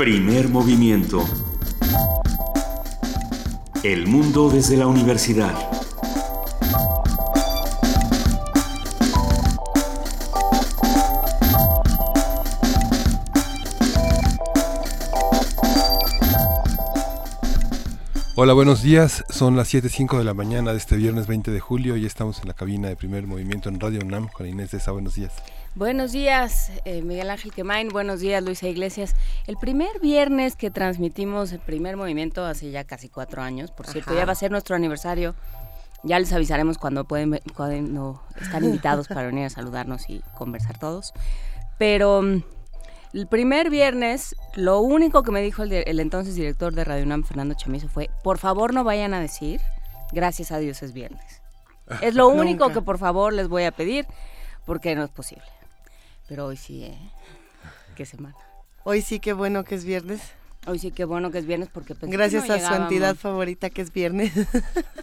Primer movimiento. El mundo desde la universidad. Hola, buenos días. Son las 7.05 de la mañana de este viernes 20 de julio y estamos en la cabina de primer movimiento en Radio UNAM con Inés de esa. Buenos días. Buenos días, eh, Miguel Ángel Quemain. Buenos días, Luisa Iglesias. El primer viernes que transmitimos el primer movimiento hace ya casi cuatro años, por cierto, ya va a ser nuestro aniversario. Ya les avisaremos cuando pueden, cuando están invitados para venir a saludarnos y conversar todos. Pero mm, el primer viernes, lo único que me dijo el, el entonces director de Radio UNAM, Fernando Chamizo, fue: por favor, no vayan a decir, gracias a Dios es viernes. Es lo único que por favor les voy a pedir, porque no es posible. Pero hoy sí, ¿eh? ¿Qué semana? Hoy sí, qué bueno que es viernes. Hoy sí, qué bueno que es viernes porque pensé Gracias que no a su entidad favorita que es viernes.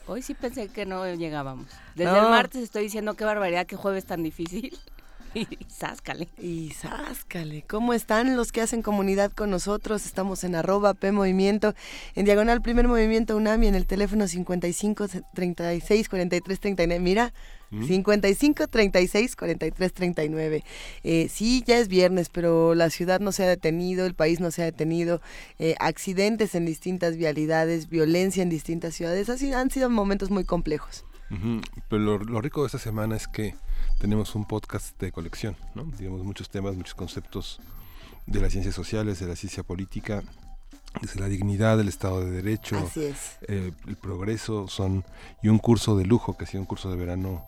Hoy sí pensé que no llegábamos. Desde No. el martes estoy diciendo qué barbaridad, qué jueves tan difícil. Y sáscale. Y sáscale, ¿cómo están los que hacen comunidad con nosotros? Estamos en arroba P Movimiento, en diagonal Primer Movimiento UNAM y en el teléfono 55 36 43 39. Mira, 55 36 43 39. Eh, sí, ya es viernes, pero la ciudad no se ha detenido, el país no se ha detenido. Eh, accidentes en distintas vialidades, violencia en distintas ciudades. Así han sido momentos muy complejos. Pero lo, lo rico de esta semana es que tenemos un podcast de colección, ¿no? Digamos, muchos temas, muchos conceptos de las ciencias sociales, de la ciencia política, desde la dignidad, del Estado de Derecho, eh, el progreso, son y un curso de lujo que ha sido un curso de verano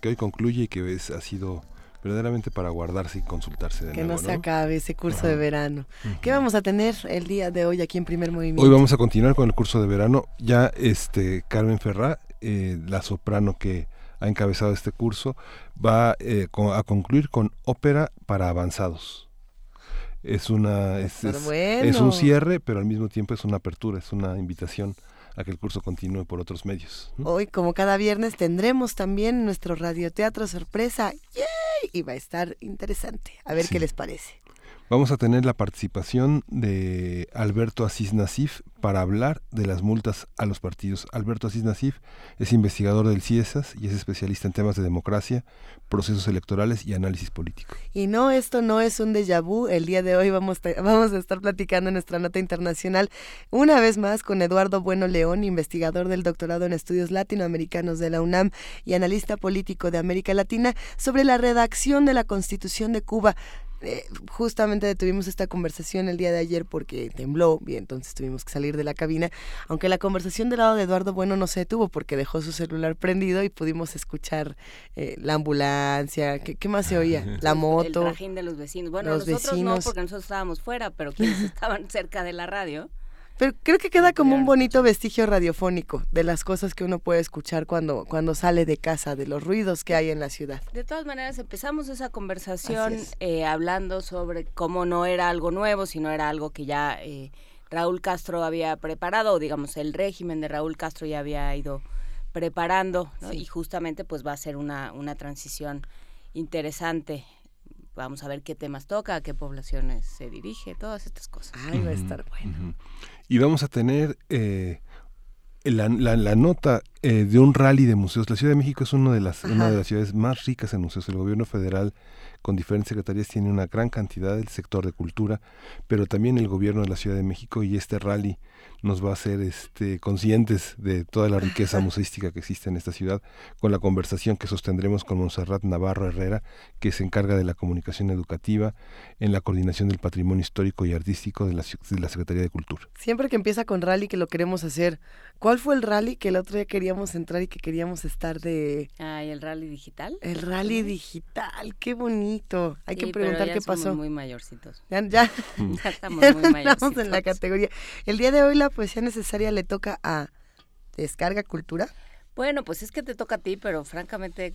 que hoy concluye y que es, ha sido verdaderamente para guardarse y consultarse de Que nuevo. no se acabe ese curso Ajá. de verano. ¿Qué vamos a tener el día de hoy aquí en Primer Movimiento? Hoy vamos a continuar con el curso de verano. Ya este Carmen Ferrá, eh, la soprano que ha encabezado este curso, va eh, a concluir con ópera para avanzados. Es una es, Pero es- bueno. es un cierre, pero al mismo tiempo es una apertura, es una invitación a que el curso continúe por otros medios. Hoy, como cada viernes, tendremos también nuestro radioteatro sorpresa. ¡Yay! Y va a estar interesante. A ver Sí. qué les parece. Vamos a tener la participación de Alberto Asís Nasif para hablar de las multas a los partidos. Alberto Asís Nasif es investigador del CIESAS y es especialista en temas de democracia, procesos electorales y análisis político. Y no, esto no es un déjà vu. El día de hoy vamos, vamos a estar platicando en nuestra nota internacional una vez más con Eduardo Bueno León, investigador del doctorado en estudios latinoamericanos de la UNAM y analista político de América Latina, sobre la redacción de la Constitución de Cuba. Eh, justamente detuvimos esta conversación el día de ayer porque tembló y entonces tuvimos que salir de la cabina, aunque la conversación del lado de Eduardo Bueno no se detuvo porque dejó su celular prendido y pudimos escuchar eh, la ambulancia, ¿qué, qué más se oía? La El moto. trajín de los vecinos. Bueno, los nosotros no, vecinos. porque nosotros estábamos fuera, pero quienes estaban cerca de la radio. Pero creo que queda como un bonito vestigio radiofónico de las cosas que uno puede escuchar cuando, cuando sale de casa, de los ruidos que hay en la ciudad. De todas maneras, empezamos esa conversación es. eh, hablando sobre cómo no era algo nuevo, sino era algo que ya eh, Raúl Castro había preparado, o digamos, el régimen de Raúl Castro ya había ido preparando, ¿no? Sí. y justamente pues va a ser una, una transición interesante. Vamos a ver qué temas toca, a qué poblaciones se dirige, todas estas cosas. Ay, va a estar bueno. Y vamos a tener eh, la, la- la nota eh, de un rally de museos. La Ciudad de México es una de, las, una de las ciudades más ricas en museos. El gobierno federal, con diferentes secretarías, tiene una gran cantidad del sector de cultura, pero también el gobierno de la Ciudad de México y este rally nos va a hacer este, conscientes de toda la riqueza museística que existe en esta ciudad, con la conversación que sostendremos con Monserrat Navarro Herrera, que se encarga de la comunicación educativa en la coordinación del patrimonio histórico y artístico de la, de la Secretaría de Cultura. Siempre que empieza con rally que lo queremos hacer, ¿cuál fue el rally que el otro día queríamos entrar y que queríamos estar de... Ah, ¿y el rally digital? El rally digital, qué bonito. Hay Sí, que pero preguntar ya qué somos pasó. muy mayorcitos. Ya, ya, Ya estamos ya muy mayorcitos. en la categoría. El día de hoy la poesía necesaria le toca a Descarga Cultura. Bueno, pues es que te toca a ti, pero francamente,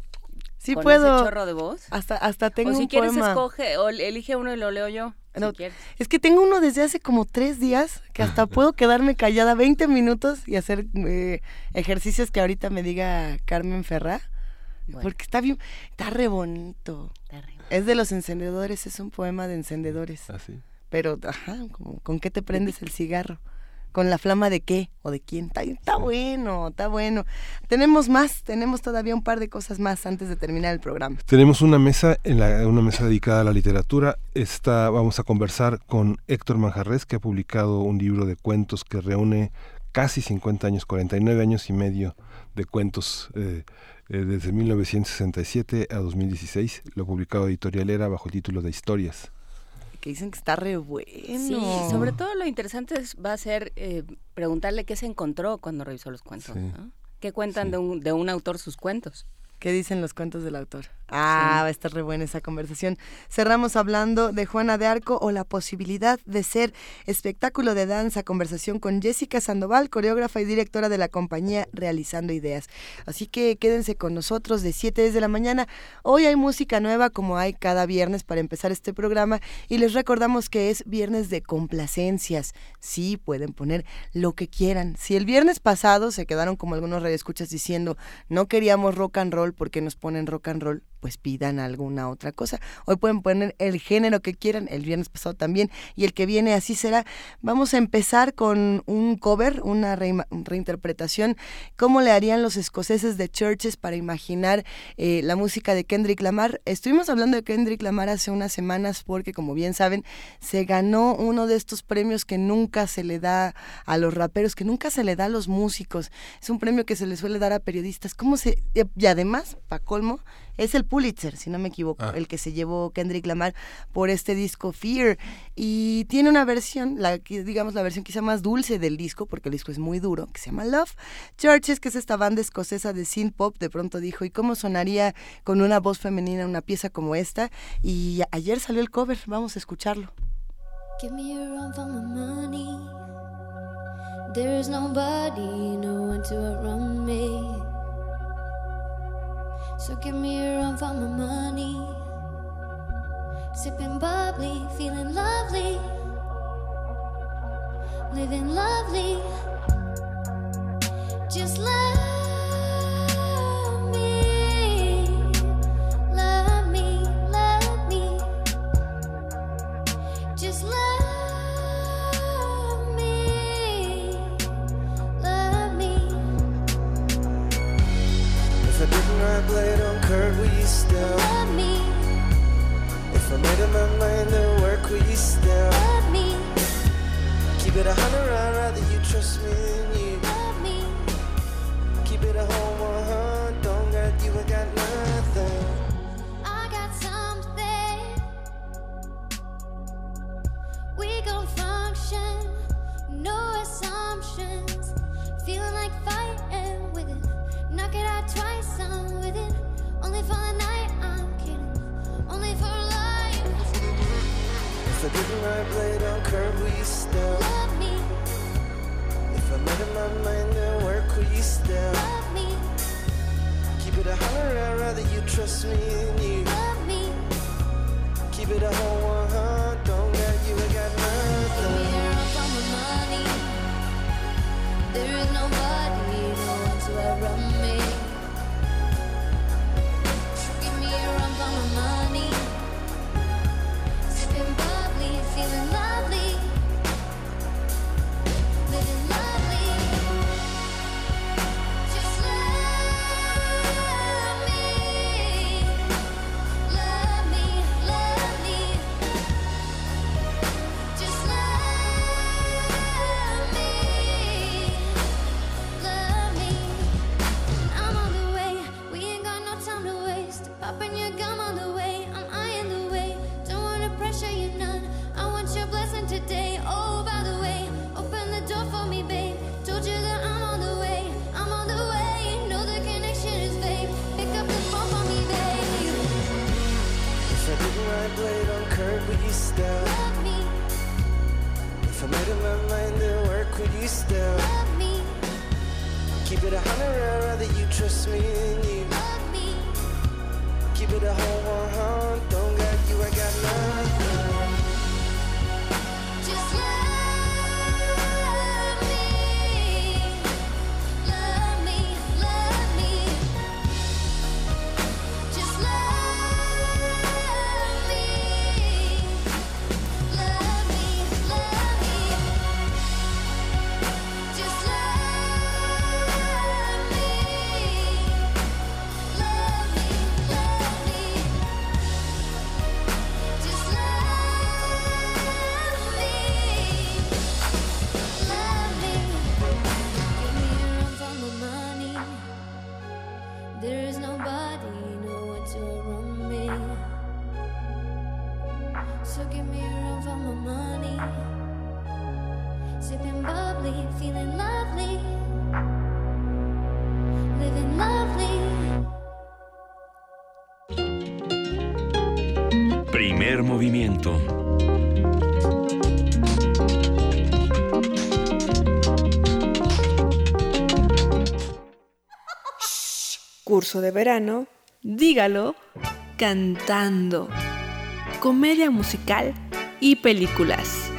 Sí con puedo. ese chorro de voz. Hasta, hasta tengo o si un quieres, poema. escoge, o elige uno y lo leo yo. No, si quieres. Es que tengo uno desde hace como tres días que hasta puedo quedarme callada 20 minutos y hacer eh, ejercicios que ahorita me diga Carmen Ferrá. Bueno, Porque está bien, está re bonito. está. Es de los encendedores, es un poema de encendedores. Así. pero, ajá, ¿con qué te prendes el cigarro? ¿Con la flama de qué o de quién? Está, bueno, está bueno. Tenemos más, tenemos todavía un par de cosas más antes de terminar el programa. Tenemos una mesa, en la, una mesa dedicada a la literatura. Esta, vamos a conversar con Héctor Manjarres, que ha publicado un libro de cuentos que reúne casi 50 años, 49 años y medio de cuentos. Eh, eh, desde 1967 a 2016, lo publicado Editorial Era bajo el título de Historias que dicen que está re bueno. Sí, sobre todo lo interesante va a ser eh, preguntarle qué se encontró cuando revisó los cuentos. ¿Qué cuentan de, un, de un autor sus cuentos? ¿Qué dicen los cuentos del autor? Ah, va a estar re buena esa conversación. Cerramos hablando de Juana de Arco o la posibilidad de ser espectáculo de danza, conversación con Jessica Sandoval, coreógrafa y directora de la compañía Realizando Ideas. Así que quédense con nosotros de 7 desde la mañana. Hoy hay música nueva como hay cada viernes para empezar este programa y les recordamos que es viernes de complacencias. Sí, pueden poner lo que quieran. Si el viernes pasado se quedaron como algunos radioescuchas diciendo no queríamos rock and roll porque nos ponen rock and roll, pues pidan alguna otra cosa. Hoy pueden poner el género que quieran, el viernes pasado también, y el que viene así será. Vamos a empezar con un cover, una reinterpretación, cómo le harían los escoceses de Churches para imaginar eh, la música de Kendrick Lamar. Estuvimos hablando de Kendrick Lamar hace unas semanas porque, como bien saben, se ganó uno de estos premios que nunca se le da a los raperos, que nunca se le da a los músicos. Es un premio que se le suele dar a periodistas. ¿Cómo se...? Y además, para colmo, es el Pulitzer, si no me equivoco, ah. el que se llevó Kendrick Lamar por este disco Fear. Y tiene una versión, la digamos la versión quizá más dulce del disco, porque el disco es muy duro, que se llama Love. Churches, que es esta banda escocesa de synth pop, de pronto dijo, ¿y cómo sonaría con una voz femenina una pieza como esta? Y ayer salió el cover, vamos a escucharlo. Give me a run for my money. There is nobody, no one to run me. So give me a run for my money. Sipping bubbly, feeling lovely. Living lovely. Just love blade on curve, will you still love me? If I made up my mind to work, will you still love me? Keep it a hundred, I'd rather you trust me than you love me. Keep it a whole one, don't got you, I got nothing. I got something. We gon' function, no assumptions. Feeling like fighting with it. Knock it out twice, I'm with it. Only for the night, I'm kidding. Only for life. If I didn't ride blade on curb, will you still love me? If I made up my mind to work, will you still love me? Keep it a hundred, I'd rather you trust me than you love me. Keep it a whole one, uh-huh. don't got you, I got nothing. Give me a run for my money. There is nobody, no one to feeling lovely. still? Love me. If I made up my mind to work with you still. Love me. Keep it a hundred, I'd rather you trust me than you. Love me. Keep it a whole one, don't got you, I got nothing. Curso de verano, dígalo, cantando. Comedia musical y películas.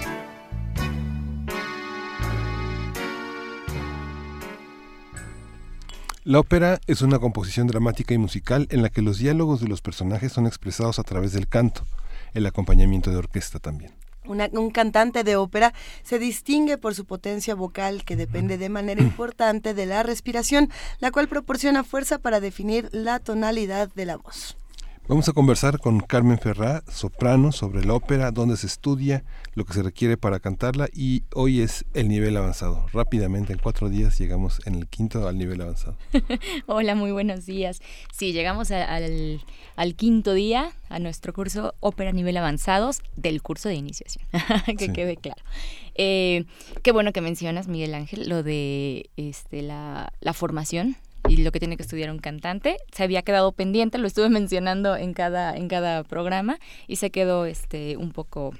La ópera es una composición dramática y musical en la que los diálogos de los personajes son expresados a través del canto, el acompañamiento de orquesta también. Un cantante de ópera se distingue por su potencia vocal que depende de manera importante de la respiración, la cual proporciona fuerza para definir la tonalidad de la voz. Vamos a conversar con Carmen Ferrá, soprano, sobre la ópera, dónde se estudia, lo que se requiere para cantarla y hoy es el nivel avanzado. Rápidamente, en cuatro días llegamos en el quinto al nivel avanzado. Hola, muy buenos días. Sí, llegamos al, quinto día a nuestro curso Ópera Nivel Avanzados del curso de iniciación, que quede claro. Eh, qué bueno que mencionas, Miguel Ángel, lo de este, la, la formación y lo que tiene que estudiar un cantante. Se había quedado pendiente, lo estuve mencionando en cada, en cada programa y se quedó este, un poco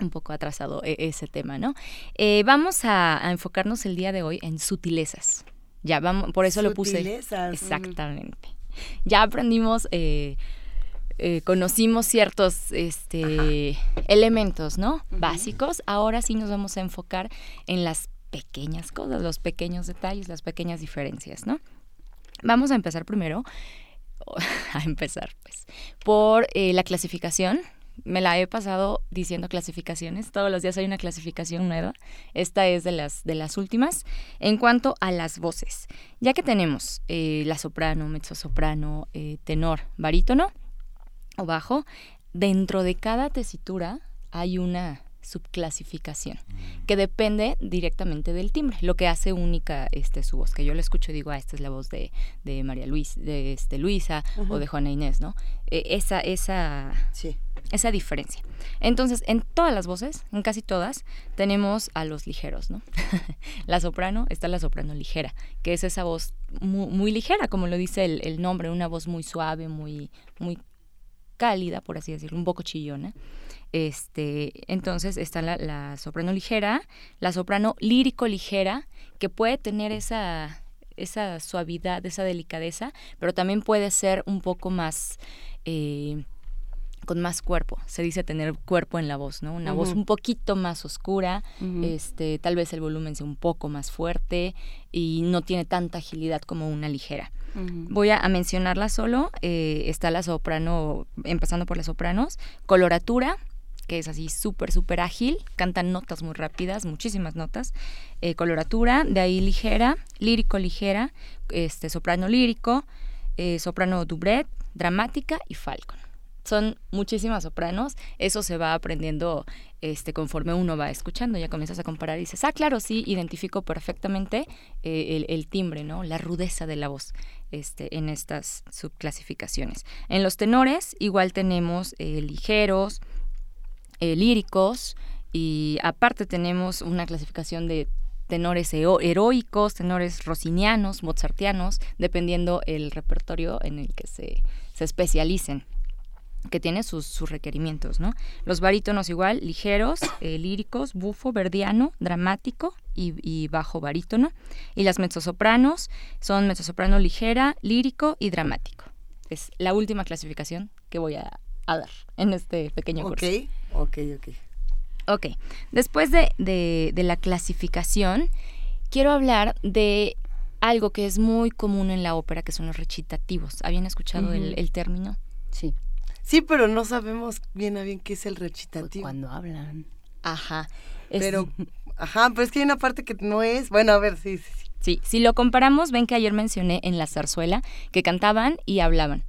un poco atrasado e, ese tema, ¿no? Eh, vamos a, enfocarnos el día de hoy en sutilezas. Ya, vamos, por eso lo puse. Exactamente. Ya aprendimos, eh, eh, conocimos ciertos este, elementos, ¿no? Básicos. Ahora sí nos vamos a enfocar en las pequeñas cosas, los pequeños detalles, las pequeñas diferencias, ¿no? Vamos a empezar primero, a empezar pues, por eh, la clasificación. Me la he pasado diciendo clasificaciones, todos los días hay una clasificación nueva. Esta es de las, de las últimas. En cuanto a las voces, ya que tenemos eh, la soprano, mezzosoprano, eh, tenor, barítono o bajo, dentro de cada tesitura hay una subclasificación, mm. que depende directamente del timbre, lo que hace única este, su voz, que yo le escucho y digo, ah, esta es la voz de, de María Luis, de este, Luisa o de Juana Inés, ¿no? E, esa, esa, esa diferencia. Entonces, en todas las voces, en casi todas, tenemos a los ligeros, ¿no? la soprano, está la soprano ligera, que es esa voz muy, ligera, como lo dice el, el, nombre, una voz muy suave, muy, muy cálida, por así decirlo, un poco chillona. Este, entonces está la, soprano ligera, la soprano lírico ligera, que puede tener esa, esa suavidad, esa delicadeza, pero también puede ser un poco más... Eh, con más cuerpo. Se dice tener cuerpo en la voz, ¿no? Una voz un poquito más oscura, este, tal vez el volumen sea un poco más fuerte y no tiene tanta agilidad como una ligera. Voy a, mencionarla solo. Eh, está la soprano, empezando por las sopranos, coloratura, que es así súper, súper ágil, cantan notas muy rápidas, muchísimas notas, eh, coloratura, de ahí ligera, lírico ligera, este, soprano lírico, eh, soprano dubret, dramática y falcon. Son muchísimas sopranos, eso se va aprendiendo este, conforme uno va escuchando, ya comienzas a comparar y dices, ah, claro, sí, identifico perfectamente eh, el, timbre, ¿no? La rudeza de la voz este, en estas subclasificaciones. En los tenores igual tenemos ligeros, eh, líricos y aparte tenemos una clasificación de tenores heroicos, tenores rossinianos, mozartianos, dependiendo el repertorio en el que se, se especialicen que tiene sus, requerimientos, ¿no? Los barítonos igual, ligeros, eh, líricos, bufo, verdiano, dramático y, y, bajo barítono. Y las mezzosopranos son mezzosoprano ligera, lírico y dramático. Es la última clasificación que voy a, a dar en este pequeño curso. Ok, ok, ok. después de, de, la clasificación, quiero hablar de algo que es muy común en la ópera, que son los recitativos. ¿Habían escuchado el, término? Sí. Sí, pero no sabemos bien a bien qué es el recitativo. cuando hablan. Ajá. Pero, ajá, pero es que hay una parte que no es. Bueno, a ver, sí, sí, sí. Sí, si lo comparamos, ven que ayer mencioné en la zarzuela que cantaban y hablaban,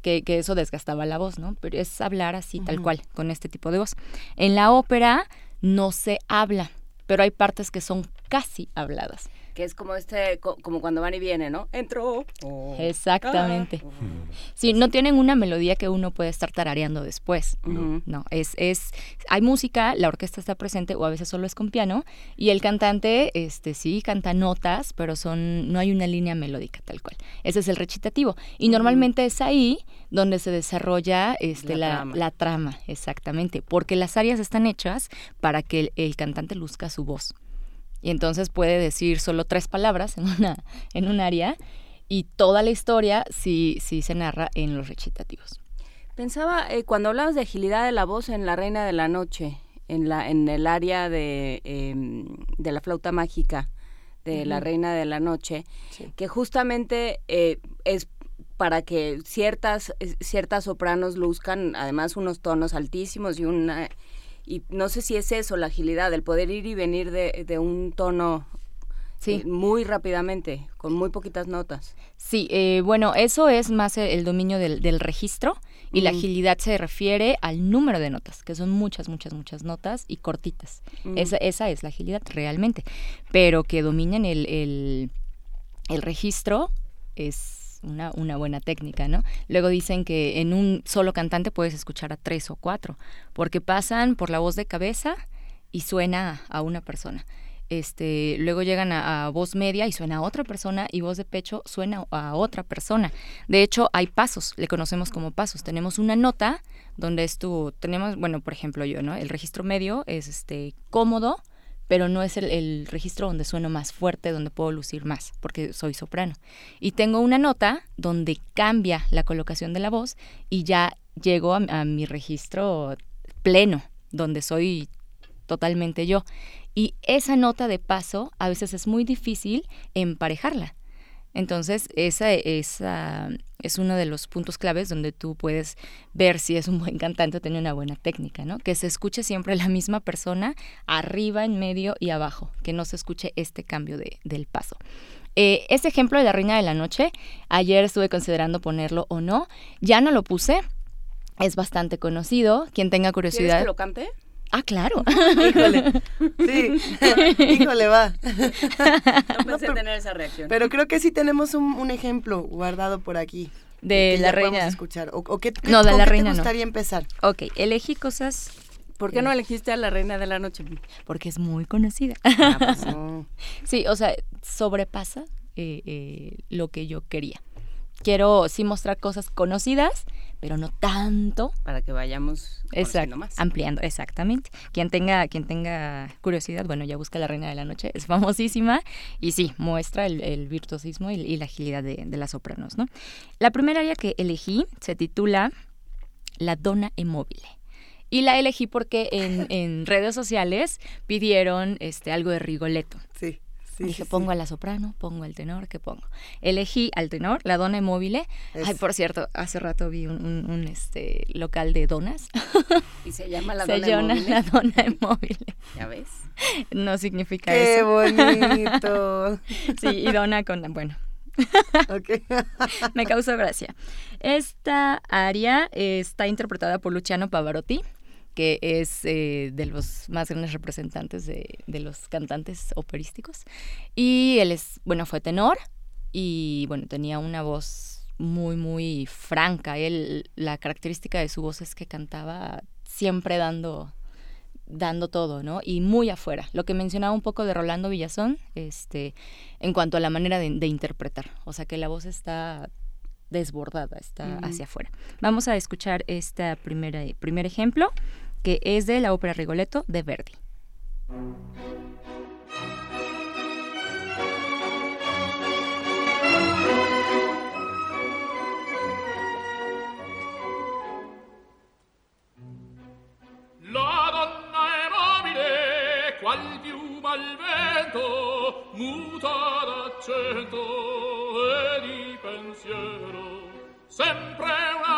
que, que, eso desgastaba la voz, ¿no? Pero es hablar así, tal cual, con este tipo de voz. En la ópera no se habla, pero hay partes que son casi habladas que es como este, como cuando van y vienen, ¿no? Entró. Exactamente. Sí, no tienen una melodía que uno puede estar tarareando después. No, es, es, hay música, la orquesta está presente o a veces solo es con piano y el cantante, este, sí, canta notas, pero son, no hay una línea melódica tal cual. Ese es el recitativo y normalmente es ahí donde se desarrolla este, la, la, trama. exactamente, porque las áreas están hechas para que el, cantante luzca su voz. Y entonces puede decir solo tres palabras en una, en un área y toda la historia sí, sí se narra en los recitativos. Pensaba, eh, cuando hablabas de agilidad de la voz en La Reina de la Noche, en, la, en el área de, em, de la flauta mágica de La Reina de la Noche, que justamente eh, es para que ciertas, eh, ciertas sopranos luzcan además unos tonos altísimos y una... Y no sé si es eso, la agilidad, el poder ir y venir de, de un tono Sí. Muy rápidamente, con muy poquitas notas. Sí, eh, bueno, eso es más el, dominio del, registro y la mm. agilidad se refiere al número de notas, que son muchas, muchas, muchas notas y cortitas. Mm. Esa, esa es la agilidad realmente. Pero que dominen el, el, el registro es una, una, buena técnica, ¿no? Luego dicen que en un solo cantante puedes escuchar a tres o cuatro, porque pasan por la voz de cabeza y suena a una persona este, luego llegan a, voz media y suena a otra persona y voz de pecho suena a otra persona. De hecho, hay pasos, le conocemos como pasos. Tenemos una nota donde es tu, tenemos, bueno, por ejemplo yo, ¿no? El registro medio es este cómodo, pero no es el, registro donde sueno más fuerte, donde puedo lucir más, porque soy soprano. Y tengo una nota donde cambia la colocación de la voz y ya llego a mi registro pleno, donde soy totalmente yo. Y esa nota de paso a veces es muy difícil emparejarla. Entonces, esa, esa es uno de los puntos claves donde tú puedes ver si es un buen cantante o tiene una buena técnica, ¿no? Que se escuche siempre la misma persona arriba, en medio y abajo, que no se escuche este cambio de, del paso. Eh, este ejemplo de la Reina de la Noche, ayer estuve considerando ponerlo o no, ya no lo puse, es bastante conocido, quien tenga curiosidad. ¿Quieres que lo cante? Ah, claro. Híjole. Sí. Híjole, va. No pensé tener esa reacción. Pero creo que sí tenemos un, ejemplo guardado por aquí. De la reina. escuchar. O, qué, no, de la reina te gustaría empezar? Ok, elegí cosas ¿Por qué no elegiste a la reina de la noche? Porque es muy conocida. Ah, pues sí, o sea, sobrepasa eh, eh, lo que yo quería. Quiero sí mostrar cosas conocidas, pero no tanto. Para que vayamos más. ampliando, exactamente. Quien tenga, quien tenga curiosidad, bueno, ya busca La Reina de la Noche, es famosísima y sí, muestra el, virtuosismo y, la agilidad de, las sopranos, ¿no? La primera área que elegí se titula La Dona Immobile. Y la elegí porque en, en redes sociales pidieron este, algo de Rigoletto. Sí. Dije, pongo a la soprano, pongo al tenor, ¿qué pongo? Elegí al tenor, la dona móvil. Ay, por cierto, hace rato vi un, este local de donas. Y se llama la se dona llama la dona móvil. ¿Ya ves? No significa eso. ¡Qué bonito! sí, y dona con, bueno, okay. Me causó gracia. Esta aria está interpretada por Luciano Pavarotti que es eh, de los más grandes representantes de, los cantantes operísticos. Y él es, bueno, fue tenor y bueno, tenía una voz muy, muy franca. Él, la característica de su voz es que cantaba siempre dando dando todo, ¿no? Y muy afuera. Lo que mencionaba un poco de Rolando Villazón, este, en cuanto a la manera de, interpretar. O sea que la voz está desbordada, está hacia afuera. Vamos a escuchar este primer ejemplo que es de la ópera Rigoletto de Verdi. La donna è mobile, qual piuma al vento, muta d'accento e di pensiero, sempre una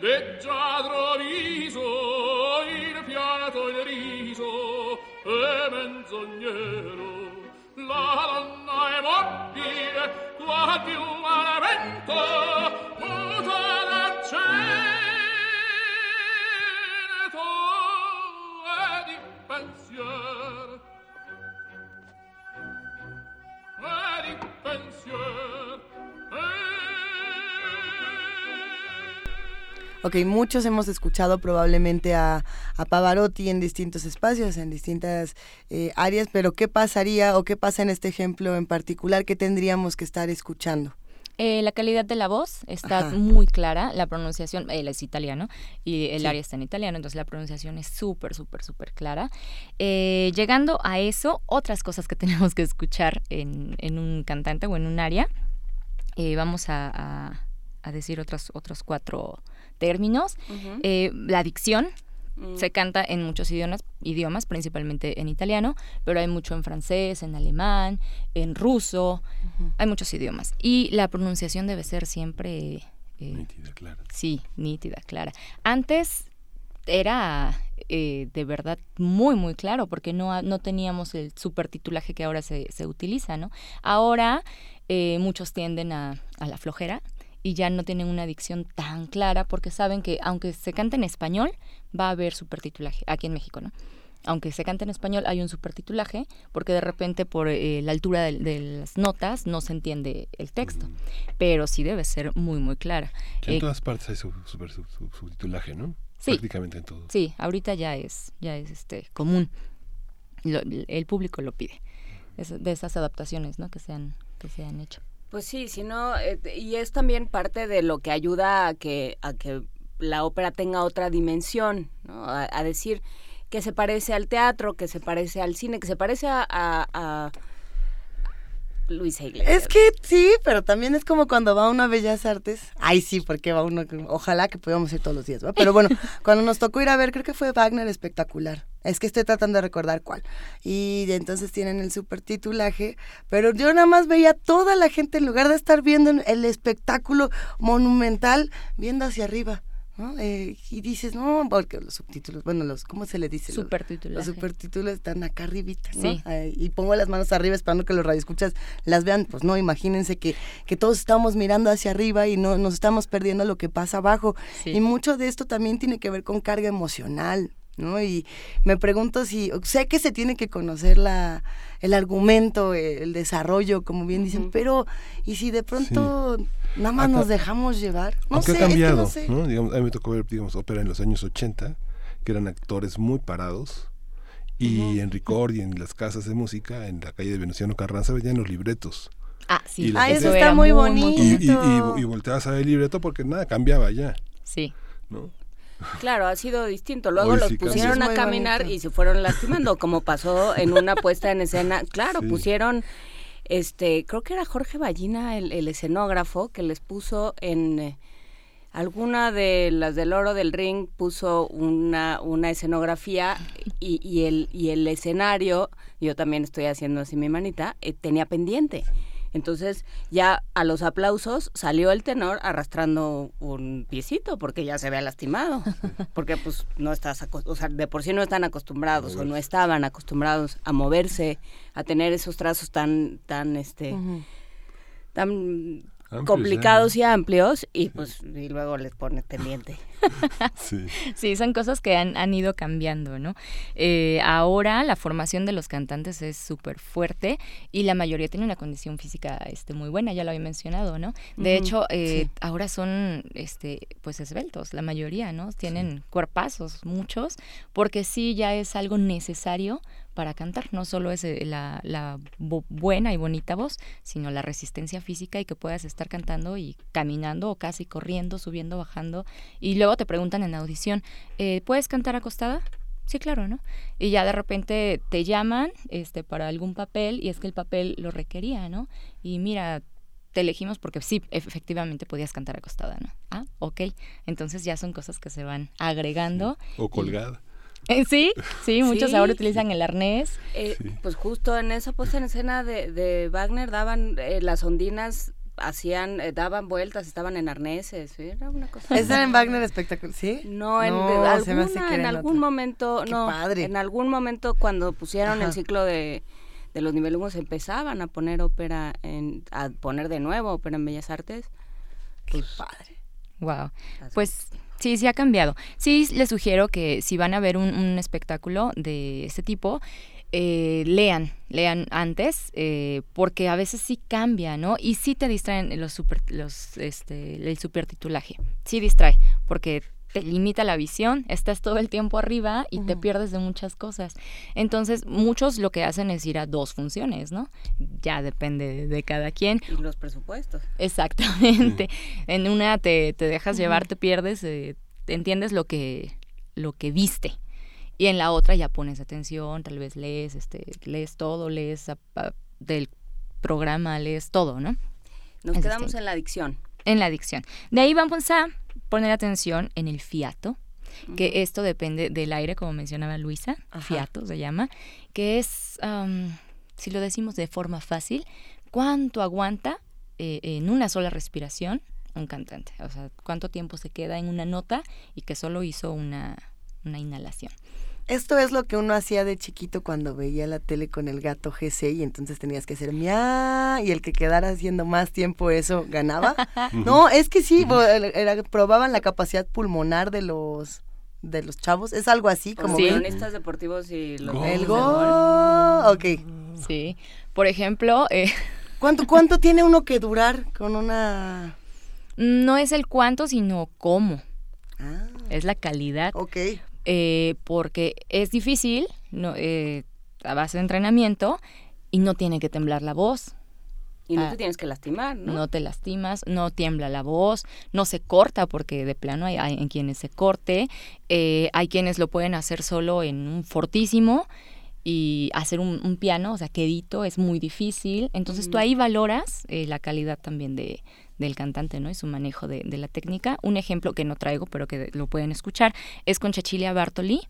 leggiadro viso, il fiato il riso, e menzognero. La donna è mobile, qua più al vento, muta d'accento e di pensier. E di pensier. Ok, muchos hemos escuchado probablemente a, Pavarotti en distintos espacios, en distintas eh, áreas, pero ¿qué pasaría o qué pasa en este ejemplo en particular que tendríamos que estar escuchando? Eh, la calidad de la voz está Ajá. muy clara, la pronunciación, él es italiano y el Sí. área está en italiano, entonces la pronunciación es súper, súper, súper clara. Eh, llegando a eso, otras cosas que tenemos que escuchar en, en un cantante o en un área, eh, vamos a, a- a decir otros, otros cuatro términos. Eh, la dicción, Mm. se canta en muchos idiomas, idiomas, principalmente en italiano, pero hay mucho en francés, en alemán, en ruso, hay muchos idiomas. Y la pronunciación debe ser siempre, eh, Nítida, claro. sí, nítida, clara. Antes era eh, de verdad muy, muy claro, porque no, no teníamos el supertitulaje que ahora se, se utiliza, ¿no? Ahora eh, muchos tienden a, a la flojera y ya no tienen una dicción tan clara porque saben que aunque se cante en español, va a haber supertitulaje, aquí en México, ¿no? Aunque se cante en español, hay un supertitulaje porque de repente por eh, la altura de, de las notas no se entiende el texto, pero sí debe ser muy, muy clara. Que en Eh, todas partes hay subtitulaje, ¿no? Sí. Prácticamente en todo. Sí, ahorita ya es, ya es este común. Lo- el público lo pide. Es de esas adaptaciones, ¿no? Que se han, que se han hecho. Pues sí, si no, eh, y es también parte de lo que ayuda a que, a que la ópera tenga otra dimensión, ¿no? A, a decir que se parece al teatro, que se parece al cine, que se parece a, a, a Luisa Iglesias. Es que sí, pero también es como cuando va uno a Bellas Artes. Ay, sí, porque va uno. Ojalá que pudiéramos ir todos los días, ¿va? Pero bueno, cuando nos tocó ir a ver, creo que fue Wagner espectacular. Es que estoy tratando de recordar cuál. Y entonces tienen el supertitulaje, pero yo nada más veía toda la gente, en lugar de estar viendo el espectáculo monumental, viendo hacia arriba. ¿no? Eh, y dices, no, porque los subtítulos, bueno, los, ¿cómo se le dice? Los- Supertitulaje. Los supertítulos están acá arribita, ¿no? Sí. Y pongo las manos arriba esperando que los radioescuchas las vean. Pues no, imagínense que, que todos estamos mirando hacia arriba y no nos estamos perdiendo lo que pasa abajo. Sí. Y mucho de esto también tiene que ver con carga emocional, ¿no? Y me pregunto si, sé que se tiene que conocer la, el argumento, el desarrollo, como bien dicen, pero ¿y si de pronto nada más Acá- nos dejamos llevar? No Aunque sé, ha es que cambiado, no sé. ¿no? Digamos, a mí me tocó ver, digamos, ópera en los años 80, que eran actores muy parados, y en Ricord y en las casas de música, en la calle de Venustiano Carranza, venían los libretos. Ah, sí. Ah, eso está muy bonito. Y, y, y, Bonito. y volteabas a ver el libreto porque nada cambiaba ya, Sí. ¿no? Claro, ha sido distinto. Luego Hoy los sí pusieron a caminar bonito. y se fueron lastimando, como pasó en una puesta en escena. Claro, Sí. pusieron, este, creo que era Jorge Ballina, el, el escenógrafo, que les puso en eh, alguna de las del Oro del Ring, puso una, una escenografía y, y el, y el escenario, yo también estoy haciendo así mi manita, eh, tenía pendiente. Entonces ya a los aplausos salió el tenor arrastrando un piecito porque ya se había lastimado. Porque pues no estás, o sea, de por sí no están acostumbrados o no estaban acostumbrados a moverse, a tener esos trazos tan, tan, este, tan Amplios, complicados y amplios y pues y luego les pone pendiente. Sí. Sí, son cosas que han, han ido cambiando, ¿no? Eh, ahora la formación de los cantantes es súper fuerte y la mayoría tiene una condición física este, muy buena, ya lo había mencionado, ¿no? De hecho, eh, sí. ahora son este, pues esbeltos, la mayoría, ¿no? Tienen cuerpazos, muchos, porque sí ya es algo necesario para cantar, no solo es eh, la, la bu- buena y bonita voz, sino la resistencia física y que puedas estar cantando y caminando o casi corriendo, subiendo, bajando. Y luego te preguntan en audición, eh, ¿puedes cantar acostada? Sí, claro, ¿no? Y ya de repente te llaman este, para algún papel y es que el papel lo requería, ¿no? Y mira, te elegimos porque sí, efectivamente podías cantar acostada, ¿no? Ah, ok. Entonces ya son cosas que se van agregando. O colgada. Sí, sí, muchos Sí. ahora utilizan el arnés. Eh, Sí. Pues justo en esa puesta en escena de, de Wagner daban eh, las ondinas hacían eh, daban vueltas estaban en arneses era una cosa Ese era en Wagner espectacular, ¿sí? No, en, No, de- se me hace alguna- que en algún otra. momento, Qué no, padre. en algún momento cuando pusieron Ajá. el ciclo de, de los nivelungos empezaban a poner ópera, en, a poner de nuevo ópera en Bellas Artes. Pues, Padre. Wow. Pues sí, sí ha cambiado. Sí, les sugiero que si van a ver un, espectáculo de este tipo, eh, lean, lean antes, eh, porque a veces sí cambia, ¿no? Y sí te distraen los super, los, este, el supertitulaje. Sí distrae, porque te limita la visión, estás todo el tiempo arriba y te pierdes de muchas cosas. Entonces, muchos lo que hacen es ir a dos funciones, ¿no? Ya depende de, cada quien. Y los presupuestos. Exactamente. En una te, te dejas llevar, te pierdes, eh, entiendes lo que, lo que viste. Y en la otra ya pones atención, tal vez lees, este, lees todo, lees del programa, lees todo, ¿no? Nos quedamos en la adicción. En la adicción. De ahí vamos a poner atención en el fiato, que esto depende del aire, como mencionaba Luisa, fiato se llama, que es, si lo decimos de forma fácil, cuánto aguanta eh, en una sola respiración un cantante, o sea, cuánto tiempo se queda en una nota y que solo hizo una, una inhalación. Esto es lo que uno hacía de chiquito cuando veía la tele con el gato GC y entonces tenías que hacer mia y el que quedara haciendo más tiempo eso ganaba. no, es que sí, probaban la capacidad pulmonar de los de los chavos, es algo así como sí. deportivos y los el gol. Ok. Sí. Por ejemplo, eh... ¿Cuánto cuánto tiene uno que durar con una No es el cuánto, sino cómo. Ah. Es la calidad. Ok. Eh, porque es difícil, no, eh, a base de entrenamiento, y no tiene que temblar la voz. Y no ah, te tienes que lastimar, ¿no? No te lastimas, no tiembla la voz, no se corta, porque de plano hay, en quienes se corte, eh, hay quienes lo pueden hacer solo en un fortísimo y hacer un, piano, o sea, quedito, es muy difícil. Entonces tú ahí valoras la calidad también de, del cantante, ¿no? Y su manejo de, la técnica. Un ejemplo que no traigo, pero que lo pueden escuchar, es con Cecilia Bartoli.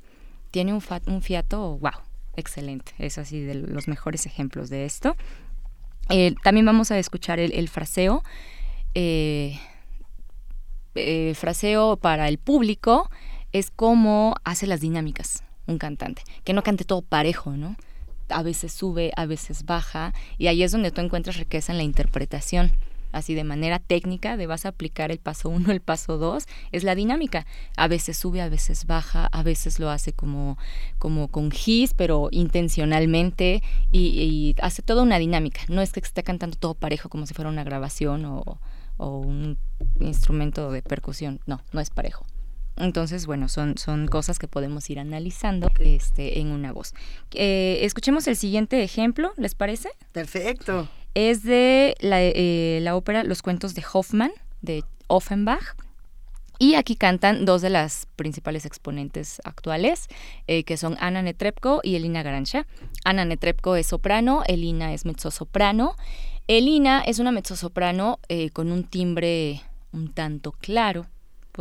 Tiene un, un fiato, wow, excelente. Es así de los mejores ejemplos de esto. Eh, también vamos a escuchar el, fraseo. Eh, eh, fraseo para el público es como hace las dinámicas un cantante. Que no cante todo parejo, ¿no? A veces sube, a veces baja. Y ahí es donde tú encuentras riqueza en la interpretación así de manera técnica, de vas a aplicar el paso 1, el paso 2, es la dinámica. A veces sube, a veces baja, a veces lo hace como, como con gis, pero intencionalmente, y, hace toda una dinámica. No es que esté cantando todo parejo como si fuera una grabación o, un instrumento de percusión, no, no es parejo. Entonces, bueno, son, son cosas que podemos ir analizando este, en una voz. Eh, escuchemos el siguiente ejemplo, ¿les parece? Perfecto es de eh, la, ópera Los cuentos de Hoffmann, de Offenbach. Y aquí cantan dos de las principales exponentes actuales, eh, que son Ana Netrebko y Elina Garancha. Ana Netrebko es soprano, Elina es mezzosoprano. Elina es una mezzosoprano eh, con un timbre un tanto claro,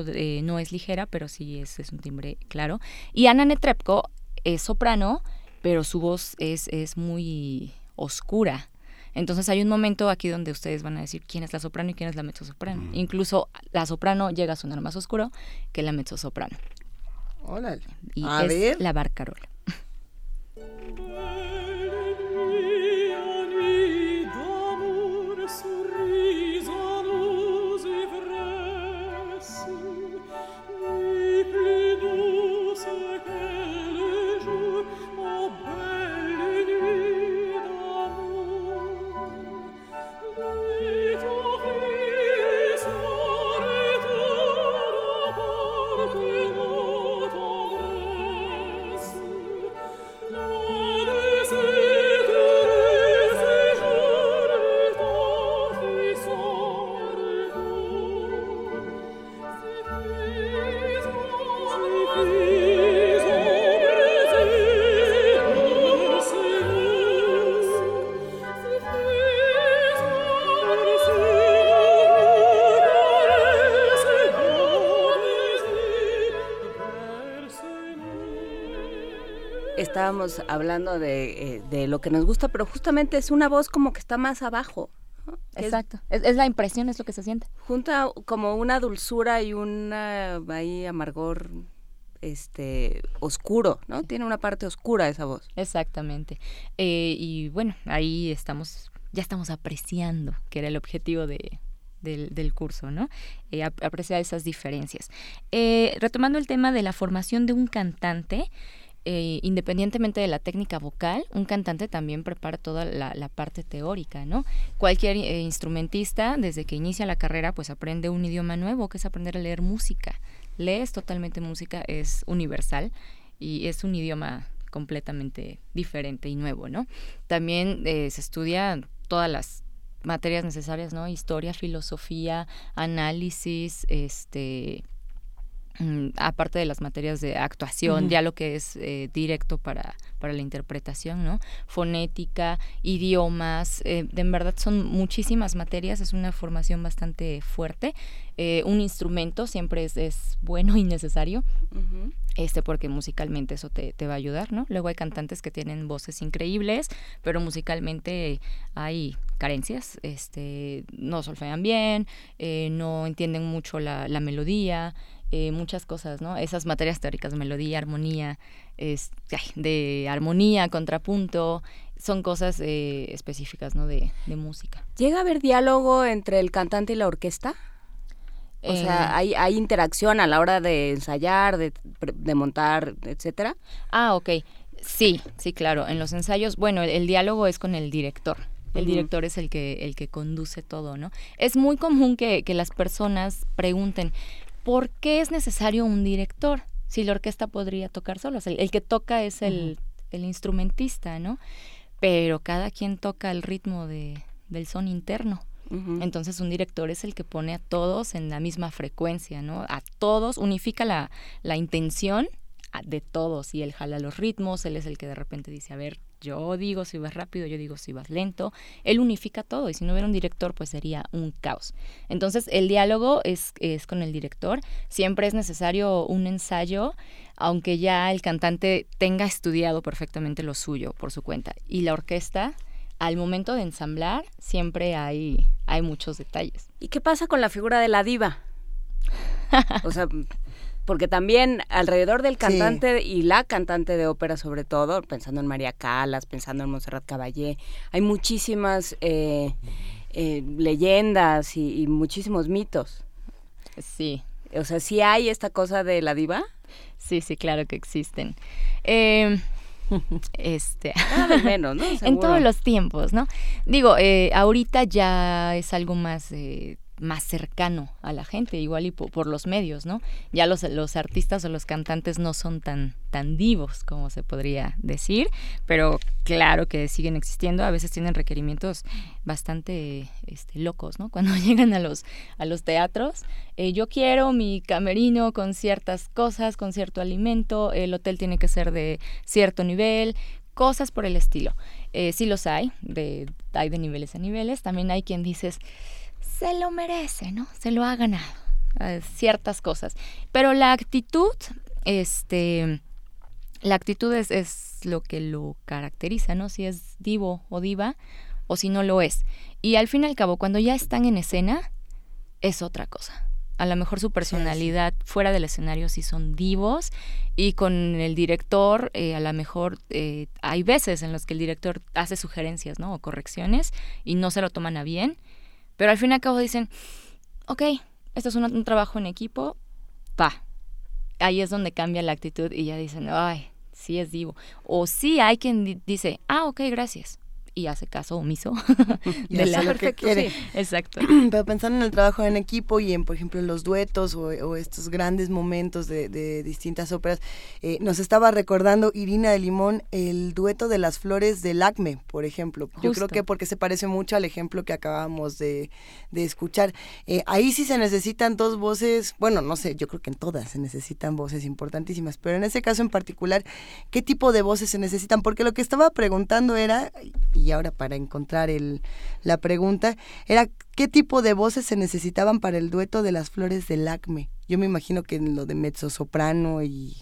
no es ligera, pero sí es, es, un timbre claro. Y Ana Netrebko es soprano, pero su voz es, es muy oscura. Entonces hay un momento aquí donde ustedes van a decir quién es la soprano y quién es la mezzosoprano. soprano. Incluso la soprano llega a sonar más oscuro que la mezzosoprano. Órale. Y es la barcarola. estábamos hablando eh, de, lo que nos gusta, pero justamente es una voz como que está más abajo. Exacto, es, la impresión, es lo que se siente. Junta como una dulzura y una ahí amargor este oscuro, ¿no? Tiene una parte oscura esa voz. Exactamente. Eh, y bueno, ahí estamos, ya estamos apreciando, que era el objetivo de, del, curso, ¿no? Eh, apreciar esas diferencias. retomando el tema de la formación de un cantante, eh, independientemente de la técnica vocal, un cantante también prepara toda la, parte teórica, ¿no? Cualquier eh, instrumentista, desde que inicia la carrera, pues aprende un idioma nuevo, que es aprender a leer música. Lees totalmente música, es universal y es un idioma completamente diferente y nuevo, ¿no? También eh, se estudia todas las materias necesarias, ¿no? Historia, filosofía, análisis, este aparte de las materias de actuación, ya lo que es eh, directo para, para la interpretación, ¿no? Fonética, idiomas, eh, en verdad son muchísimas materias, es una formación bastante fuerte. Eh, un instrumento siempre es, es, bueno y necesario, este porque musicalmente eso te, te, va a ayudar, ¿no? Luego hay cantantes que tienen voces increíbles, pero musicalmente hay carencias, este, no solfean bien, no entienden mucho la, la melodía, eh, muchas cosas, ¿no? Esas materias teóricas, melodía, armonía, es, de armonía, contrapunto, son cosas eh, específicas, ¿no? De, música. ¿Llega a haber diálogo entre el cantante y la orquesta? O sea, ¿hay, ¿hay, interacción a la hora de ensayar, de, de montar, etcétera? Ah, ok. Sí, sí, claro. En los ensayos, bueno, el, diálogo es con el director. El director es el que, el que conduce todo, ¿no? Es muy común que, que las personas pregunten, ¿por qué es necesario un director? Si la orquesta podría tocar solos. El, que toca es el, instrumentista, ¿no? Pero cada quien toca el ritmo de, del son interno. Entonces un director es el que pone a todos en la misma frecuencia, ¿no? A todos, unifica la, la intención de todos y él jala los ritmos, él es el que de repente dice, a ver, yo digo si vas rápido, yo digo si vas lento. Él unifica todo y si no hubiera un director, pues sería un caos. Entonces, el diálogo es, es con el director. Siempre es necesario un ensayo, aunque ya el cantante tenga estudiado perfectamente lo suyo por su cuenta. Y la orquesta, al momento de ensamblar, siempre hay, hay muchos detalles. ¿Y qué pasa con la figura de la diva? o sea, porque también alrededor del cantante y la cantante de ópera sobre todo, pensando en María Calas, pensando en Montserrat Caballé, hay muchísimas eh, eh, leyendas y, muchísimos mitos. Sí. O sea, ¿sí hay esta cosa de la diva? Sí, sí, claro que existen. Eh, este menos, ¿no? en todos los tiempos, ¿no? Digo, eh, ahorita ya es algo más más cercano a la gente, igual y por, los medios, ¿no? Ya los, los artistas o los cantantes no son tan, tan divos como se podría decir, pero claro que siguen existiendo, a veces tienen requerimientos bastante este, locos, ¿no? Cuando llegan a los, a los teatros, eh, yo quiero mi camerino con ciertas cosas, con cierto alimento, el hotel tiene que ser de cierto nivel, cosas por el estilo. Eh, sí los hay, de, hay de niveles a niveles, también hay quien dices se lo merece, ¿no? Se lo ha ganado. Eh, ciertas cosas. Pero la actitud, este, la actitud es, es, lo que lo caracteriza, ¿no? Si es divo o diva o si no lo es. Y al fin y al cabo, cuando ya están en escena, es otra cosa. A lo mejor su personalidad fuera del escenario sí son divos y con el director eh, a lo mejor eh, hay veces en los que el director hace sugerencias, ¿no? O correcciones y no se lo toman a bien pero al fin y al cabo dicen, ok, esto es un, trabajo en equipo, pa. Ahí es donde cambia la actitud y ya dicen, ay, sí es divo. O sí hay quien dice, ah, ok, gracias y hace caso omiso de la que quiere. Exacto. Pero pensando en el trabajo en equipo y en, por ejemplo, los duetos o, estos grandes momentos de, distintas óperas, eh, nos estaba recordando Irina de Limón el dueto de las flores del acme, por ejemplo. Yo creo que porque se parece mucho al ejemplo que acabamos de, escuchar. Eh, ahí sí se necesitan dos voces, bueno, no sé, yo creo que en todas se necesitan voces importantísimas, pero en ese caso en particular, ¿qué tipo de voces se necesitan? Porque lo que estaba preguntando era, y ahora para encontrar el, la pregunta, era qué tipo de voces se necesitaban para el dueto de las flores del acme. Yo me imagino que en lo de mezzo soprano y...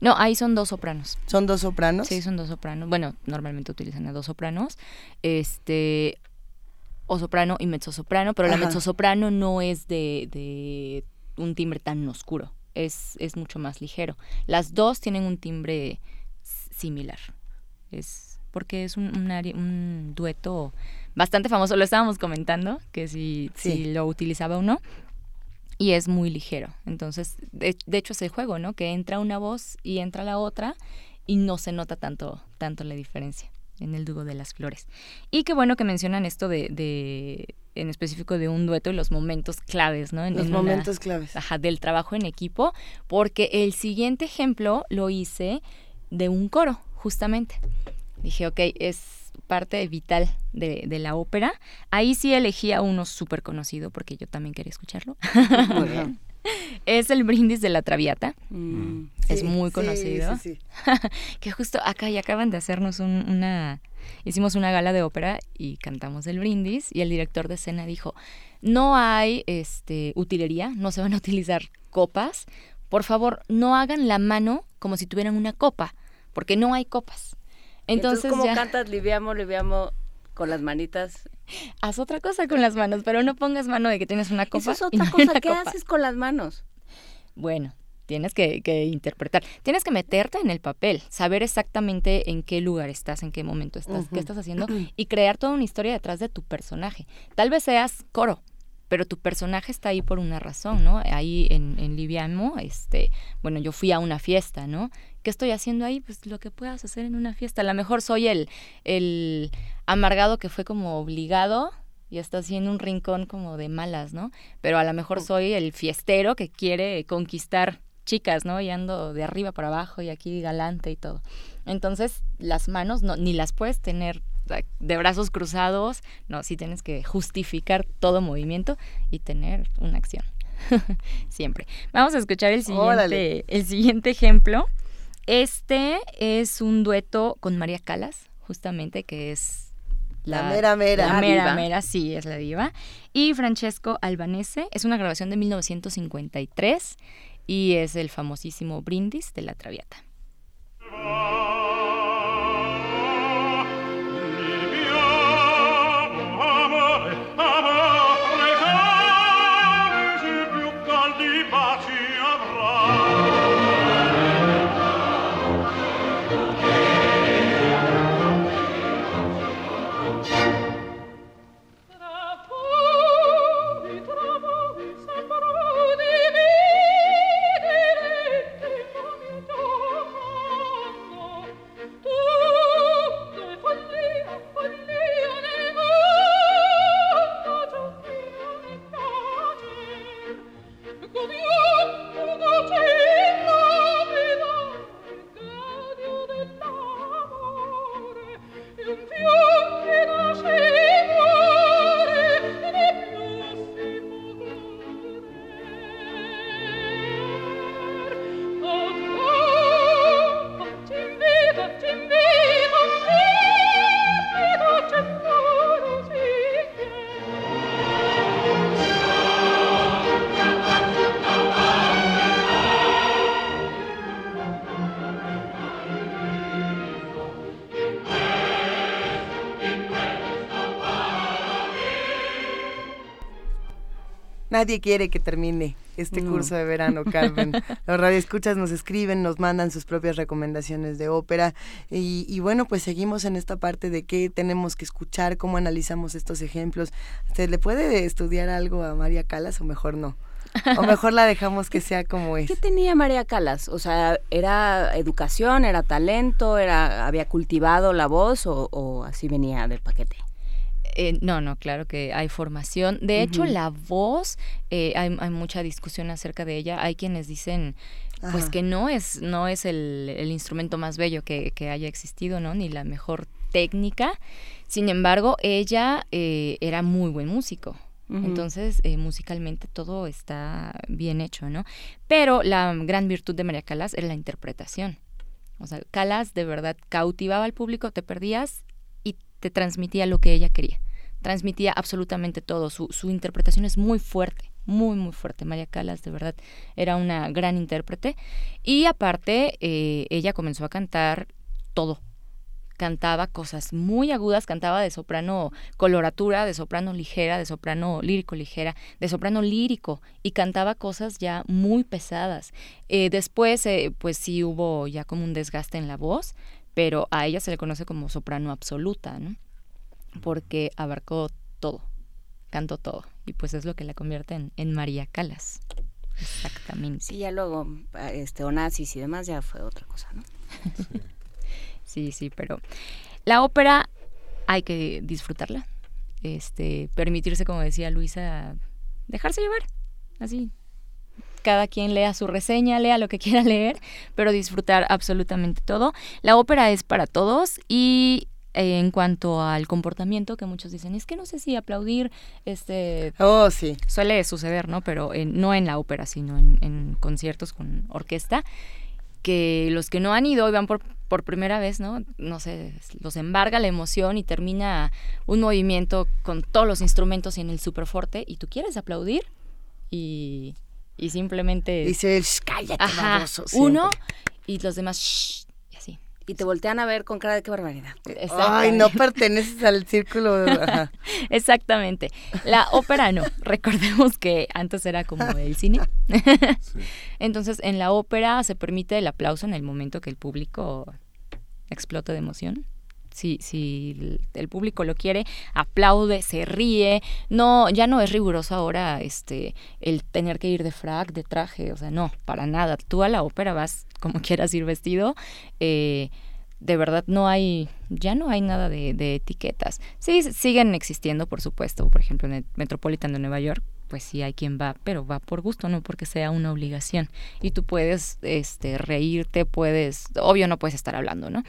No, ahí son dos sopranos. ¿Son dos sopranos? Sí, son dos sopranos. Bueno, normalmente utilizan a dos sopranos. Este, o soprano y mezzosoprano, pero la mezzosoprano no es de, de un timbre tan oscuro, es, es mucho más ligero. Las dos tienen un timbre similar. Es porque es un, un, dueto bastante famoso. Lo estábamos comentando, que si, si lo utilizaba o no. y es muy ligero. Entonces, de, de, hecho es el juego, ¿no? Que entra una voz y entra la otra y no se nota tanto, tanto la diferencia en el dúo de las flores. Y qué bueno que mencionan esto de, de en específico de un dueto y los momentos claves, ¿no? En, los en momentos una, claves. Ajá, del trabajo en equipo, porque el siguiente ejemplo lo hice de un coro, justamente. Dije, ok, es parte vital de, de la ópera. Ahí sí elegí a uno súper conocido, porque yo también quería escucharlo. Muy bien. es el brindis de la Traviata. Mm. es Sí, muy sí, conocido. sí, sí. que justo acá y acaban de hacernos un- una... Hicimos una gala de ópera y cantamos el brindis y el director de escena dijo, no hay este, utilería, no se van a utilizar copas, por favor no hagan la mano como si tuvieran una copa, porque no hay copas. Entonces, Entonces, ¿cómo ya cantas liviamo, liviamo con las manitas? haz otra cosa con las manos, pero no pongas mano de que tienes una copa. Esa es no otra cosa. ¿Qué copa. haces con las manos? Bueno, tienes que, que interpretar, tienes que meterte en el papel, saber exactamente en qué lugar estás, en qué momento estás, qué estás haciendo y crear toda una historia detrás de tu personaje. Tal vez seas coro, pero tu personaje está ahí por una razón, ¿no? Ahí en, en Liviamo, este, bueno, yo fui a una fiesta, ¿no? ¿Qué estoy haciendo ahí? Pues lo que puedas hacer en una fiesta. A lo mejor soy el, el amargado que fue como obligado y está así en un rincón como de malas, ¿no? Pero a lo mejor soy el fiestero que quiere conquistar chicas, ¿no? Y ando de arriba para abajo y aquí galante y todo. Entonces, las manos no, ni las puedes tener de brazos cruzados, no, sí tienes que justificar todo movimiento y tener una acción. Siempre. Vamos a escuchar el siguiente, el siguiente ejemplo. Este es un dueto con María Calas, justamente, que es La mera mera. La La mera diva. mera, sí, es la diva. Y Francesco Albanese, es una grabación de 1953 y es el famosísimo Brindis de la Traviata. Nadie quiere que termine este curso de verano, Carmen. Los radioescuchas nos escriben, nos mandan sus propias recomendaciones de ópera y, y bueno, pues seguimos en esta parte de qué tenemos que escuchar, cómo analizamos estos ejemplos. ¿Se le puede estudiar algo a María Calas o mejor no? O mejor la dejamos que sea como es. ¿Qué tenía María Calas? O sea, ¿era educación, era talento, era había cultivado la voz o, o así venía del paquete? Eh, no, no, claro que hay formación. De hecho, la voz, eh, hay, hay mucha discusión acerca de ella. Hay quienes dicen, pues Ajá. que no es, no es el, el instrumento más bello que, que haya existido, ¿no? Ni la mejor técnica. Sin embargo, ella eh, era muy buen músico. Entonces, eh, musicalmente todo está bien hecho, ¿no? Pero la gran virtud de María Calas era la interpretación. O sea, Calas de verdad cautivaba al público, te perdías transmitía lo que ella quería. Transmitía absolutamente todo. Su, su interpretación es muy fuerte, muy, muy fuerte. María Calas, de verdad, era una gran intérprete. Y aparte, eh, ella comenzó a cantar todo. Cantaba cosas muy agudas, cantaba de soprano coloratura, de soprano ligera, de soprano lírico ligera, de soprano lírico y cantaba cosas ya muy pesadas. Eh, después, eh, pues sí hubo ya como un desgaste en la voz, pero a ella se le conoce como soprano absoluta, ¿no? Porque abarcó todo, cantó todo y pues es lo que la convierte en, en María Calas. Exactamente. Sí, ya luego, este, Onassis y demás ya fue otra cosa, ¿no? Sí, sí, pero la ópera hay que disfrutarla. Este, permitirse, como decía Luisa, dejarse llevar, así. Cada quien lea su reseña, lea lo que quiera leer, pero disfrutar absolutamente todo. La ópera es para todos y eh, en cuanto al comportamiento que muchos dicen, es que no sé si aplaudir, este, Oh, sí. suele suceder, ¿no? Pero en- no en la ópera, sino en, en conciertos con orquesta, que los que no han ido y van por, por primera vez, ¿no? No sé, los embarga la emoción y termina un movimiento con todos los instrumentos y en el superforte y tú quieres aplaudir y, y simplemente... Dice el "Shh, cállate, Ajá, baboso", siempre. uno y los demás, "Shh", y así. Y te voltean a ver con cara de qué barbaridad. Ay, no perteneces al círculo. ajá. Exactamente. La ópera no. Recordemos que antes era como el cine. Entonces, en la ópera se permite el aplauso en el momento que el público explota de emoción. Si, si el- público lo quiere, aplaude, se ríe. No, ya no es riguroso ahora este el tener que ir de frac, de traje, o sea, no, para nada. Tú a la ópera vas como quieras ir vestido. eh, de verdad no hay, ya no hay nada de, de etiquetas. Sí, siguen existiendo, por supuesto. Por ejemplo, en el Metropolitan de Nueva York, pues sí hay quien va, pero va por gusto, no porque sea una obligación. Y tú puedes este, reírte, puedes, obvio no puedes estar hablando, ¿no?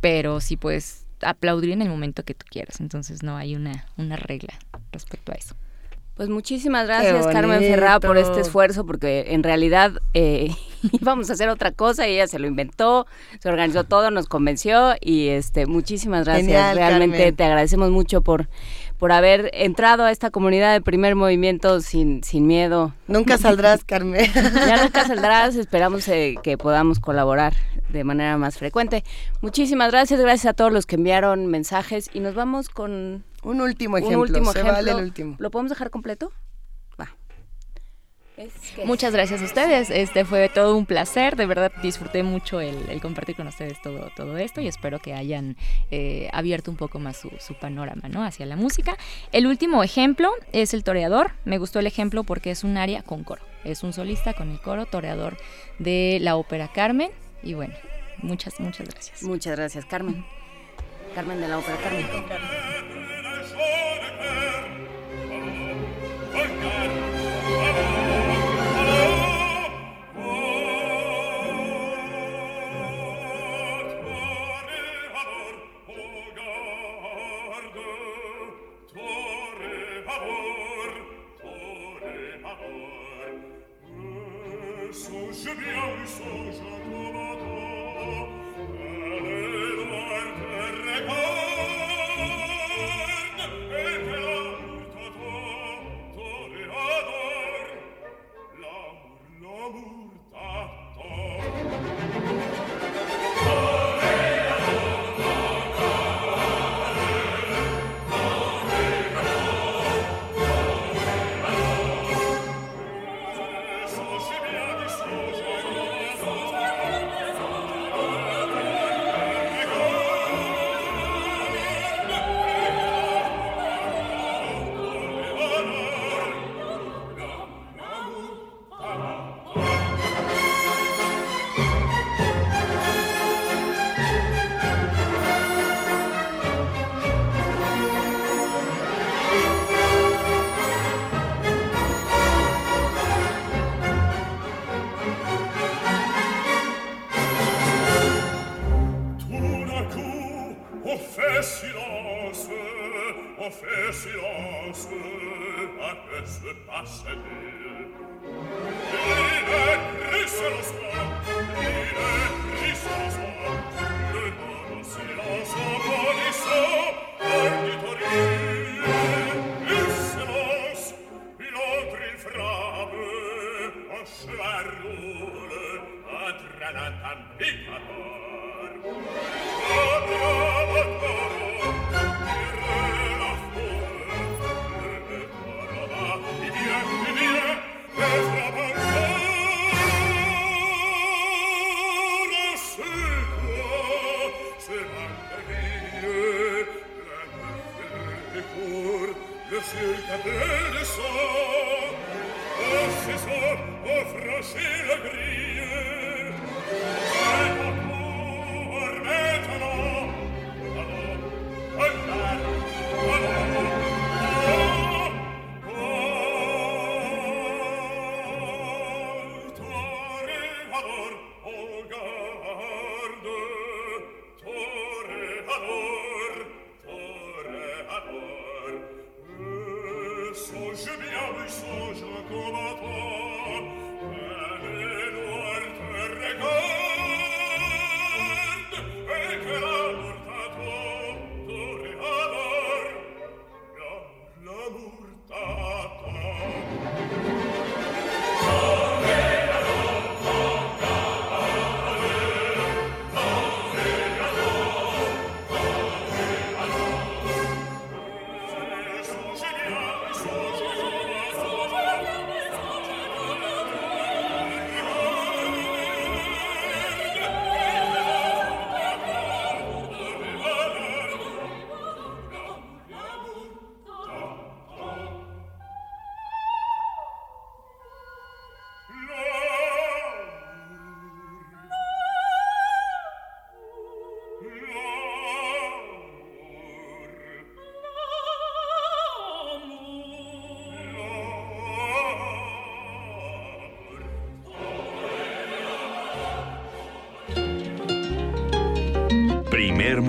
Pero sí puedes aplaudir en el momento que tú quieras. Entonces no hay una, una regla respecto a eso. Pues muchísimas gracias, Carmen. Ferrá, por este esfuerzo, porque en realidad eh, íbamos a hacer otra cosa y ella se lo inventó, se organizó todo, nos convenció y este muchísimas gracias. Genial, Realmente Carmen. te agradecemos mucho por, por haber entrado a esta comunidad de primer movimiento sin, sin miedo. Nunca saldrás, Carmen. Ya nunca saldrás, esperamos eh, que podamos colaborar de manera más frecuente. Muchísimas gracias, gracias a todos los que enviaron mensajes y nos vamos con Un último un ejemplo. último se ejemplo. vale el último. ¿Lo podemos dejar completo? Muchas gracias a ustedes. Este fue todo un placer. De verdad disfruté mucho el, el compartir con ustedes todo, todo esto y espero que hayan eh, abierto un poco más su, su panorama ¿no? hacia la música. El último ejemplo es el toreador. Me gustó el ejemplo porque es un área con coro. Es un solista con el coro, toreador de la ópera Carmen. Y bueno, muchas, muchas gracias. Muchas gracias, Carmen. Carmen de la ópera Carmen. songe bien, songe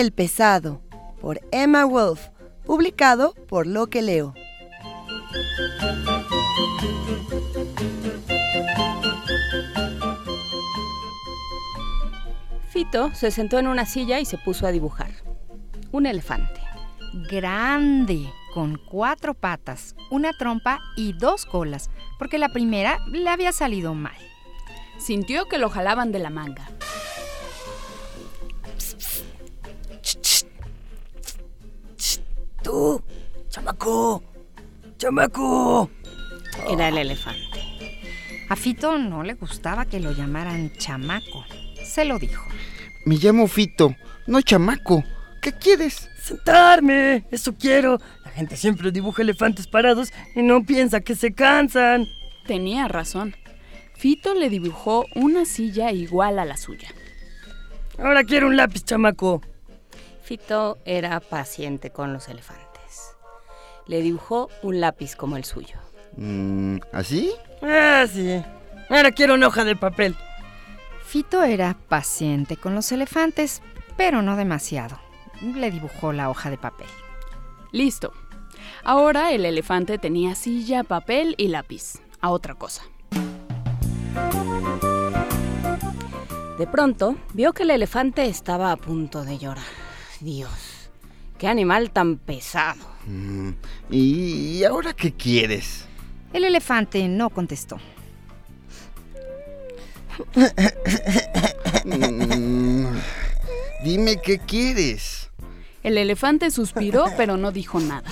El pesado, por Emma Wolf, publicado por Lo que leo. Fito se sentó en una silla y se puso a dibujar. Un elefante. Grande, con cuatro patas, una trompa y dos colas, porque la primera le había salido mal. Sintió que lo jalaban de la manga. Tú, chamaco, chamaco. Era el elefante. A Fito no le gustaba que lo llamaran chamaco. Se lo dijo. Me llamo Fito, no chamaco. ¿Qué quieres? Sentarme, eso quiero. La gente siempre dibuja elefantes parados y no piensa que se cansan. Tenía razón. Fito le dibujó una silla igual a la suya. Ahora quiero un lápiz, chamaco. Fito era paciente con los elefantes. Le dibujó un lápiz como el suyo. Mm, ¿Así? Ah, sí. Ahora quiero una hoja de papel. Fito era paciente con los elefantes, pero no demasiado. Le dibujó la hoja de papel. Listo. Ahora el elefante tenía silla, papel y lápiz. A otra cosa. De pronto, vio que el elefante estaba a punto de llorar. Dios, qué animal tan pesado. Mm, ¿Y ahora qué quieres? El elefante no contestó. Mm, Dime qué quieres. El elefante suspiró, pero no dijo nada.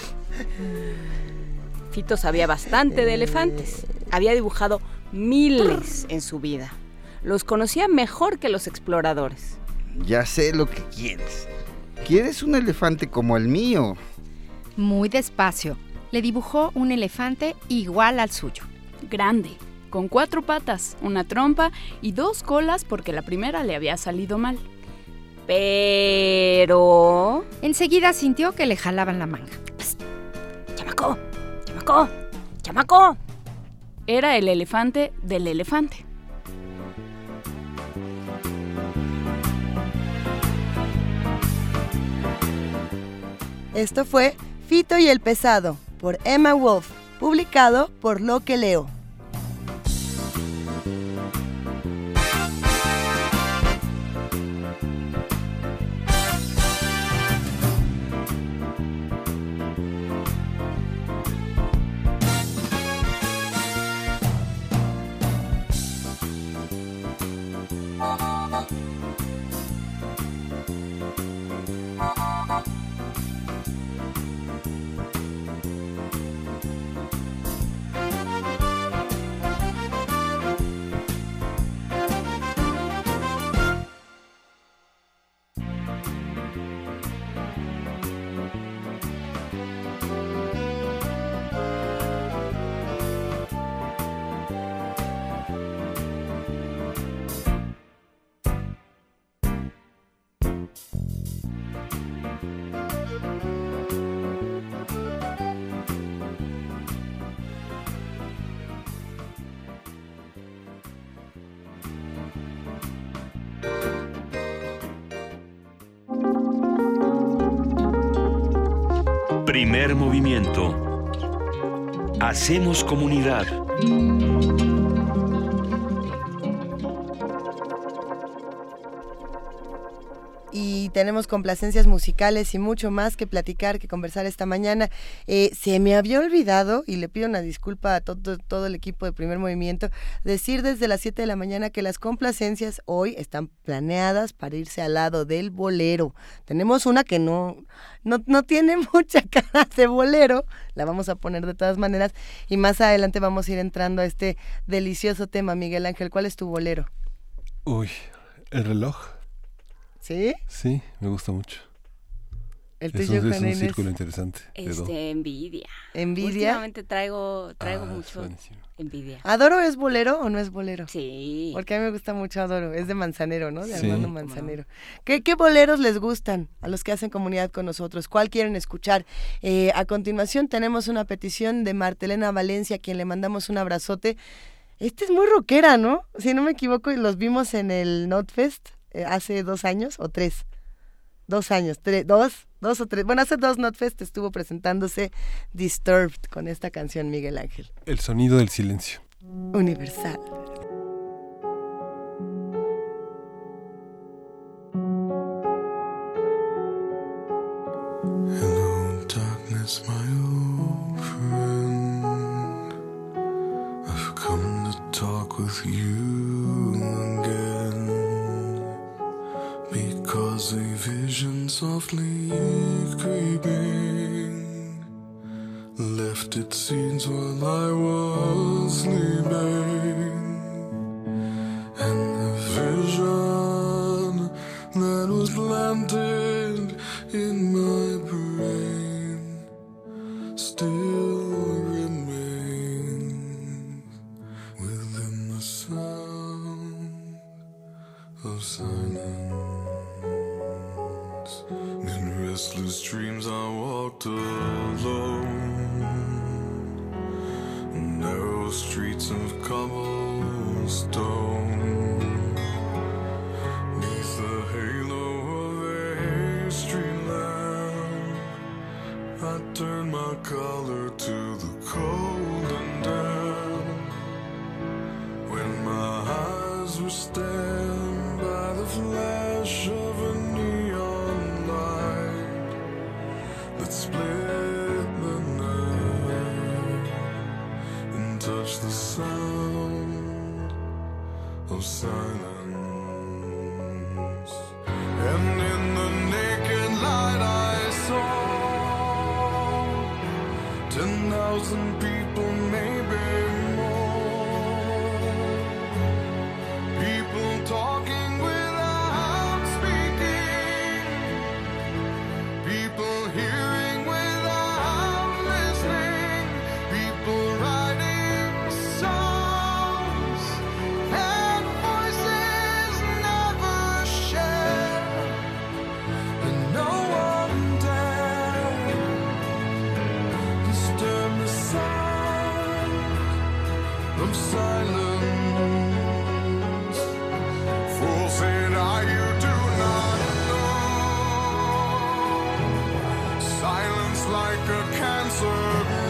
Fito sabía bastante de elefantes. Había dibujado miles en su vida. Los conocía mejor que los exploradores. Ya sé lo que quieres. ¿Quieres un elefante como el mío? Muy despacio, le dibujó un elefante igual al suyo. Grande, con cuatro patas, una trompa y dos colas porque la primera le había salido mal. Pero... Enseguida sintió que le jalaban la manga. ¡Chamaco! ¡Chamaco! ¡Chamaco! Era el elefante del elefante. Esto fue Fito y el pesado, por Emma Wolf, publicado por Lo que leo. Hacemos comunidad. Tenemos complacencias musicales y mucho más que platicar, que conversar esta mañana. Eh, se me había olvidado, y le pido una disculpa a todo, el equipo de primer movimiento, decir desde las 7 de la mañana que las complacencias hoy están planeadas para irse al lado del bolero. Tenemos una que no, no, no tiene mucha cara de bolero, la vamos a poner de todas maneras, y más adelante vamos a ir entrando a este delicioso tema, Miguel Ángel. ¿Cuál es tu bolero? Uy, el reloj. ¿Sí? Sí, me gusta mucho. El es tuyo, un, es Juan un círculo interesante. Este, envidia. ¿Envidia? Últimamente traigo, traigo Ah, es mucho envidia. ¿Adoro es bolero o no es bolero? Sí. Porque a mí me gusta mucho Adoro. Es de Manzanero, ¿no? De Sí. Armando. Manzanero. ¿Qué, qué boleros les gustan a los que hacen comunidad con nosotros? ¿Cuál quieren escuchar? Eh, a continuación tenemos una petición de Martelena Valencia, a quien le mandamos un abrazote. Esta es muy rockera, ¿no? Si no me equivoco, y los vimos en el Notfest eh, hace dos años o tres. Dos años, tres, dos, dos o tres. Bueno, hace dos Notfest estuvo presentándose Disturbed con esta canción, Miguel Ángel. El sonido del silencio. Universal. Hello, darkness, my old friend. I've come to talk with you Because a vision softly creeping left its seeds while I was sleeping. Like a cancer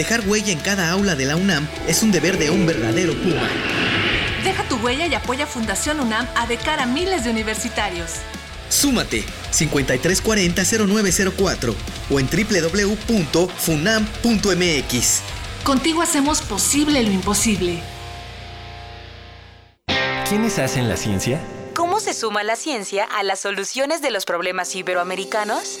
Dejar huella en cada aula de la UNAM es un deber de un verdadero Puma. Deja tu huella y apoya Fundación UNAM a de cara a miles de universitarios. Súmate 5340-0904 o en www.funam.mx. Contigo hacemos posible lo imposible. ¿Quiénes hacen la ciencia? ¿Cómo se suma la ciencia a las soluciones de los problemas iberoamericanos?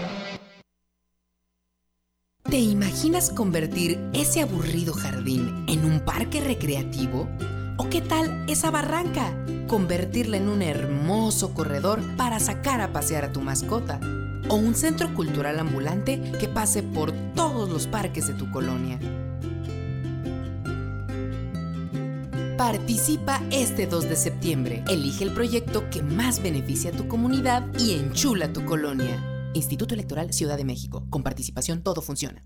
Imaginas convertir ese aburrido jardín en un parque recreativo? ¿O qué tal esa barranca? Convertirla en un hermoso corredor para sacar a pasear a tu mascota. O un centro cultural ambulante que pase por todos los parques de tu colonia. Participa este 2 de septiembre. Elige el proyecto que más beneficia a tu comunidad y enchula tu colonia. Instituto Electoral Ciudad de México. Con participación todo funciona.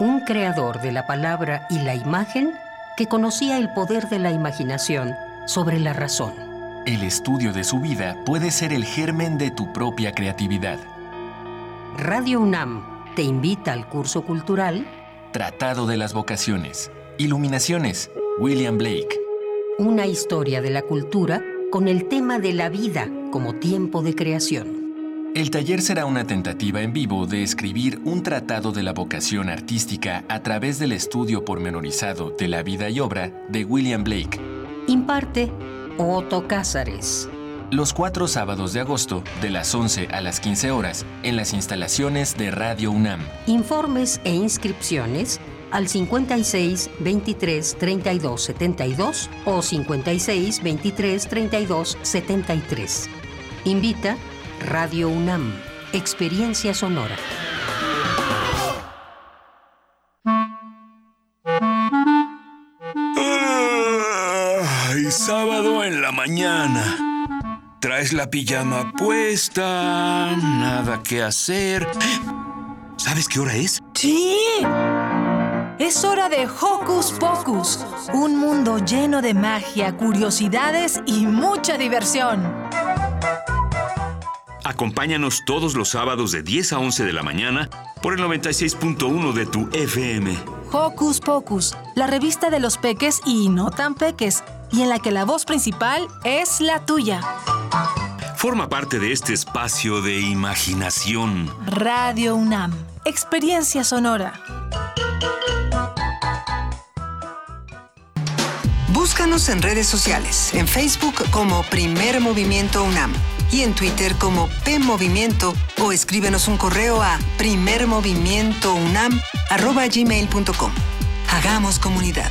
Un creador de la palabra y la imagen que conocía el poder de la imaginación sobre la razón. El estudio de su vida puede ser el germen de tu propia creatividad. Radio UNAM te invita al curso cultural Tratado de las Vocaciones. Iluminaciones. William Blake. Una historia de la cultura con el tema de la vida como tiempo de creación. El taller será una tentativa en vivo de escribir un tratado de la vocación artística a través del estudio pormenorizado de la vida y obra de William Blake. Imparte Otto Cázares. Los cuatro sábados de agosto, de las 11 a las 15 horas, en las instalaciones de Radio UNAM. Informes e inscripciones al 56 23 32 72 o 56 23 32 73. Invita Radio UNAM, Experiencia Sonora. Ay, sábado en la mañana. Traes la pijama puesta, nada que hacer. ¿Sabes qué hora es? Sí. Es hora de Hocus Pocus, un mundo lleno de magia, curiosidades y mucha diversión. Acompáñanos todos los sábados de 10 a 11 de la mañana por el 96.1 de tu FM. Hocus Pocus, la revista de los peques y no tan peques, y en la que la voz principal es la tuya. Forma parte de este espacio de imaginación. Radio UNAM, experiencia sonora. Búscanos en redes sociales, en Facebook como Primer Movimiento UNAM y en Twitter como P Movimiento o escríbenos un correo a primermovimientounam@gmail.com. Hagamos comunidad.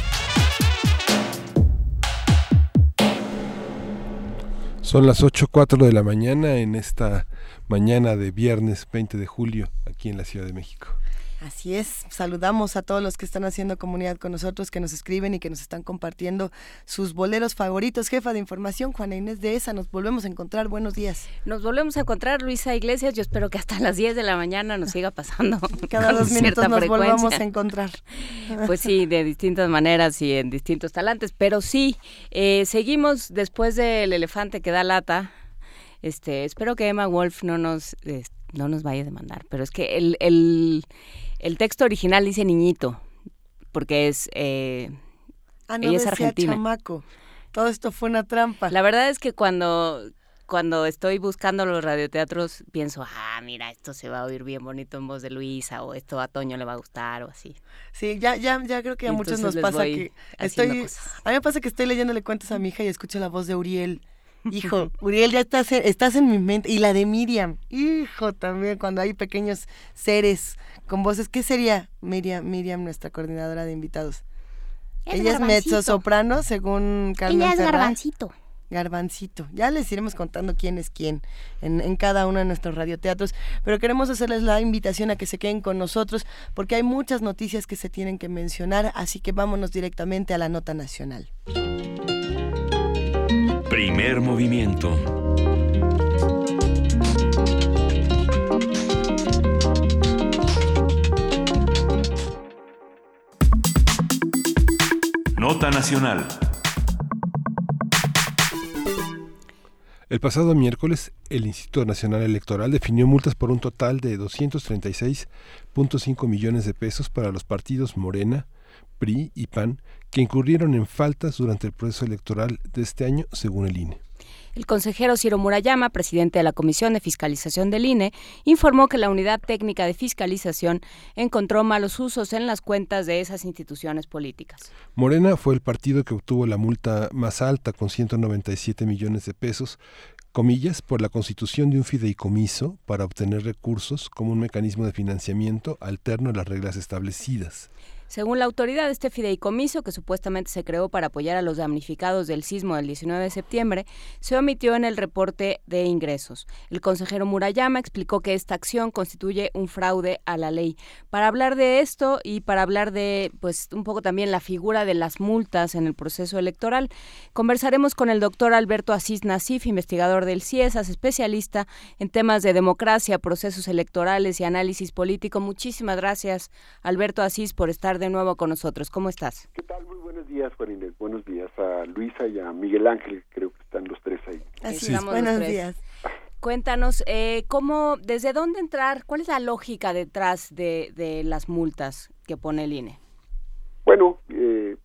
Son las 8.04 de la mañana en esta mañana de viernes 20 de julio aquí en la Ciudad de México. Así es, saludamos a todos los que están haciendo comunidad con nosotros, que nos escriben y que nos están compartiendo sus boleros favoritos. Jefa de información, Juana Inés de esa, nos volvemos a encontrar. Buenos días. Nos volvemos a encontrar, Luisa Iglesias. Yo espero que hasta las 10 de la mañana nos siga pasando. Cada dos minutos nos frecuencia. volvamos a encontrar. Pues sí, de distintas maneras y en distintos talantes. Pero sí, eh, seguimos después del elefante que da lata. Este, espero que Emma Wolf no nos, eh, no nos vaya a demandar. Pero es que el, el, el texto original dice niñito, porque es... eh, Ah, no ella es argentina. chamaco. Todo esto fue una trampa. La verdad es que cuando, cuando estoy buscando los radioteatros, pienso, ah, mira, esto se va a oír bien bonito en voz de Luisa, o esto a Toño le va a gustar, o así. Sí, ya, ya, ya creo que a muchos nos pasa que estoy, cosas. a mí me pasa que estoy leyéndole cuentos a mi hija y escucho la voz de Uriel Hijo, Uriel, ya estás en, estás en mi mente. Y la de Miriam. Hijo, también, cuando hay pequeños seres con voces. ¿Qué sería Miriam, Miriam nuestra coordinadora de invitados? Es Ella es Garbancito. mezzo soprano, según Carmen Ella es. Garbancito. Garbancito. Ya les iremos contando quién es quién en, en cada uno de nuestros radioteatros, pero queremos hacerles la invitación a que se queden con nosotros porque hay muchas noticias que se tienen que mencionar, así que vámonos directamente a la nota nacional. Primer movimiento. Nota nacional. El pasado miércoles, el Instituto Nacional Electoral definió multas por un total de 236.5 millones de pesos para los partidos Morena, PRI y PAN que incurrieron en faltas durante el proceso electoral de este año, según el INE. El consejero Ciro Murayama, presidente de la Comisión de Fiscalización del INE, informó que la Unidad Técnica de Fiscalización encontró malos usos en las cuentas de esas instituciones políticas. Morena fue el partido que obtuvo la multa más alta con 197 millones de pesos, comillas, por la constitución de un fideicomiso para obtener recursos como un mecanismo de financiamiento alterno a las reglas establecidas. Según la autoridad, este fideicomiso, que supuestamente se creó para apoyar a los damnificados del sismo del 19 de septiembre, se omitió en el reporte de ingresos. El consejero Murayama explicó que esta acción constituye un fraude a la ley. Para hablar de esto y para hablar de, pues, un poco también la figura de las multas en el proceso electoral, conversaremos con el doctor Alberto Asís Nasif, investigador del CIESAS, especialista en temas de democracia, procesos electorales y análisis político. Muchísimas gracias, Alberto Asís, por estar de nuevo con nosotros. ¿Cómo estás? ¿Qué tal? Muy buenos días, Juan Inés. Buenos días a Luisa y a Miguel Ángel. Creo que están los tres ahí. Así estamos los tres. Cuéntanos, eh, ¿cómo, desde dónde entrar? ¿Cuál es la lógica detrás de, de las multas que pone el INE? Bueno, eh,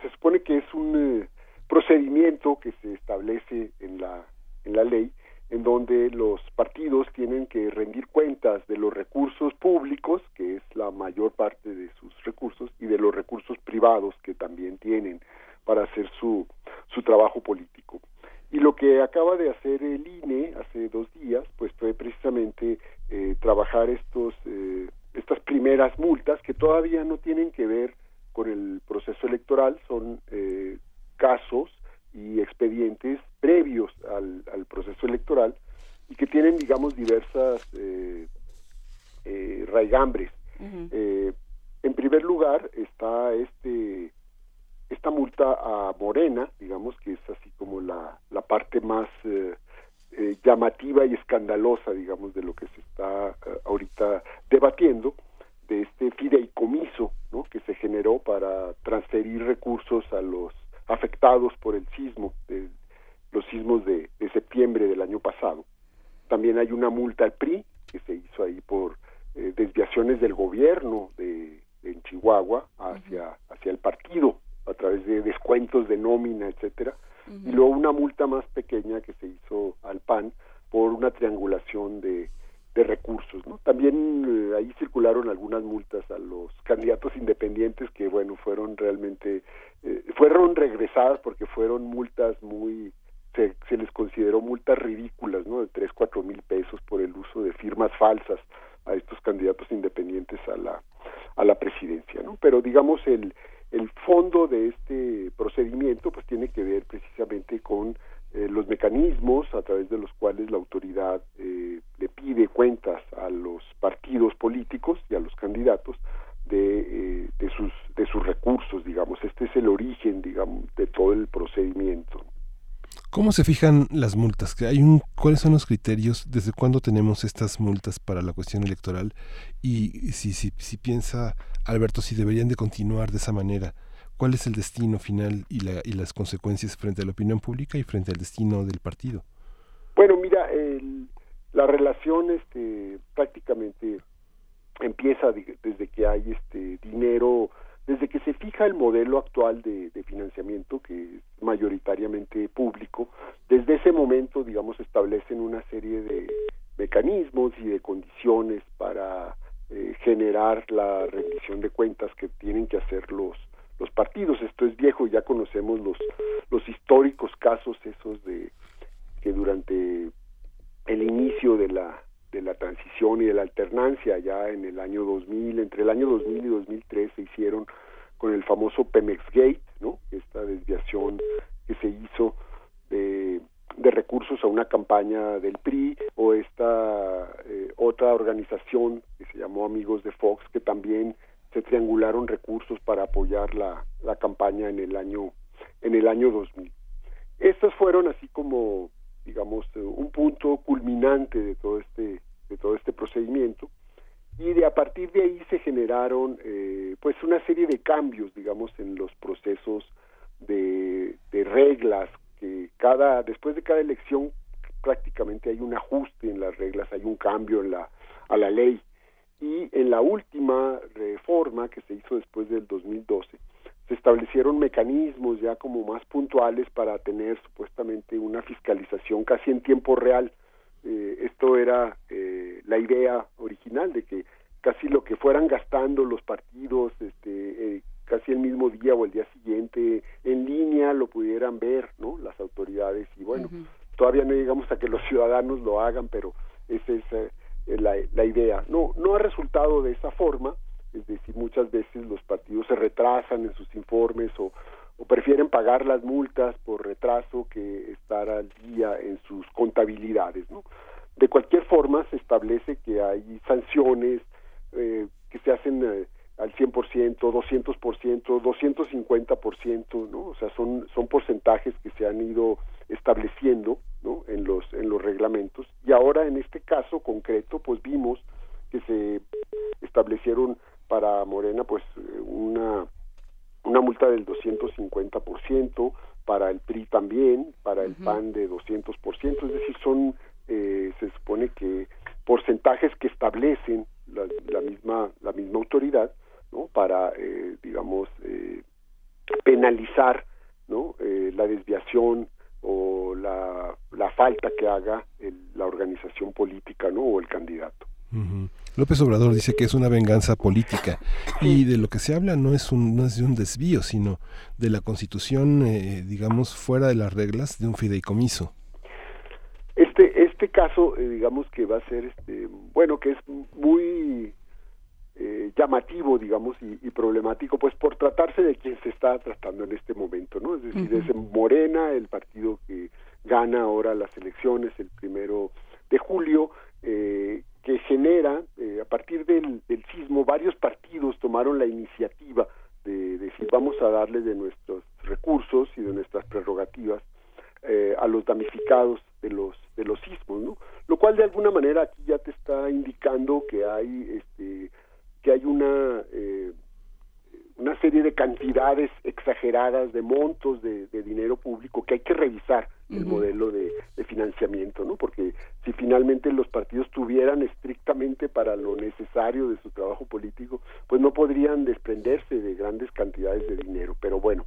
se supone que es un eh, procedimiento que se establece en la, en la ley en donde los partidos tienen que rendir cuentas de los recursos públicos, que es la mayor parte de sus recursos, y de los recursos privados que también tienen para hacer su, su trabajo político. Y lo que acaba de hacer el INE hace dos días, pues fue precisamente eh, trabajar estos, eh, estas primeras multas que todavía no tienen que ver con el proceso electoral, son eh, casos y expedientes previos al, al, proceso electoral y que tienen, digamos, diversas eh, eh, raigambres. Uh -huh. eh, en primer lugar está este esta multa a Morena, digamos, que es así como la, la parte más eh, llamativa y escandalosa, digamos, de lo que se está ahorita debatiendo, de este fideicomiso ¿no? que se generó para transferir recursos a los afectados por el sismo, de, los sismos de, de, septiembre del año pasado. También hay una multa al PRI que se hizo ahí por eh, desviaciones del gobierno de, en Chihuahua hacia, hacia el partido a través de descuentos de nómina, etcétera, uh -huh. y luego una multa más pequeña que se hizo al PAN por una triangulación de, de recursos. ¿no? También eh, ahí circularon algunas multas a los candidatos independientes que, bueno, fueron realmente, eh, fueron regresadas porque fueron multas muy, se, se, les consideró multas ridículas, ¿no? De 3, 4 mil pesos por el uso de firmas falsas a estos candidatos independientes a la, a la presidencia, ¿no? Pero digamos el, el fondo de este procedimiento pues tiene que ver precisamente con eh, los mecanismos a través de los cuales la autoridad eh, le pide cuentas a los partidos políticos y a los candidatos de, eh, de, sus de sus recursos digamos este es el origen digamos de todo el procedimiento ¿Cómo se fijan las multas? ¿Hay un, ¿Cuáles son los criterios? ¿Desde cuándo tenemos estas multas para la cuestión electoral? Y si, si, si piensa Alberto si deberían de continuar de esa manera, ¿cuál es el destino final y, la, y las consecuencias frente a la opinión pública y frente al destino del partido? Bueno, mira, el, la relación este, prácticamente empieza de, desde que hay este dinero desde que se fija el modelo actual de, de, financiamiento, que es mayoritariamente público, desde ese momento, digamos, establecen una serie de mecanismos y de condiciones para eh, generar la rendición de cuentas que tienen que hacer los, los partidos. Esto es viejo, ya conocemos los, los históricos casos esos de que durante el inicio de la de la transición y de la alternancia ya en el año 2000, entre el año 2000 y 2003 se hicieron con el famoso Pemex Gate, ¿no? Esta desviación que se hizo de, recursos a una campaña del PRI o esta eh, otra organización que se llamó Amigos de Fox que también se triangularon recursos para apoyar la, la campaña en el año en el año 2000. Estos fueron así como digamos eh, un punto culminante de todo este de todo este procedimiento. Y de a partir de ahí se generaron eh, pues una serie de cambios digamos en los procesos de, de reglas que cada después de cada elección prácticamente hay un ajuste en las reglas hay un cambio en la a la ley. Y en la última reforma que se hizo después del 2012 se establecieron mecanismos ya como más puntuales para tener supuestamente una fiscalización casi en tiempo real. Eh, esto era eh, la idea original de que casi lo que fueran gastando los partidos, este, eh, casi el mismo día o el día siguiente en línea lo pudieran ver, ¿no? Las autoridades y bueno, todavía no llegamos a que los ciudadanos lo hagan, pero esa es eh, la, la idea. No, no ha resultado de esa forma es decir, muchas veces los partidos se retrasan en sus informes o, o prefieren pagar las multas por retraso que estar al día en sus contabilidades. ¿no? De cualquier forma, se establece que hay sanciones eh, que se hacen eh, al 100%, 200%, 250%, ¿no? O sea, son son porcentajes que se han ido estableciendo, ¿no? En los en los reglamentos y ahora en este caso concreto pues vimos que se establecieron para Morena pues una una multa del 250%, para el PRI también, para el PAN de 200%, es decir, son eh, se supone que porcentajes que establecen la, la misma la misma autoridad, ¿no? Para eh, digamos eh, penalizar, ¿no? Eh, la desviación o la, la falta que haga el, la organización política, ¿no? O el candidato. Ujú. López Obrador dice que es una venganza política y de lo que se habla no es un, no es de un desvío, sino de la constitución, eh, digamos, fuera de las reglas de un fideicomiso. Este este caso, eh, digamos que va a ser, este, bueno, que es muy eh, llamativo, digamos, y, y problemático, pues por tratarse de quien se está tratando en este momento, ¿no? Es decir, es Morena, el partido que gana ahora las elecciones el primero de julio, eh, que genera, eh, a partir del, del sismo, varios partidos tomaron la iniciativa de decir vamos a darle de nuestros recursos y de nuestras prerrogativas eh, a los damnificados de los de los sismos, ¿no? Lo cual de alguna manera aquí ya te está indicando que hay este que hay una eh, una serie de cantidades exageradas de montos de, de dinero público que hay que revisar el modelo de, de financiamiento, ¿no? Porque si finalmente los partidos tuvieran estrictamente para lo necesario de su trabajo político, pues no podrían desprenderse de grandes cantidades de dinero. Pero bueno,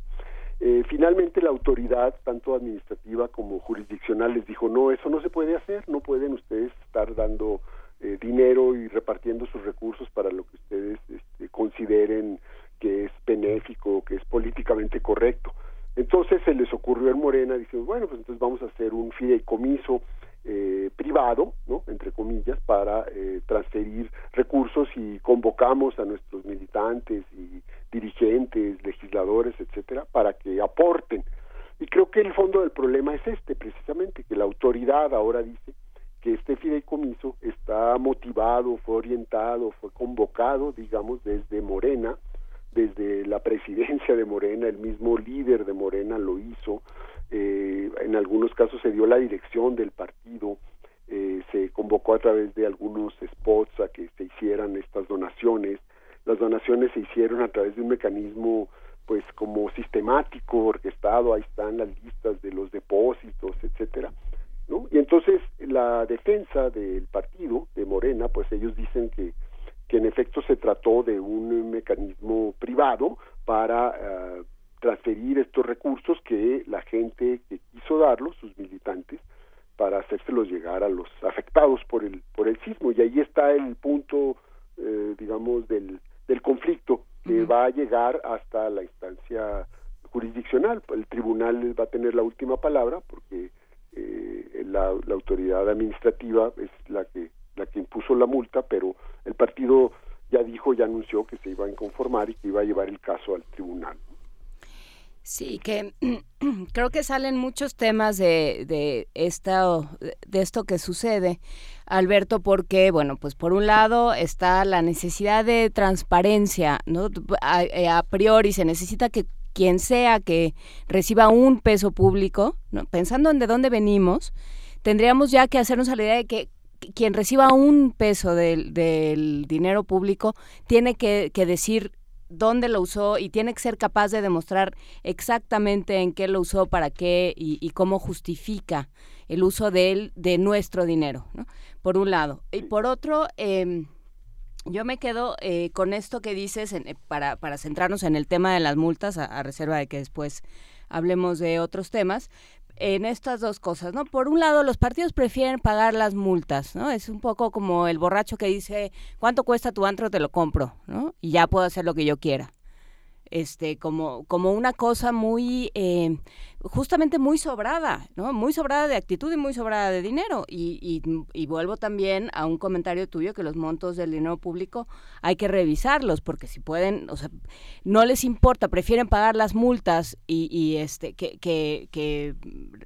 eh, finalmente la autoridad, tanto administrativa como jurisdiccional, les dijo, no, eso no se puede hacer, no pueden ustedes estar dando eh, dinero y repartiendo sus recursos para lo que ustedes este, consideren que es benéfico, que es políticamente correcto. Entonces se les ocurrió en Morena, dicen, bueno, pues entonces vamos a hacer un fideicomiso eh, privado, ¿no? Entre comillas, para eh, transferir recursos y convocamos a nuestros militantes y dirigentes, legisladores, etcétera, para que aporten. Y creo que el fondo del problema es este, precisamente, que la autoridad ahora dice que este fideicomiso está motivado, fue orientado, fue convocado, digamos, desde Morena, desde la presidencia de Morena, el mismo líder de Morena lo hizo, eh, en algunos casos se dio la dirección del partido, eh, se convocó a través de algunos spots a que se hicieran estas donaciones, las donaciones se hicieron a través de un mecanismo pues como sistemático, orquestado, ahí están las listas de los depósitos, etcétera, ¿no? Y entonces la defensa del partido de Morena, pues ellos dicen que que en efecto se trató de un mecanismo privado para uh, transferir estos recursos que la gente que quiso darlos, sus militantes, para hacérselos llegar a los afectados por el por el sismo y ahí está el punto eh, digamos del del conflicto que uh -huh. va a llegar hasta la instancia jurisdiccional el tribunal va a tener la última palabra porque eh, la, la autoridad administrativa es la que la que impuso la multa, pero el partido ya dijo, ya anunció que se iba a inconformar y que iba a llevar el caso al tribunal. Sí, que creo que salen muchos temas de, de, esta, de esto que sucede, Alberto, porque, bueno, pues por un lado está la necesidad de transparencia, ¿no? A, a priori se necesita que quien sea que reciba un peso público, ¿no? pensando en de dónde venimos, tendríamos ya que hacernos a la idea de que quien reciba un peso del, dinero público tiene que, decir dónde lo usó y tiene que ser capaz de demostrar exactamente en qué lo usó, para qué y, cómo justifica el uso de él, de nuestro dinero, ¿no? por un lado. Y por otro, eh, yo me quedo eh, con esto que dices en, para, para centrarnos en el tema de las multas, a reserva de que después hablemos de otros temas, en estas dos cosas, ¿no? Por un lado, los partidos prefieren pagar las multas, ¿no? Es un poco como el borracho que dice, ¿cuánto cuesta tu antro? Te lo compro, ¿no? Y ya puedo hacer lo que yo quiera. Este, como, como una cosa muy, eh, justamente muy sobrada, ¿no? Muy sobrada de actitud y muy sobrada de dinero. Y, y, y, vuelvo también a un comentario tuyo que los montos del dinero público hay que revisarlos, porque si pueden, o sea, no les importa, prefieren pagar las multas y, y este, que, que, que,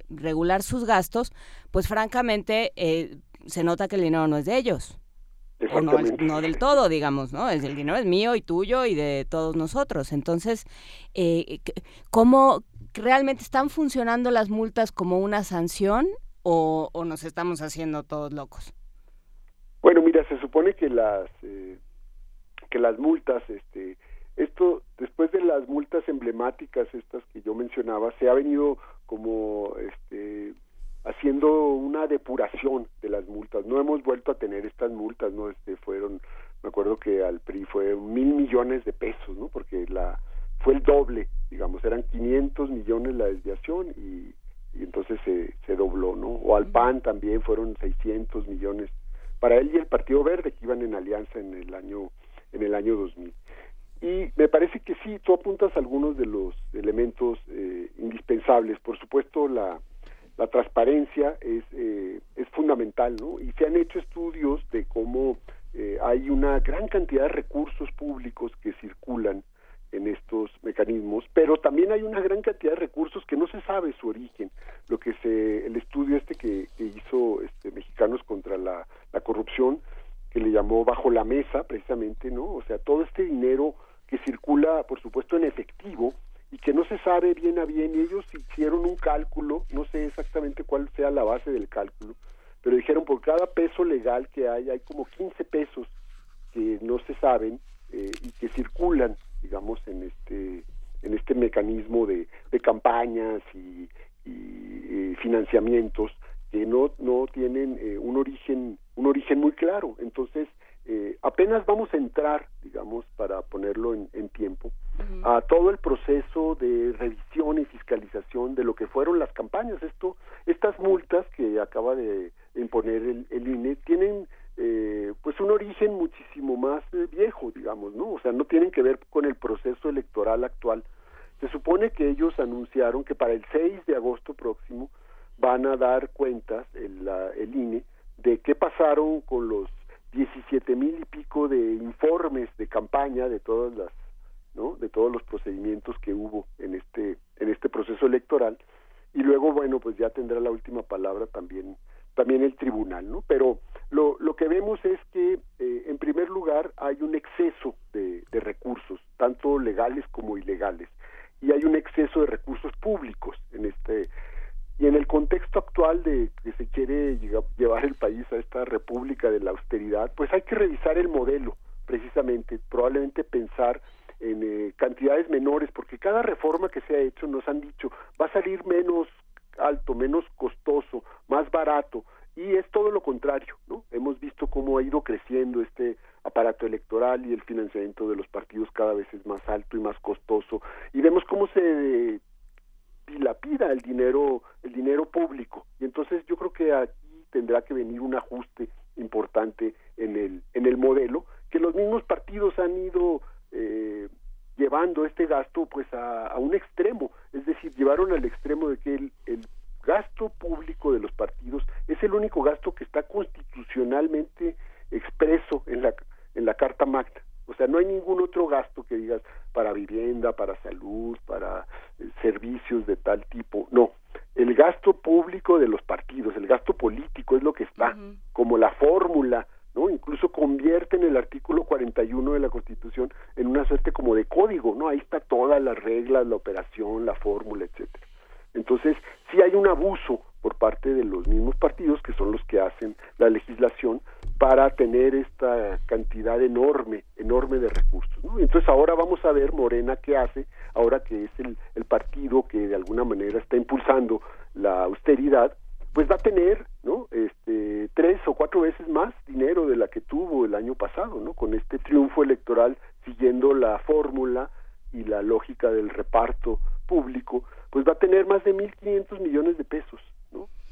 regular sus gastos, pues francamente eh, se nota que el dinero no es de ellos. O no, no, del todo, digamos, ¿no? Es, el dinero es mío y tuyo y de todos nosotros. Entonces, eh, ¿cómo realmente están funcionando las multas como una sanción o, o, nos estamos haciendo todos locos? Bueno, mira, se supone que las eh, que las multas, este, esto después de las multas emblemáticas estas que yo mencionaba, se ha venido como este haciendo una depuración de las multas. No hemos vuelto a tener estas multas, ¿no? Este, fueron, me acuerdo que al PRI fue mil millones de pesos, ¿no? Porque la fue el doble, digamos, eran 500 millones la desviación y, y entonces se, se dobló, ¿no? O al PAN también fueron 600 millones para él y el Partido Verde que iban en alianza en el año en el año 2000. Y me parece que sí, tú apuntas algunos de los elementos eh, indispensables. Por supuesto, la, la transparencia es, eh, es fundamental, ¿no? Y se han hecho estudios de cómo eh, hay una gran cantidad de recursos públicos que circulan en estos mecanismos, pero también hay una gran cantidad de recursos que no se sabe su origen. Lo que se, el estudio este que, que hizo este, Mexicanos contra la, la corrupción, que le llamó bajo la mesa, precisamente, ¿no? O sea, todo este dinero que circula, por supuesto, en efectivo, y que no se sabe bien a bien, y ellos hicieron un cálculo, no sé exactamente cuál sea la base del cálculo, pero dijeron por cada peso legal que hay, hay como 15 pesos que no se saben eh, y que circulan, digamos, en este en este mecanismo de, campañas y, financiamientos que no no tienen eh, un origen un origen muy claro. Entonces eh, apenas vamos a entrar, digamos, para ponerlo en, en tiempo, uh -huh. a todo el proceso de revisión y fiscalización de lo que fueron las campañas. Esto, estas multas que acaba de imponer el, el INE tienen eh, pues un origen muchísimo más eh, viejo, digamos, ¿no? O sea, no tienen que ver con el proceso electoral actual. Se supone que ellos anunciaron que para el 6 de agosto próximo van a dar cuentas el, la, el INE de qué pasaron con los 17 mil y pico de informes de campaña de todas las no de todos los procedimientos que hubo en este en este proceso electoral. Y luego bueno pues ya tendrá la última palabra también también el tribunal no pero lo, lo que vemos es que eh, en primer lugar hay un exceso de, de recursos tanto legales como ilegales. Y hay un exceso de recursos públicos en este y en el contexto actual de que se quiere llevar el país a esta república de la austeridad, pues hay que revisar el modelo, precisamente, probablemente pensar en eh, cantidades menores, porque cada reforma que se ha hecho, nos han dicho, va a salir menos alto, menos costoso, más barato, y es todo lo contrario, ¿no? Hemos visto cómo ha ido creciendo este aparato electoral y el financiamiento de los partidos cada vez es más alto y más costoso, y vemos cómo se dilapida el dinero el dinero público y entonces yo creo que aquí tendrá que venir un ajuste importante en el en el modelo que los mismos partidos han ido eh, llevando este gasto pues a, a, un extremo es decir llevaron al extremo de que el, el gasto público de los partidos es el único gasto que está constitucionalmente expreso en la en la Carta Magna. O sea, no hay ningún otro gasto que digas para vivienda, para salud, para eh, servicios de tal tipo. No, el gasto público de los partidos, el gasto político es lo que está como la fórmula, ¿no? Incluso convierten el artículo 41 de la Constitución en una suerte como de código, ¿no? Ahí está todas las reglas, la operación, la fórmula, etcétera. Entonces, sí hay un abuso por parte de los mismos partidos, que son los que hacen la legislación, para tener esta cantidad enorme, enorme de recursos. ¿no? Entonces ahora vamos a ver Morena qué hace, ahora que es el, el partido que de alguna manera está impulsando la austeridad, pues va a tener, ¿no? Este, tres o cuatro veces más dinero de la que tuvo el año pasado, ¿no? Con este triunfo electoral siguiendo la fórmula y la lógica del reparto público, pues va a tener más de 1.500 millones de pesos.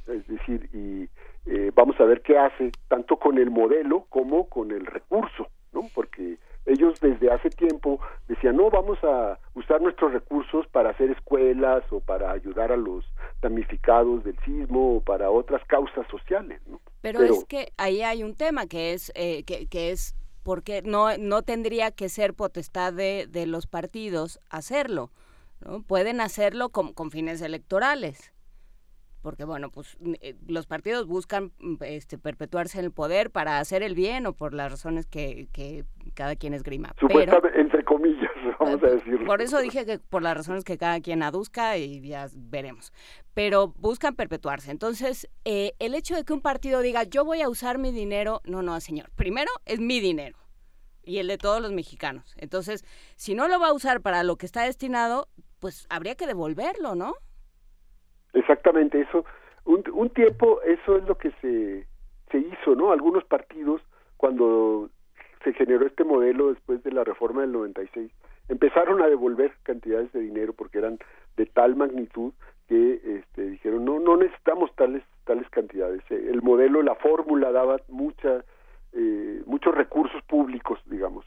Es decir, y eh, vamos a ver qué hace tanto con el modelo como con el recurso, ¿no? Porque ellos desde hace tiempo decían, no, vamos a usar nuestros recursos para hacer escuelas o para ayudar a los damnificados del sismo o para otras causas sociales, ¿no? Pero, es que ahí hay un tema que es, eh, que, que es porque no, no tendría que ser potestad de, de los partidos hacerlo, ¿no? Pueden hacerlo con, con fines electorales porque bueno, pues eh, los partidos buscan mm, este, perpetuarse en el poder para hacer el bien o por las razones que, que cada quien esgrima. Supuestamente, entre comillas, vamos a decirlo. Por eso dije que por las razones que cada quien aduzca y ya veremos. Pero buscan perpetuarse. Entonces, eh, el hecho de que un partido diga, yo voy a usar mi dinero, no, no, señor. Primero, es mi dinero y el de todos los mexicanos. Entonces, si no lo va a usar para lo que está destinado, pues habría que devolverlo, ¿no? Exactamente, eso. Un, un tiempo eso es lo que se, se hizo, ¿no? Algunos partidos, cuando se generó este modelo después de la reforma del 96, empezaron a devolver cantidades de dinero porque eran de tal magnitud que este, dijeron no no necesitamos tales tales cantidades el modelo la fórmula daba mucha eh, muchos recursos públicos digamos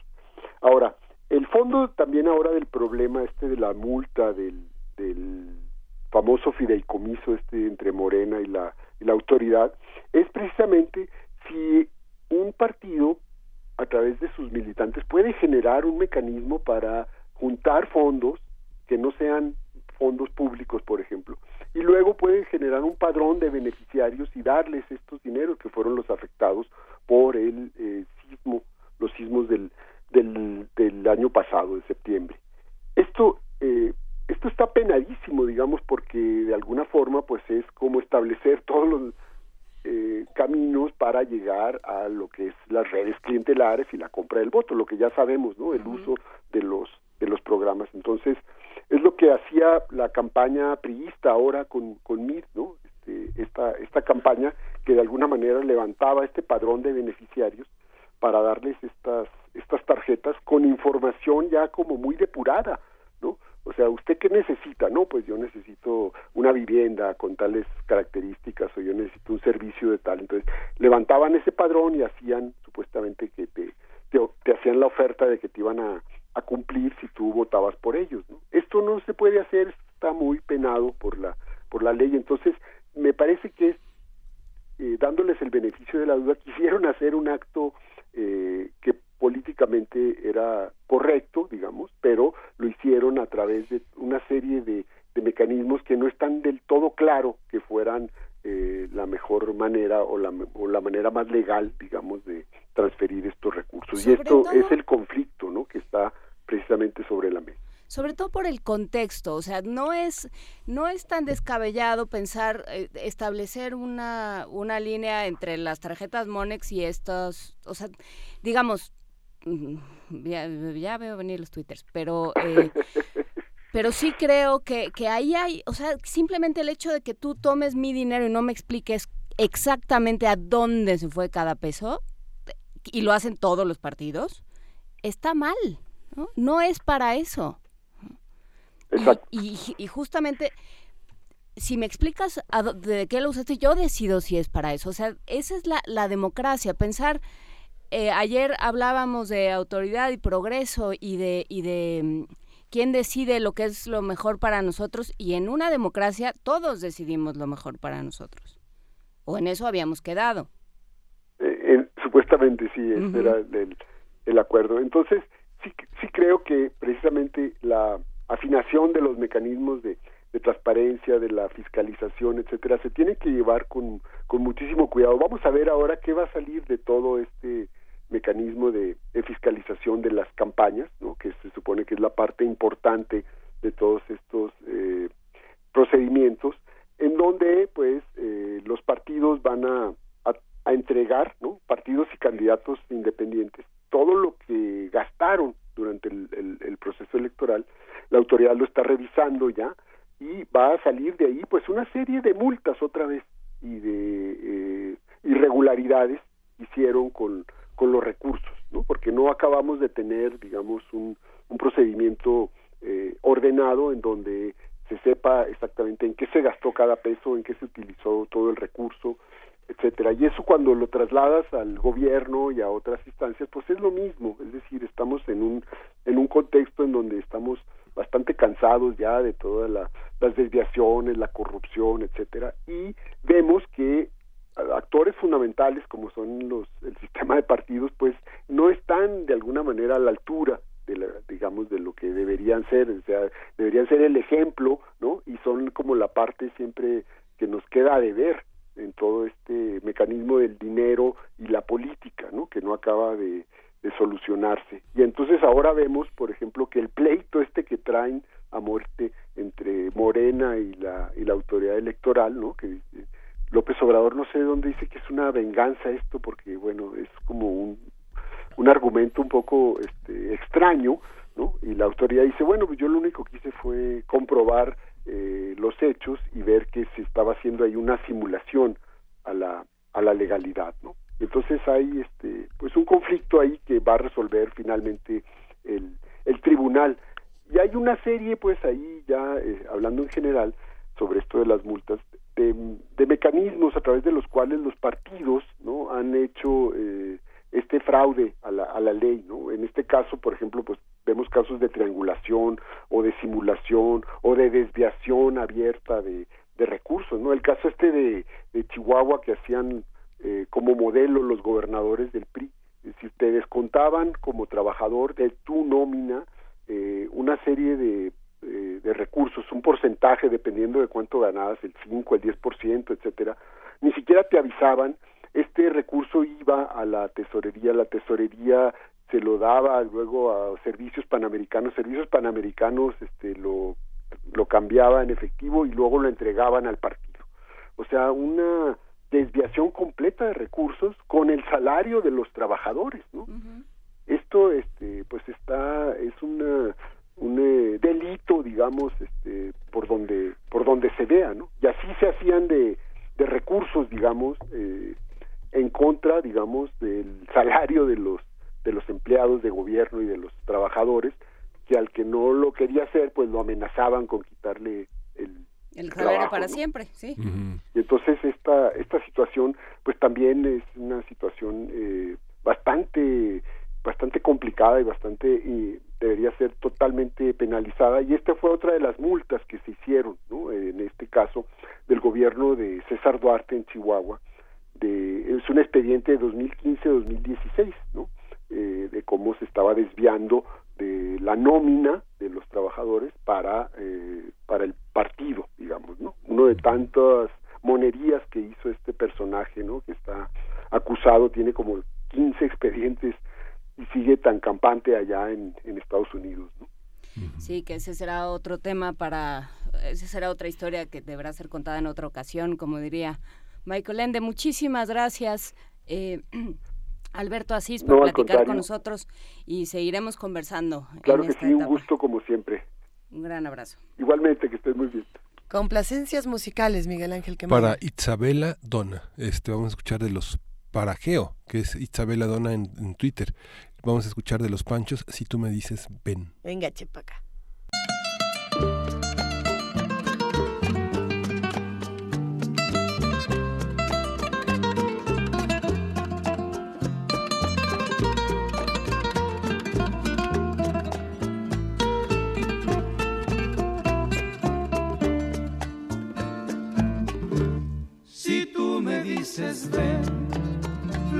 ahora el fondo también ahora del problema este de la multa del, del famoso fideicomiso este entre Morena y la, y la autoridad, es precisamente si un partido a través de sus militantes puede generar un mecanismo para juntar fondos que no sean fondos públicos, por ejemplo, y luego pueden generar un padrón de beneficiarios y darles estos dineros que fueron los afectados por el eh, sismo, los sismos del, del, del año pasado, de septiembre. Esto eh, esto está penadísimo, digamos, porque de alguna forma, pues es como establecer todos los eh, caminos para llegar a lo que es las redes clientelares y la compra del voto, lo que ya sabemos, ¿no? El uso de los de los programas. Entonces, es lo que hacía la campaña priista ahora con con MIR, ¿no? Este, esta esta campaña que de alguna manera levantaba este padrón de beneficiarios para darles estas estas tarjetas con información ya como muy depurada. O sea, ¿usted qué necesita? No, pues yo necesito una vivienda con tales características o yo necesito un servicio de tal. Entonces, levantaban ese padrón y hacían supuestamente que te, te, hacían la oferta de que te iban a, a cumplir si tú votabas por ellos. ¿no? Esto no se puede hacer, está muy penado por la, por la ley. Entonces, me parece que es, eh, dándoles el beneficio de la duda, quisieron hacer un acto eh, que políticamente era correcto, digamos, pero lo hicieron a través de una serie de, de mecanismos que no están del todo claro que fueran eh, la mejor manera o la, o la manera más legal, digamos, de transferir estos recursos. Sobre y esto todo- es el conflicto, ¿no? Que está precisamente sobre la mesa. sobre todo por el contexto, o sea, no es no es tan descabellado pensar eh, establecer una una línea entre las tarjetas Monex y estos, o sea, digamos ya, ya veo venir los twitters, pero eh, pero sí creo que, que ahí hay, o sea, simplemente el hecho de que tú tomes mi dinero y no me expliques exactamente a dónde se fue cada peso, y lo hacen todos los partidos, está mal, ¿no? No es para eso. Y, y- y justamente, si me explicas a de qué lo usaste, yo decido si es para eso. O sea, esa es la, la democracia, pensar... eh, ayer hablábamos de autoridad y progreso y de, y de mm, quién decide lo que es lo mejor para nosotros y en una democracia todos decidimos lo mejor para nosotros. O en eso habíamos quedado. Eh, supuestamente sí, ese era el, el acuerdo. Entonces, sí, sí creo que precisamente la afinación de los mecanismos de, de transparencia, de la fiscalización, etcétera, se tiene que llevar con, con muchísimo cuidado. Vamos a ver ahora qué va a salir de todo este mecanismo de, fiscalización de las campañas, que se supone que es la parte importante de todos estos eh, procedimientos, en donde pues eh, los partidos van a, a, entregar, partidos y candidatos independientes, todo lo que gastaron durante el, el- el proceso electoral, la autoridad lo está revisando ya y va a salir de ahí pues una serie de multas otra vez y de eh, irregularidades hicieron con, con los recursos, ¿no? porque no acabamos de tener, digamos, un, procedimiento eh, ordenado en donde se sepa exactamente en qué se gastó cada peso, en qué se utilizó todo el recurso, etcétera. Y eso cuando lo trasladas al gobierno y a otras instancias, pues es lo mismo, es decir, estamos en un en un contexto en donde estamos bastante cansados ya de todas la- las desviaciones, la corrupción, etcétera, y vemos que actores fundamentales como son los el sistema de partidos, pues no están de alguna manera a la altura de la, digamos de lo que deberían ser, o sea, deberían ser el ejemplo, ¿no? Y son como la parte siempre que nos queda de ver en todo este mecanismo del dinero y la política, ¿no? Que no acaba de, de solucionarse. Y entonces ahora vemos, por ejemplo, que el pleito este que traen a muerte entre Morena y la y la autoridad electoral, ¿no? Que López Obrador no sé dónde dice que es una venganza esto porque bueno, es como un un argumento un poco este, extraño, ¿no? Y la autoridad dice, bueno, pues yo lo único que hice fue comprobar eh, los hechos y ver que se estaba haciendo ahí una simulación a la a la legalidad, ¿no? Entonces hay este pues un conflicto ahí que va a resolver finalmente el, el tribunal y hay una serie pues ahí ya eh, hablando en general sobre esto de las multas de, de mecanismos a través de los cuales los partidos no han hecho eh, este fraude a la, a la ley no en este caso por ejemplo pues vemos casos de triangulación o de simulación o de desviación abierta de, de recursos no el caso este de, de Chihuahua que hacían eh, como modelo los gobernadores del PRI es decir te descontaban como trabajador de tu nómina eh, una serie de, eh, de recursos, un porcentaje dependiendo de cuánto ganabas, el 5, el 10%, etcétera, ni siquiera te avisaban, este recurso iba a la tesorería, la tesorería se lo daba luego a servicios panamericanos, servicios panamericanos este lo lo cambiaba en efectivo y luego lo entregaban al partido. O sea, una desviación completa de recursos con el salario de los trabajadores, ¿no? esto este pues está es una un eh, delito digamos este por donde por donde se vea no y así se hacían de, de recursos digamos eh, en contra digamos del salario de los de los empleados de gobierno y de los trabajadores que al que no lo quería hacer pues lo amenazaban con quitarle el El salario trabajo, para ¿no? siempre, sí. y entonces esta esta situación pues también es una situación eh, bastante bastante complicada y bastante y debería ser totalmente penalizada y esta fue otra de las multas que se hicieron ¿no? en este caso del gobierno de César Duarte en Chihuahua de es un expediente de 2015-2016 ¿no? Eh, de cómo se estaba desviando de la nómina de los trabajadores para eh, para el partido digamos no uno de tantas monerías que hizo este personaje no que está acusado tiene como 15 expedientes y sigue tan campante allá en, en Estados Unidos ¿no? Sí, que ese será otro tema para, esa será otra historia que deberá ser contada en otra ocasión, como diría Michael Ende. Muchísimas gracias, eh, Alberto Asís, por No, platicar con nosotros y seguiremos conversando. claro en que esta sí un gusto como siempre Un gran abrazo. igualmente que estés muy bien Complacencias musicales, Miguel Ángel Quemada. Para Isabela Dona. Este, vamos a escuchar de los para Geo, que es Isabela Dona en, Twitter. Vamos a escuchar de los panchos si tú me dices ven. Venga, chepaca. Si tú me dices ven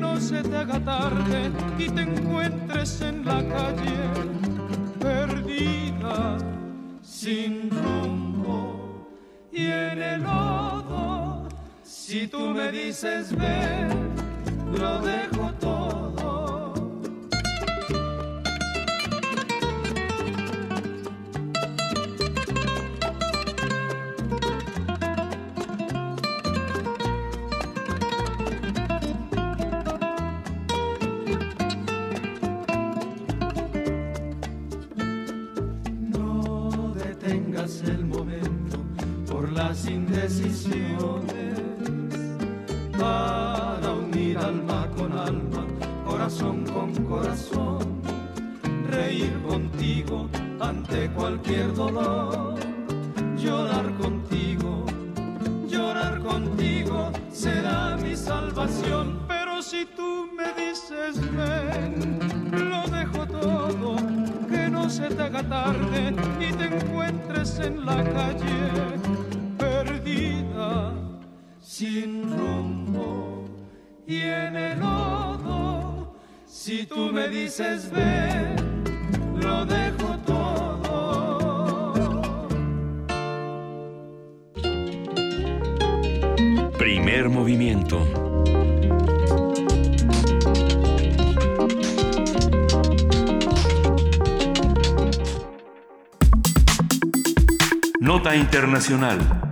no se te haga tarde y te encuentres en la calle perdida, sin rumbo y en el lodo. Si tú me dices ven, lo dejo todo. Las indecisiones para unir alma con alma, corazón con corazón, reír contigo ante cualquier dolor, llorar contigo, llorar contigo será mi salvación, pero si tú me dices ven, lo dejo todo, que no se te haga tarde y te encuentres en la calle sin rumbo y en el lodo. Si tú me dices ven, lo dejo todo. Primer movimiento. Nota Internacional.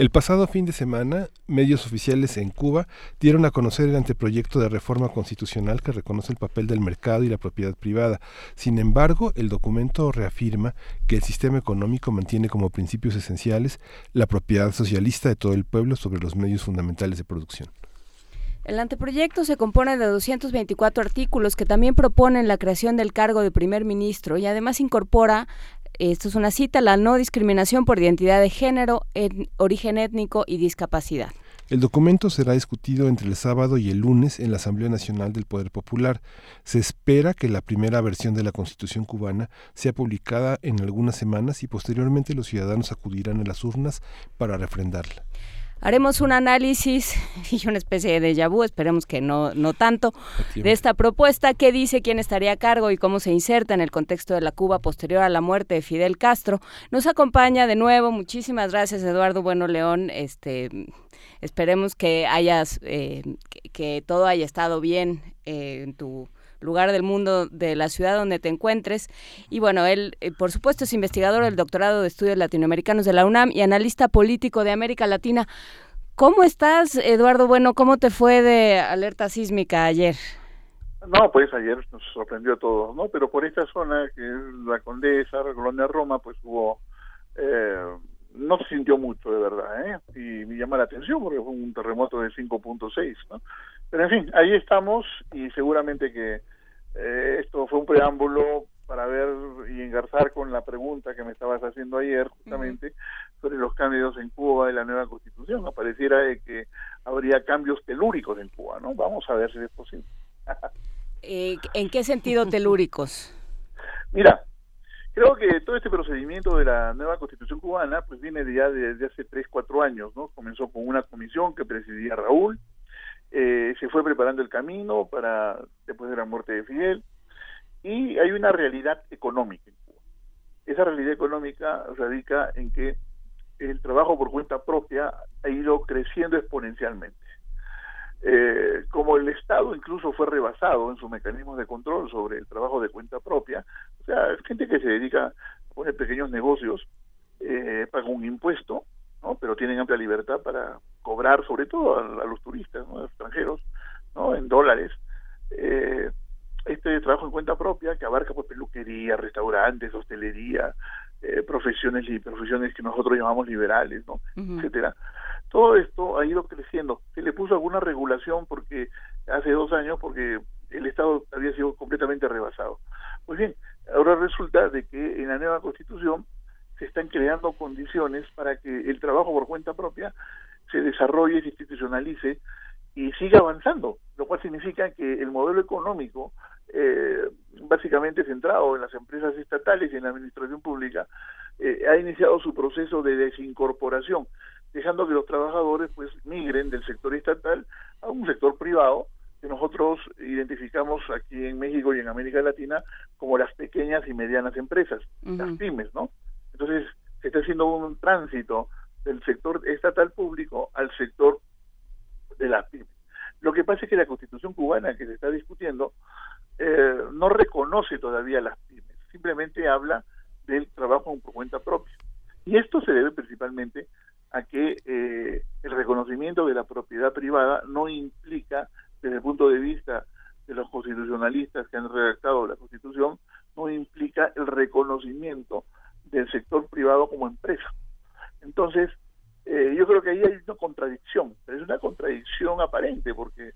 El pasado fin de semana, medios oficiales en Cuba dieron a conocer el anteproyecto de reforma constitucional que reconoce el papel del mercado y la propiedad privada. Sin embargo, el documento reafirma que el sistema económico mantiene como principios esenciales la propiedad socialista de todo el pueblo sobre los medios fundamentales de producción. El anteproyecto se compone de 224 artículos que también proponen la creación del cargo de primer ministro y además incorpora esto es una cita, la no discriminación por identidad de género, en origen étnico y discapacidad. El documento será discutido entre el sábado y el lunes en la Asamblea Nacional del Poder Popular. Se espera que la primera versión de la Constitución cubana sea publicada en algunas semanas y posteriormente los ciudadanos acudirán a las urnas para refrendarla. Haremos un análisis y una especie de déjà vu, esperemos que no, no tanto, de esta propuesta que dice quién estaría a cargo y cómo se inserta en el contexto de la Cuba posterior a la muerte de Fidel Castro. Nos acompaña de nuevo, muchísimas gracias Eduardo Bueno León, este, esperemos que hayas, eh, que, que todo haya estado bien eh, en tu lugar del mundo de la ciudad donde te encuentres. Y bueno, él, eh, por supuesto, es investigador del doctorado de estudios latinoamericanos de la UNAM y analista político de América Latina. ¿Cómo estás, Eduardo? Bueno, ¿cómo te fue de alerta sísmica ayer? No, pues ayer nos sorprendió a todos, ¿no? Pero por esta zona, que es la Condesa, la Colonia Roma, pues hubo... Eh, no se sintió mucho, de verdad, ¿eh? Y me llama la atención porque fue un terremoto de 5.6, ¿no? Pero en fin, ahí estamos y seguramente que eh, esto fue un preámbulo para ver y engarzar con la pregunta que me estabas haciendo ayer justamente sobre los cambios en Cuba y la nueva constitución. ¿no? Pareciera de que habría cambios telúricos en Cuba, ¿no? Vamos a ver si es posible. Eh, ¿En qué sentido telúricos? Mira, creo que todo este procedimiento de la nueva constitución cubana pues viene de ya desde hace tres, cuatro años, ¿no? Comenzó con una comisión que presidía Raúl, eh, se fue preparando el camino para después de la muerte de Fidel y hay una realidad económica en Cuba. Esa realidad económica radica en que el trabajo por cuenta propia ha ido creciendo exponencialmente. eh, como el Estado incluso fue rebasado en sus mecanismos de control sobre el trabajo de cuenta propia, o sea, gente que se dedica a poner pequeños negocios, eh, paga un impuesto, ¿no? pero tienen amplia libertad para cobrar, sobre todo a, a los turistas, ¿no? a los extranjeros, ¿no? en dólares. Eh, este trabajo en cuenta propia que abarca pues peluquería, restaurantes, hostelería, eh, profesiones y profesiones que nosotros llamamos liberales, ¿no? etcétera. Todo esto ha ido creciendo. Se le puso alguna regulación porque hace dos años porque el Estado había sido completamente rebasado. Pues bien, ahora resulta de que en la nueva Constitución se están creando condiciones para que el trabajo por cuenta propia se desarrolle, se institucionalice y siga avanzando, lo cual significa que el modelo económico, eh, básicamente centrado en las empresas estatales y en la administración pública, eh, ha iniciado su proceso de desincorporación, dejando que los trabajadores pues migren del sector estatal a un sector privado que nosotros identificamos aquí en México y en América Latina como las pequeñas y medianas empresas, las pymes, ¿no? Entonces, se está haciendo un tránsito del sector estatal público al sector de las pymes. Lo que pasa es que la constitución cubana que se está discutiendo eh, no reconoce todavía las pymes, simplemente habla del trabajo por cuenta propia. Y esto se debe principalmente a que eh, el reconocimiento de la propiedad privada no implica, desde el punto de vista de los constitucionalistas que han redactado la constitución, no implica el reconocimiento del sector privado como empresa. Entonces, eh, yo creo que ahí hay una contradicción, pero es una contradicción aparente porque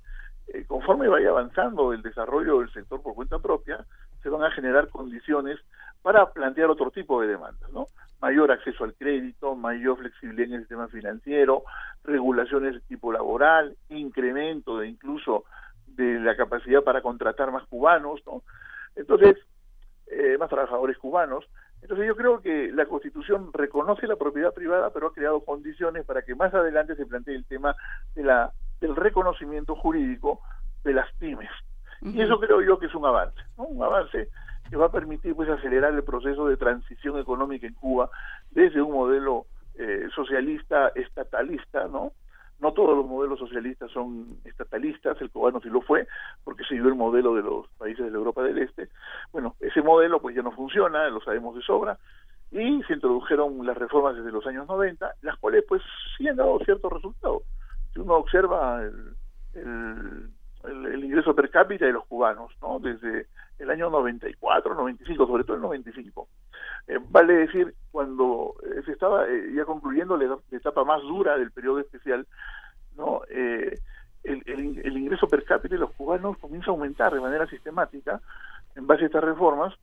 eh, conforme vaya avanzando el desarrollo del sector por cuenta propia, se van a generar condiciones para plantear otro tipo de demandas, ¿no? Mayor acceso al crédito, mayor flexibilidad en el sistema financiero, regulaciones de tipo laboral, incremento de incluso de la capacidad para contratar más cubanos, ¿no? Entonces, eh, más trabajadores cubanos. Entonces yo creo que la Constitución reconoce la propiedad privada, pero ha creado condiciones para que más adelante se plantee el tema de la del reconocimiento jurídico de las pymes. Y eso creo yo que es un avance, ¿no? un avance que va a permitir pues acelerar el proceso de transición económica en Cuba desde un modelo eh, socialista estatalista, ¿no? No todos los modelos socialistas son estatalistas, el cubano sí lo fue, porque siguió el modelo de los países de la Europa del Este. Bueno, ese modelo pues ya no funciona, lo sabemos de sobra, y se introdujeron las reformas desde los años 90, las cuales pues sí han dado ciertos resultados. Si uno observa el, el, el, ingreso per cápita de los cubanos, ¿no? Desde el año 94, 95, sobre todo el 95. Eh, vale decir, cuando eh, se estaba eh, ya concluyendo la, etapa más dura del periodo especial, no eh, el, ingreso per cápita de los cubanos comienza a aumentar de manera sistemática en base a estas reformas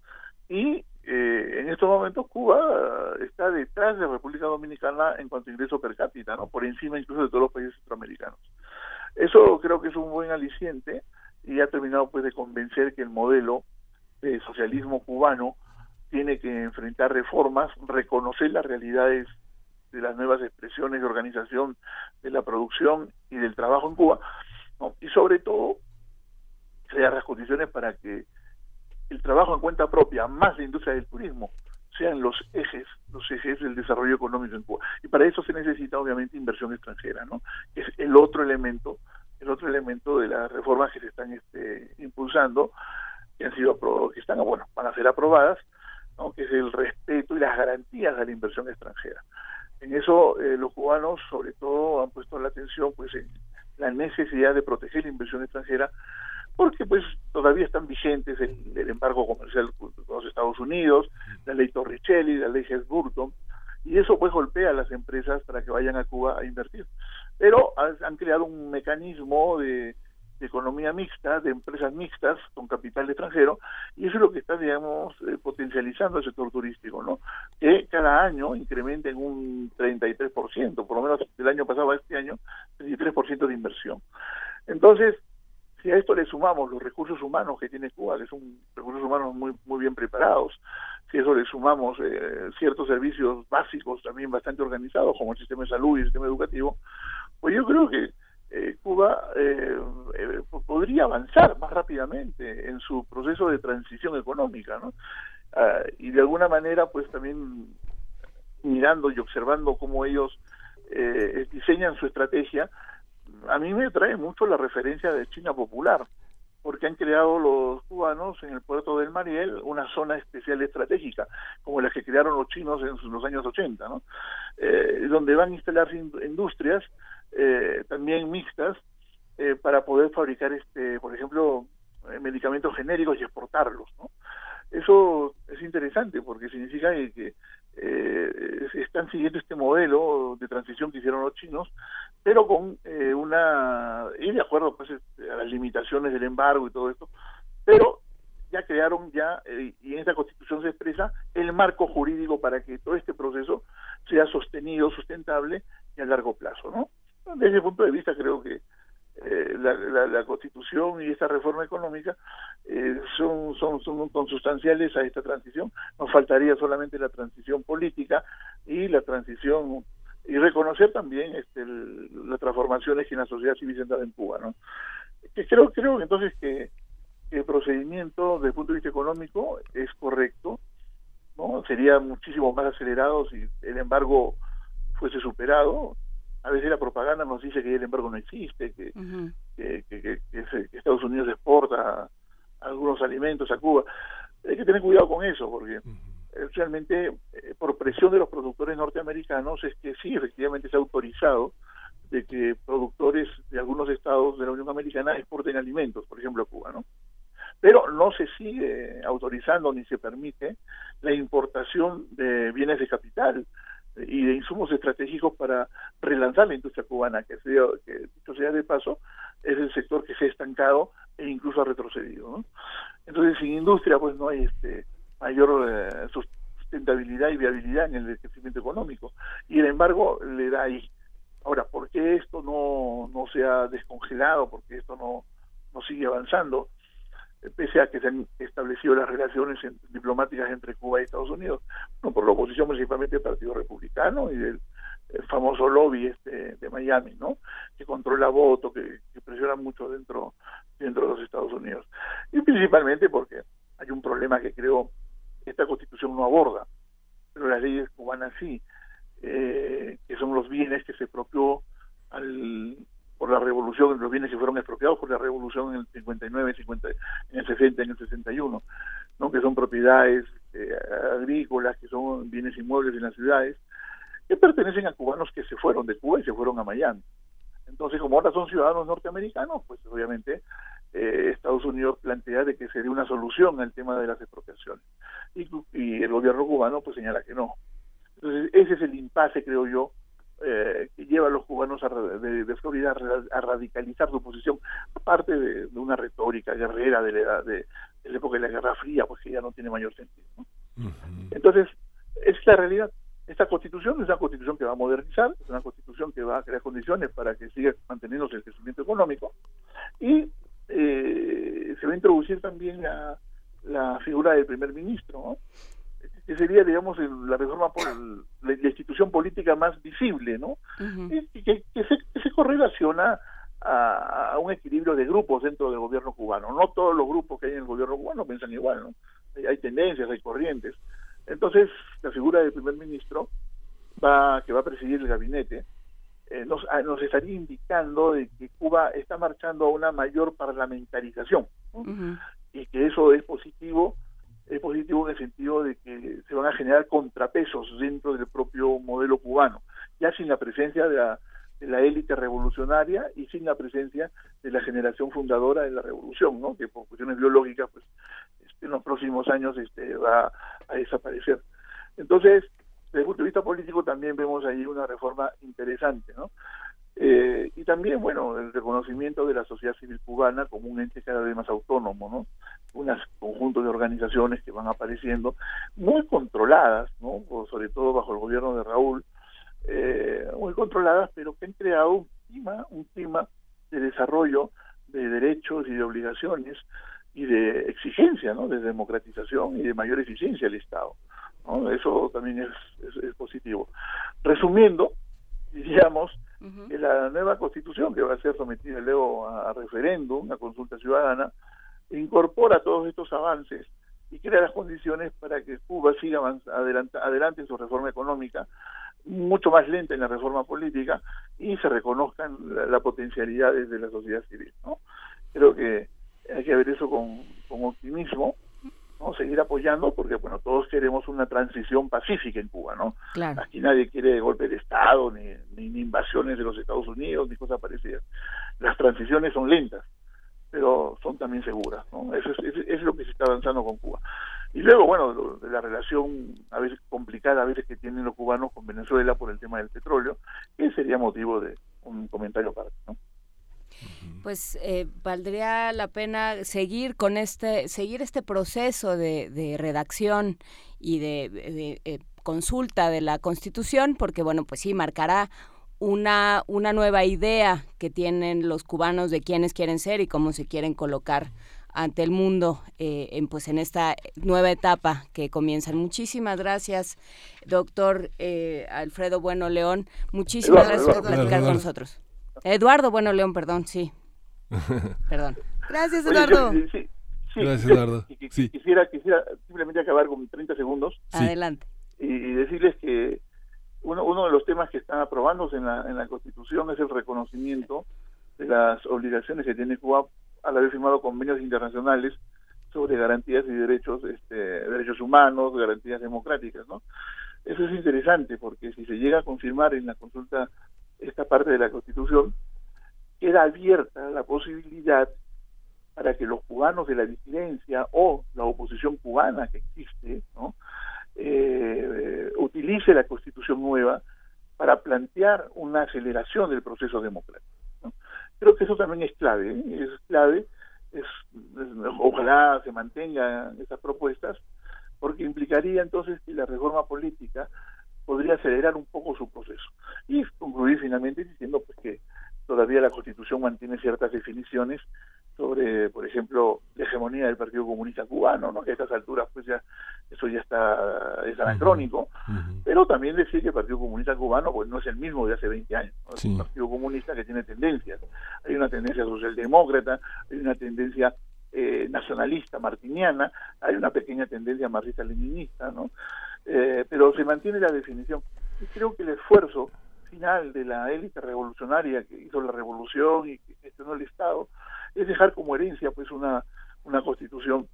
y eh, en estos momentos Cuba está detrás de República Dominicana en cuanto a ingreso per cápita, ¿no? por encima incluso de todos los países centroamericanos. Eso creo que es un buen aliciente y ha terminado pues de convencer que el modelo de socialismo cubano tiene que enfrentar reformas, reconocer las realidades de las nuevas expresiones de organización de la producción y del trabajo en Cuba, y sobre todo crear las condiciones para que el trabajo en cuenta propia más la industria del turismo sean los ejes, los ejes del desarrollo económico en Cuba. Y para eso se necesita obviamente inversión extranjera, ¿no? Que es el otro elemento, el otro elemento de las reformas que se están este, impulsando, que han sido que están, bueno, van a ser aprobadas, ¿no? que es el respeto y las garantías a la inversión extranjera. En eso eh, los cubanos sobre todo han puesto la atención pues en la necesidad de proteger la inversión extranjera porque pues todavía están vigentes el, el embargo comercial con los Estados Unidos, la ley Torricelli, la ley Hess-Burton, y eso pues golpea a las empresas para que vayan a Cuba a invertir. Pero han creado un mecanismo de, economía mixta, de empresas mixtas con capital extranjero, y eso es lo que está, digamos, eh, potencializando el sector turístico, ¿no? Que cada año incrementa en un 33%, por lo menos del año pasado a este año, 33% de inversión. Entonces, si a esto le sumamos los recursos humanos que tiene Cuba, que son recursos humanos muy muy bien preparados, si a eso le sumamos eh, ciertos servicios básicos también bastante organizados, como el sistema de salud y el sistema educativo, pues yo creo que eh, Cuba eh, eh, podría avanzar más rápidamente en su proceso de transición económica, ¿no? Ah, y de alguna manera, pues también mirando y observando cómo ellos diseñan su estrategia, a mí me trae mucho la referencia de China Popular, porque han creado los cubanos en el puerto del Mariel una zona especial estratégica, como las que crearon los chinos en los años 80, ¿no? Eh, donde van a instalarse industrias eh, también mixtas eh, para poder fabricar, este, por ejemplo, medicamentos genéricos y exportarlos, ¿no? Eso es interesante porque significa que, eh, están siguiendo este modelo de transición que hicieron los chinos, pero con eh, una y de acuerdo pues este, a las limitaciones del embargo y todo esto, pero ya crearon ya eh, y en esta constitución se expresa el marco jurídico para que todo este proceso sea sostenido, sustentable y a largo plazo, ¿no? Desde ese punto de vista creo que eh, la, la, constitución y esta reforma económica eh, son, son, son consustanciales a esta transición. Nos faltaría solamente la transición política y la transición y reconocer también este, las transformaciones que en la sociedad civil se en Cuba. ¿no? Que creo, creo entonces que, el procedimiento desde el punto de vista económico es correcto, no sería muchísimo más acelerado si el embargo fuese superado a veces la propaganda nos dice que el embargo no existe, que, que, Estados Unidos exporta algunos alimentos a Cuba. Hay que tener cuidado con eso, porque realmente eh, por presión de los productores norteamericanos es que sí, efectivamente se ha autorizado de que productores de algunos estados de la Unión Americana exporten alimentos, por ejemplo a Cuba, ¿no? Pero no se sigue autorizando ni se permite la importación de bienes de capital, y de insumos estratégicos para relanzar la industria cubana, que, sea, que dicho sea de paso, es el sector que se ha estancado e incluso ha retrocedido. Entonces, sin industria, pues no hay este mayor eh, sustentabilidad y viabilidad en el crecimiento económico. Y el embargo le da ahí. Ahora, ¿por qué esto no, no se ha descongelado? ¿Por qué esto no, no sigue avanzando? Pese a que se han establecido las relaciones diplomáticas entre Cuba y Estados Unidos, no por la oposición principalmente del Partido Republicano y del famoso lobby este de Miami, ¿no? Que controla voto, que, presiona mucho dentro dentro de los Estados Unidos y principalmente porque hay un problema que creo esta Constitución no aborda, pero las leyes cubanas sí, eh, que son los bienes que se propió al por la revolución, los bienes que fueron expropiados por la revolución en el 59, 50, en el 60, en el 61, ¿no? que son propiedades eh, agrícolas, que son bienes inmuebles en las ciudades, que pertenecen a cubanos que se fueron de Cuba y se fueron a Miami. Entonces, como ahora son ciudadanos norteamericanos, pues obviamente eh, Estados Unidos plantea de que sería una solución al tema de las expropiaciones. Y, y el gobierno cubano pues señala que no. Entonces, ese es el impasse, creo yo, eh, que lleva a los cubanos de, Florida a, radicalizar su posición, aparte de, una retórica guerrera de la, edad, de, la época de la Guerra Fría, pues que ya no tiene mayor sentido. Entonces, es la realidad. Esta constitución es una constitución que va a modernizar, es una constitución que va a crear condiciones para que siga manteniéndose el crecimiento económico y eh, se va a introducir también la, la figura del primer ministro, ¿no? Que sería, digamos, la reforma por la, institución política más visible, ¿no? y que, se, correlaciona a, un equilibrio de grupos dentro del gobierno cubano. No todos los grupos que hay en el gobierno cubano piensan igual, ¿no? Hay, tendencias, hay corrientes. Entonces, la figura del primer ministro va, que va a presidir el gabinete eh, nos, ah, nos estaría indicando de que Cuba está marchando a una mayor parlamentarización y que eso es positivo es positivo en el sentido de que se van a generar contrapesos dentro del propio modelo cubano, ya sin la presencia de la, élite revolucionaria y sin la presencia de la generación fundadora de la revolución, ¿no? que por cuestiones biológicas pues este, en los próximos años este, va a desaparecer. Entonces, desde el punto de vista político también vemos ahí una reforma interesante, ¿no? Eh, y también, bueno, el reconocimiento de la sociedad civil cubana como un ente cada vez más autónomo, ¿no? Un conjunto de organizaciones que van apareciendo, muy controladas, ¿no? sobre todo bajo el gobierno de Raúl, eh, muy controladas, pero que han creado un clima, un clima de desarrollo de derechos y de obligaciones y de exigencia, ¿no? De democratización y de mayor eficiencia del Estado. ¿no? Eso también es, es positivo. Resumiendo, diríamos, que la nueva constitución que va a ser sometida luego a, referéndum, a consulta ciudadana, incorpora todos estos avances y crea las condiciones para que Cuba siga adelante, adelante en su reforma económica mucho más lenta en la reforma política y se reconozcan la, la potencialidades de la sociedad civil. ¿no? Creo que hay que ver eso con, con optimismo, ¿no? seguir apoyando, porque bueno, todos queremos una transición pacífica en Cuba, ¿no? Claro. Aquí nadie quiere golpe de Estado, ni, ni, ni invasiones de los Estados Unidos, ni cosas parecidas. Las transiciones son lentas, pero son también seguras, ¿no? Eso es, eso es lo que se está avanzando con Cuba. Y luego, bueno, lo- de la relación a veces complicada a veces que tienen los cubanos con Venezuela por el tema del petróleo, que sería motivo de un comentario aparte, ¿no? Pues eh, valdría la pena seguir con este, seguir este proceso de, de redacción y de, de, eh, consulta de la Constitución, porque bueno, pues sí marcará una, una nueva idea que tienen los cubanos de quiénes quieren ser y cómo se quieren colocar ante el mundo eh, en pues en esta nueva etapa que comienzan. Muchísimas gracias, doctor eh, Alfredo Bueno León. Muchísimas gracias por platicar con nosotros. Eduardo Bueno León, perdón, sí. Perdón. Gracias, Oye, Eduardo. sí, sí, sí. Gracias, Eduardo. Y- y- Sí. Quisiera, quisiera simplemente acabar con 30 segundos Adelante. y, y decirles que uno, uno de los temas que están aprobándose en la, en la Constitución es el reconocimiento de las obligaciones que tiene Cuba al haber firmado convenios internacionales sobre garantías y derechos, este, derechos humanos, garantías democráticas, ¿no? Eso es interesante porque si se llega a confirmar en la consulta esta parte de la Constitución, queda abierta la posibilidad para que los cubanos de la disidencia o la oposición cubana que existe, ¿no? eh, utilice la constitución nueva para plantear una aceleración del proceso democrático. Creo que eso también es clave, ¿eh? es clave, ojalá se mantengan esas propuestas, porque implicaría entonces que la reforma política podría acelerar un poco su proceso. Y concluir finalmente diciendo pues que todavía la Constitución mantiene ciertas definiciones sobre, por ejemplo, la hegemonía del Partido Comunista Cubano, ¿no? que a estas alturas pues ya eso ya está es anacrónico, pero también decir que el Partido Comunista Cubano pues no es el mismo de hace 20 años, ¿no? es un. Partido Comunista que tiene tendencias, hay una tendencia socialdemócrata, hay una tendencia eh, nacionalista martiniana, hay una pequeña tendencia marxista-leninista, ¿no? Eh, pero se mantiene la definición. Y creo que el esfuerzo final de la élite revolucionaria que hizo la revolución y que gestionó el Estado es dejar como herencia pues una, una constitución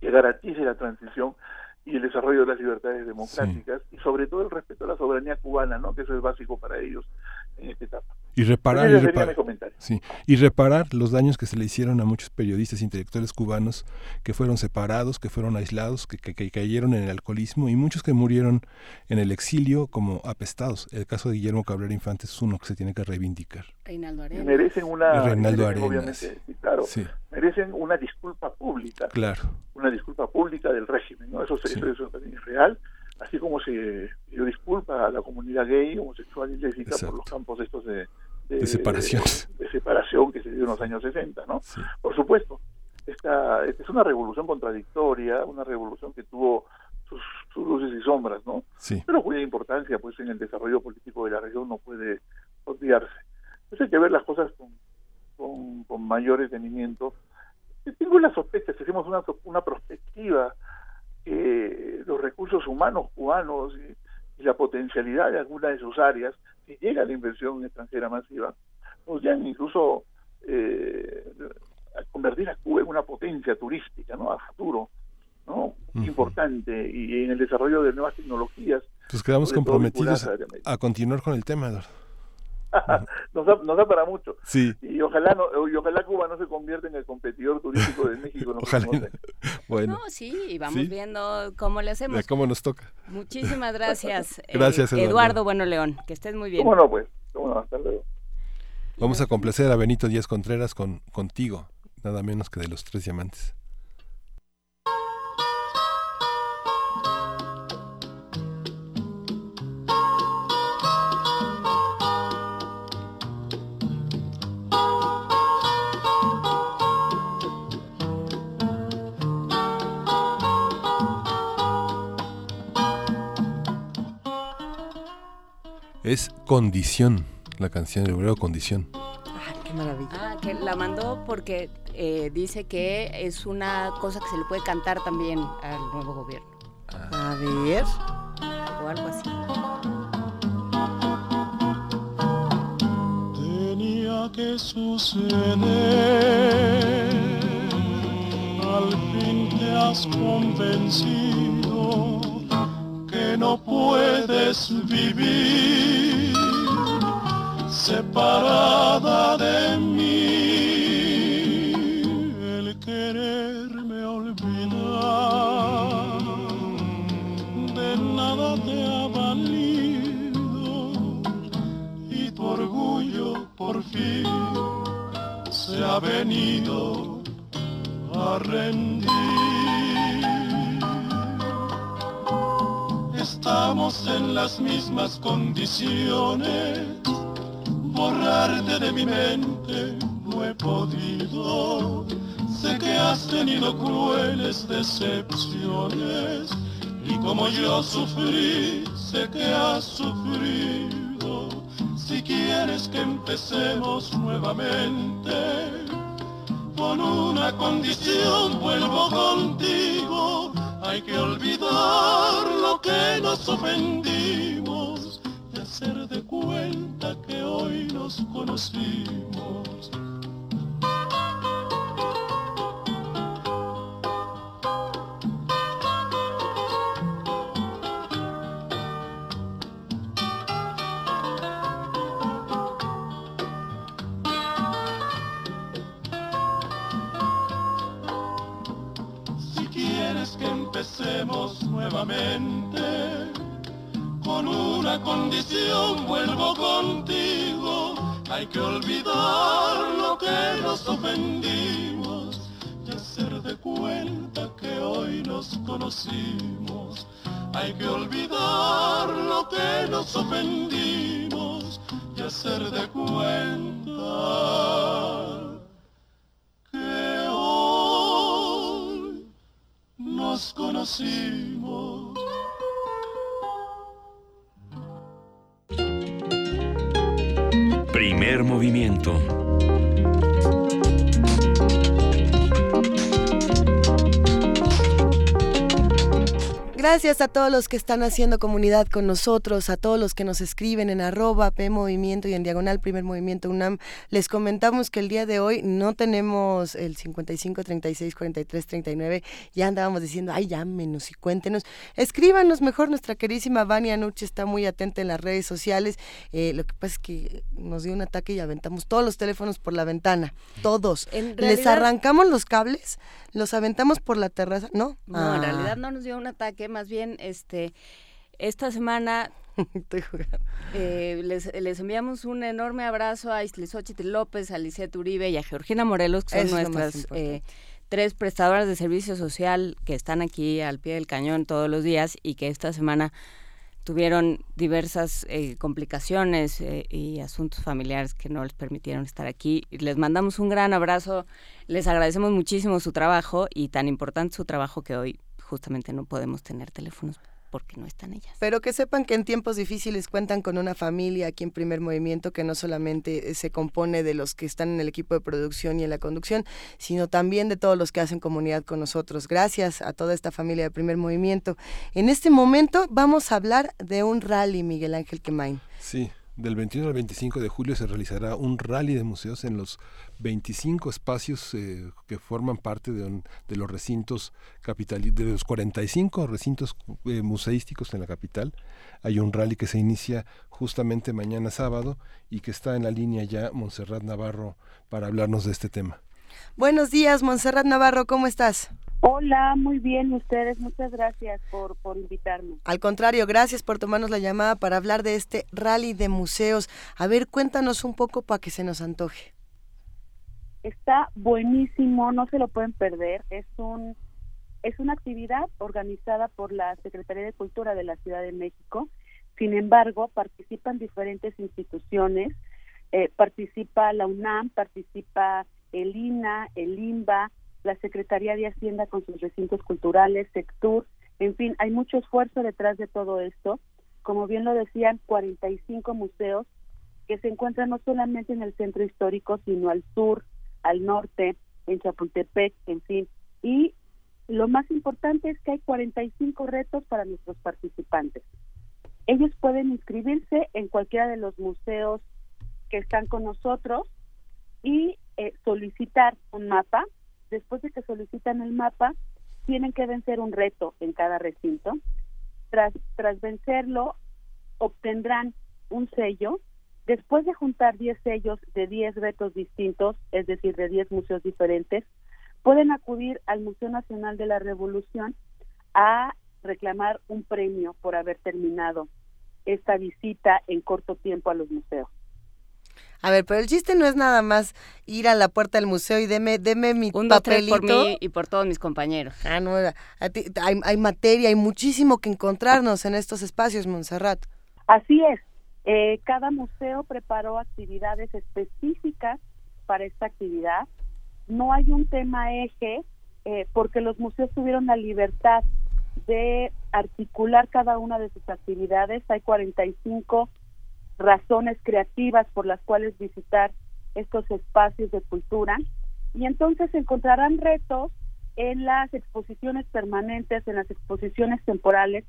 que garantice la transición y el desarrollo de las libertades democráticas y sobre todo el respeto a la soberanía cubana, ¿no? que eso es básico para ellos en esta etapa. Y reparar, y, sí, y reparar los daños que se le hicieron a muchos periodistas e intelectuales cubanos que fueron separados, que fueron aislados, que, que- que cayeron en el alcoholismo y muchos que murieron en el exilio como apestados. El caso de Guillermo Cabrera Infante es uno que se tiene que reivindicar. Reinaldo Y Arenas. merecen una Y Reinaldo merecen, Arenas. obviamente, claro, Sí. merecen una disculpa pública Claro. una disculpa pública del régimen, ¿no? Eso, se- Sí. eso, eso también es real, así como se pidió disculpa a la comunidad gay, homosexual y lésbica por los campos estos de, De separación. de, de separación que se dio en los años 60, ¿no? Por supuesto, esta, esta es una revolución contradictoria, una revolución que tuvo sus, sus luces y sombras, ¿no? Sí. Pero cuya importancia, pues, en el desarrollo político de la región no puede olvidarse. Entonces hay que ver las cosas con, con, con mayor detenimiento tengo la sospecha, si hacemos una, una perspectiva, que los recursos humanos cubanos y, y la potencialidad de algunas de sus áreas, si llega la inversión extranjera masiva, podrían incluso eh, a convertir a Cuba en una potencia turística, ¿no? A futuro, ¿no? Importante y en el desarrollo de nuevas tecnologías. Pues quedamos comprometidos a a continuar con el tema, Eduardo. Nos, da, da para mucho. Sí. Y ojalá no, y ojalá Cuba no se convierta en el competidor turístico de México. los Ojalá. Bueno, No, sí, y vamos Sí. viendo cómo le hacemos. de cómo nos toca. Muchísimas gracias. eh, Gracias, Eduardo. Eduardo Bueno León. Que estés muy bien. ¿Cómo no, pues? ¿Cómo no? Hasta luego. Vamos a complacer a Benito Díaz Contreras con contigo, nada menos que de los tres diamantes. Es Condición, la canción del bolero Condición. Ah, qué maravilla. Ah, que la mandó porque eh, dice que es una cosa que se le puede cantar también al nuevo gobierno. Ah. A ver. O algo así. Tenía que suceder, al fin te has convencido no puedes vivir separada de mí. El quererme olvidar de nada te ha valido y tu orgullo por fin se ha venido a rendir. Estamos en las mismas condiciones, borrarte de mi mente no he podido. Sé que has tenido crueles decepciones y como yo sufrí, sé que has sufrido. Si quieres que empecemos nuevamente, con una condición vuelvo contigo. Hay que olvidar lo que nos ofendimos y hacer de cuenta que hoy nos conocimos. Nuevamente, con una condición vuelvo contigo. Hay que olvidar lo que nos ofendimos y hacer de cuenta que hoy nos conocimos. Hay que olvidar lo que nos ofendimos y hacer de cuenta nos conocimos. Primer movimiento. Gracias a todos los que están haciendo comunidad con nosotros, a todos los que nos escriben en arroba P Movimiento y en diagonal Primer Movimiento UNAM. Les comentamos que el día de hoy no tenemos el 55 36 43 39. Ya andábamos diciendo, ay, llámenos y cuéntenos. Escríbanos mejor. Nuestra querísima Vania Nuche está muy atenta en las redes sociales. Eh, lo que pasa es que nos dio un ataque y aventamos todos los teléfonos por la ventana. Todos. En Les realidad- arrancamos los cables, los aventamos por la terraza. No, No, en Ah. realidad no nos dio un ataque, más bien, este, esta semana eh, les, les enviamos un enorme abrazo a Xochitl López, a Lisette Uribe y a Georgina Morelos, que son Eso nuestras eh, tres prestadoras de servicio social que están aquí al pie del cañón todos los días y que esta semana tuvieron diversas eh, complicaciones eh, y asuntos familiares que no les permitieron estar aquí. Les mandamos un gran abrazo, les agradecemos muchísimo su trabajo y tan importante su trabajo que hoy justamente no podemos tener teléfonos porque no están ellas. Pero que sepan que en tiempos difíciles cuentan con una familia aquí en Primer Movimiento que no solamente eh, se compone de los que están en el equipo de producción y en la conducción, sino también de todos los que hacen comunidad con nosotros. Gracias a toda esta familia de Primer Movimiento. En este momento vamos a hablar de un rally, Miguel Ángel Quemain. Sí, del 21 al 25 de julio se realizará un rally de museos en los 25 espacios eh, que forman parte de, los recintos capitali- de los 45 recintos eh, museísticos en la capital. Hay un rally que se inicia justamente mañana sábado y que está en la línea ya Montserrat Navarro para hablarnos de este tema. Buenos días, Montserrat Navarro, ¿cómo estás? Hola, muy bien, ustedes, muchas gracias por, por invitarme. Al contrario, gracias por tomarnos la llamada para hablar de este rally de museos. A ver, cuéntanos un poco para que se nos antoje. Está buenísimo, no se lo pueden perder. Es un es una actividad organizada por la Secretaría de Cultura de la Ciudad de México. Sin embargo, participan diferentes instituciones. Eh, participa la UNAM, participa el INA, el INBA, la Secretaría de Hacienda con sus recintos culturales, Sectur. En fin, hay mucho esfuerzo detrás de todo esto. Como bien lo decían, 45 museos que se encuentran no solamente en el centro histórico, sino al sur, al norte, en Chapultepec, en fin. Y lo más importante es que hay 45 retos para nuestros participantes. Ellos pueden inscribirse en cualquiera de los museos que están con nosotros y eh, solicitar un mapa. Después de que solicitan el mapa, tienen que vencer un reto en cada recinto. Tras, tras vencerlo, obtendrán un sello. Después de juntar 10 sellos de 10 retos distintos, es decir, de 10 museos diferentes, pueden acudir al Museo Nacional de la Revolución a reclamar un premio por haber terminado esta visita en corto tiempo a los museos. A ver, pero el chiste no es nada más ir a la puerta del museo y deme, deme mi Un, dos, tres papelito. por mí y por todos mis compañeros. Ah, no, a ti- hay, hay materia, hay muchísimo que encontrarnos en estos espacios, Montserrat. Así es. Eh, cada museo preparó actividades específicas para esta actividad. No hay un tema eje eh, porque los museos tuvieron la libertad de articular cada una de sus actividades. Hay 45 razones creativas por las cuales visitar estos espacios de cultura y entonces encontrarán retos en las exposiciones permanentes, en las exposiciones temporales,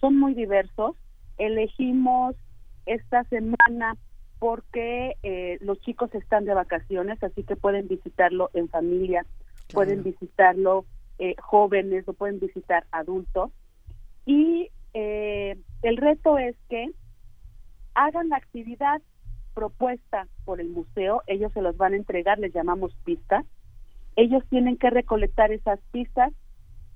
son muy diversos. Elegimos esta semana porque eh, los chicos están de vacaciones, así que pueden visitarlo en familia, pueden visitarlo eh, jóvenes, lo pueden visitar adultos. Y eh, el reto es que hagan la actividad propuesta por el museo, ellos se los van a entregar, les llamamos pistas. Ellos tienen que recolectar esas pistas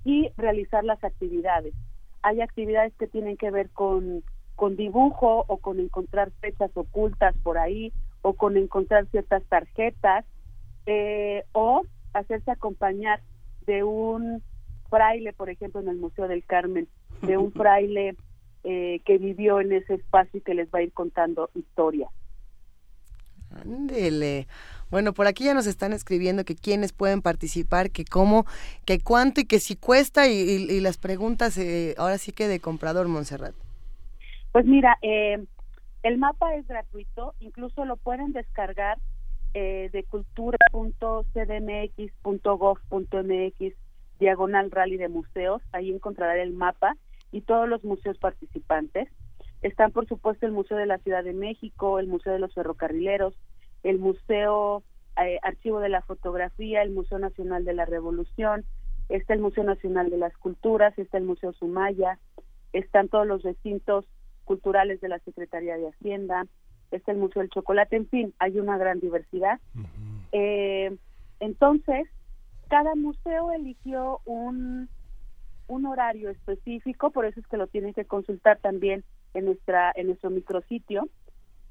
y realizar las actividades. Hay actividades que tienen que ver con, con dibujo o con encontrar fechas ocultas por ahí o con encontrar ciertas tarjetas eh, o hacerse acompañar de un fraile, por ejemplo, en el Museo del Carmen, de un fraile eh, que vivió en ese espacio y que les va a ir contando historias. Ándele. Bueno, por aquí ya nos están escribiendo que quiénes pueden participar, que cómo, que cuánto y que si cuesta y, y- y las preguntas eh, ahora sí que de comprador, Montserrat. Pues mira, eh, el mapa es gratuito, incluso lo pueden descargar eh, de cultura.cdmx.gov.mx diagonal rally de museos, ahí encontrarán el mapa y todos los museos participantes. Están, por supuesto, el Museo de la Ciudad de México, el Museo de los Ferrocarrileros, el Museo eh, Archivo de la Fotografía, el Museo Nacional de la Revolución, está el Museo Nacional de las Culturas, está el Museo Sumaya, están todos los recintos culturales de la Secretaría de Hacienda, está el Museo del Chocolate, en fin, hay una gran diversidad. Eh, entonces, cada museo eligió un, un horario específico, por eso es que lo tienen que consultar también en nuestra en nuestro micrositio.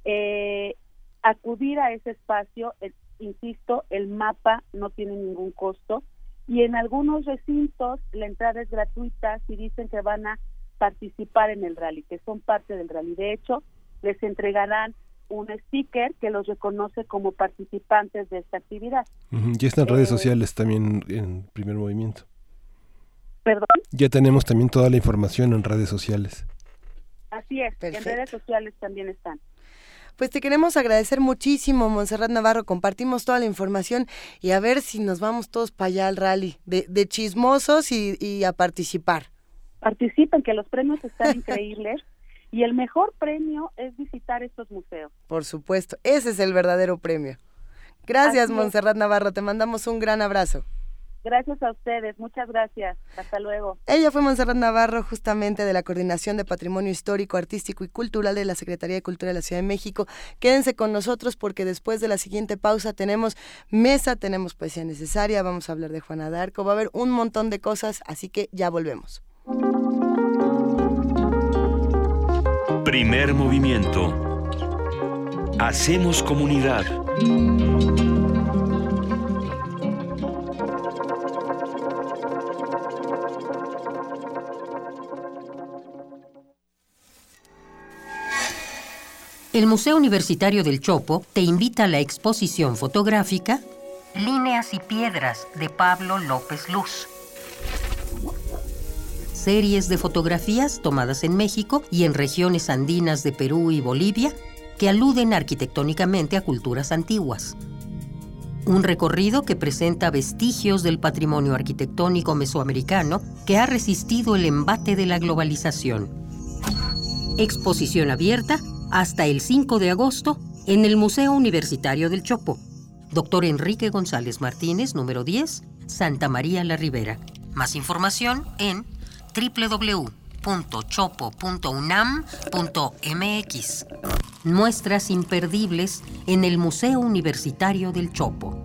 Eh, acudir a ese espacio, eh, insisto, el mapa no tiene ningún costo y en algunos recintos la entrada es gratuita si dicen que van a participar en el rally, que son parte del rally. De hecho, les entregarán un sticker que los reconoce como participantes de esta actividad. Ujú, Ya está en redes Eh, sociales también en primer movimiento. Perdón. Ya tenemos también toda la información en redes sociales. Así es, Perfecto. en redes sociales también están. Pues te queremos agradecer muchísimo, Montserrat Navarro. Compartimos toda la información y a ver si nos vamos todos para allá al rally, de, de chismosos y, y a participar. Participen, que los premios están increíbles y el mejor premio es visitar estos museos. Por supuesto, ese es el verdadero premio. Gracias. Montserrat Navarro. Te mandamos un gran abrazo. Gracias a ustedes, muchas gracias. Hasta luego. Ella fue Montserrat Navarro, justamente de la Coordinación de Patrimonio Histórico, Artístico y Cultural de la Secretaría de Cultura de la Ciudad de México. Quédense con nosotros porque después de la siguiente pausa tenemos mesa, tenemos poesía necesaria, vamos a hablar de Juana d'Arco, va a haber un montón de cosas, así que ya volvemos. Primer movimiento. Hacemos comunidad. El Museo Universitario del Chopo te invita a la exposición fotográfica Líneas y Piedras de Pablo López Luz. Series de fotografías tomadas en México y en regiones andinas de Perú y Bolivia que aluden arquitectónicamente a culturas antiguas. Un recorrido que presenta vestigios del patrimonio arquitectónico mesoamericano que ha resistido el embate de la globalización. Exposición abierta hasta el 5 de agosto en el Museo Universitario del Chopo. Dr. Enrique González Martínez, número 10, Santa María la Ribera. Más información en www.chopo.unam.mx. Muestras imperdibles en el Museo Universitario del Chopo.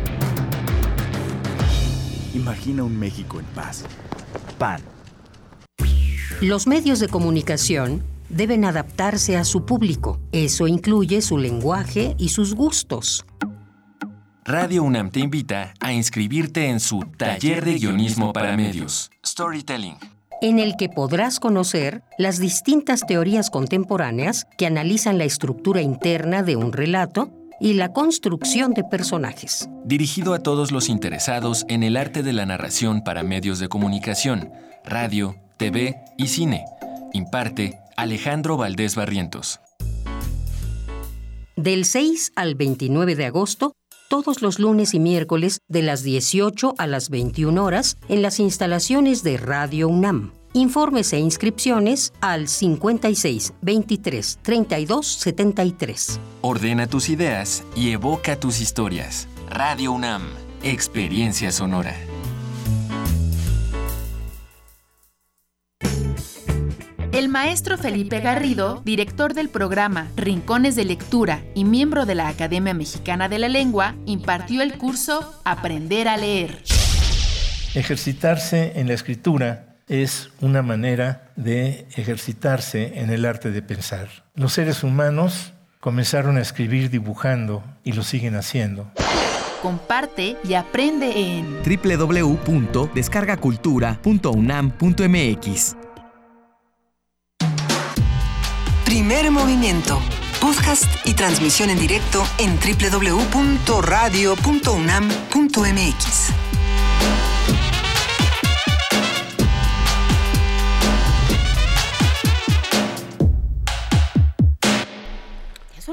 Imagina un México en paz. PAN. Los medios de comunicación deben adaptarse a su público. Eso incluye su lenguaje y sus gustos. Radio UNAM te invita a inscribirte en su taller de guionismo para medios, Storytelling, en el que podrás conocer las distintas teorías contemporáneas que analizan la estructura interna de un relato y la construcción de personajes. dirigido a todos los interesados en el arte de la narración para medios de comunicación, radio, TV y cine. Imparte Alejandro Valdés Barrientos. Del 6 al 29 de agosto, todos los lunes y miércoles de las 18 a las 21 horas en las instalaciones de Radio UNAM. Informes e inscripciones al 56 23 32 73. Ordena tus ideas y evoca tus historias. Radio UNAM, Experiencia Sonora. El maestro Felipe Garrido, director del programa Rincones de Lectura y miembro de la Academia Mexicana de la Lengua, impartió el curso Aprender a leer. Ejercitarse en la escritura es una manera de ejercitarse en el arte de pensar. Los seres humanos comenzaron a escribir dibujando y lo siguen haciendo. Comparte y aprende en www.descargacultura.unam.mx. Primer movimiento. Podcast y transmisión en directo en www.radio.unam.mx.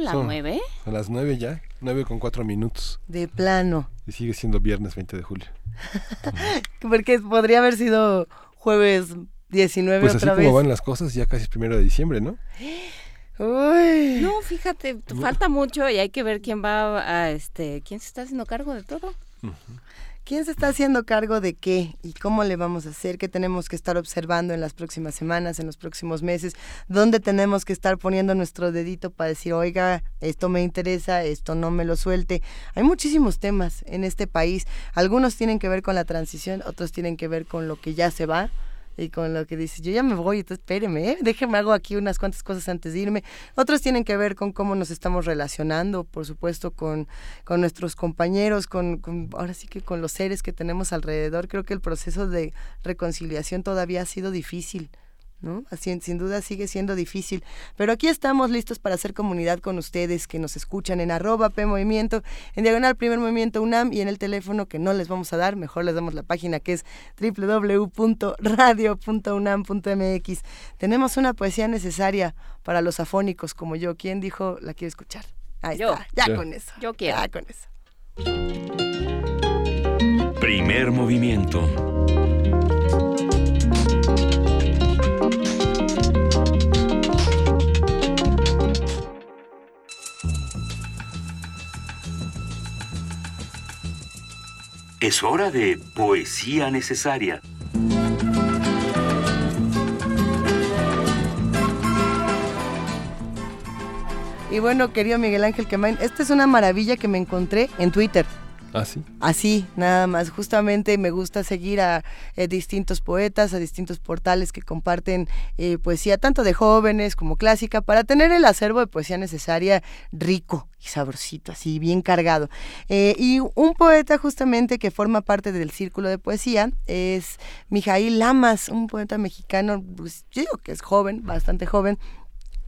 las Son- nueve? A las nueve ya, nueve con cuatro minutos. De plano. Y sigue siendo viernes 20 de julio. Porque podría haber sido jueves 19 Pues así como van las cosas, ya casi es primero de diciembre, ¿no? Uy. No, fíjate, falta mucho y hay que ver quién va a, este, quién se está haciendo cargo de todo. ¿Quién se está haciendo cargo de qué y cómo le vamos a hacer? ¿Qué tenemos que estar observando en las próximas semanas, en los próximos meses? ¿Dónde tenemos que estar poniendo nuestro dedito para decir, oiga, esto me interesa, esto no me lo suelte? Hay muchísimos temas en este país. Algunos tienen que ver con la transición, otros tienen que ver con lo que ya se va y con lo que dice, yo ya me voy, entonces espéreme, ¿eh? déjeme hago aquí unas cuantas cosas antes de irme. Otros tienen que ver con cómo nos estamos relacionando, por supuesto, con, con nuestros compañeros, con, con- ahora sí que con los seres que tenemos alrededor. Creo que el proceso de reconciliación todavía ha sido difícil. ¿No? Así, sin duda sigue siendo difícil, pero aquí estamos listos para hacer comunidad con ustedes que nos escuchan en arroba P Movimiento, en diagonal Primer Movimiento UNAM y en el teléfono que no les vamos a dar, mejor les damos la página que es www.radio.unam.mx. Tenemos una poesía necesaria para los afónicos como yo. ¿Quién dijo la quiero escuchar? Ahí Yo. está, ya Yo. con eso. Yo quiero. Ya con eso. Primer movimiento. Es hora de poesía necesaria. Y bueno, querido Miguel Ángel Quemain, esta es una maravilla que me encontré en Twitter. Así. Así, nada más. Justamente me gusta seguir a eh, distintos poetas, a distintos portales que comparten eh, poesía tanto de jóvenes como clásica, para tener el acervo de poesía necesaria rico y sabrosito, así bien cargado. Eh, y un poeta justamente que forma parte del círculo de poesía es Mijail Lamas, un poeta mexicano, pues, digo que es joven, bastante joven,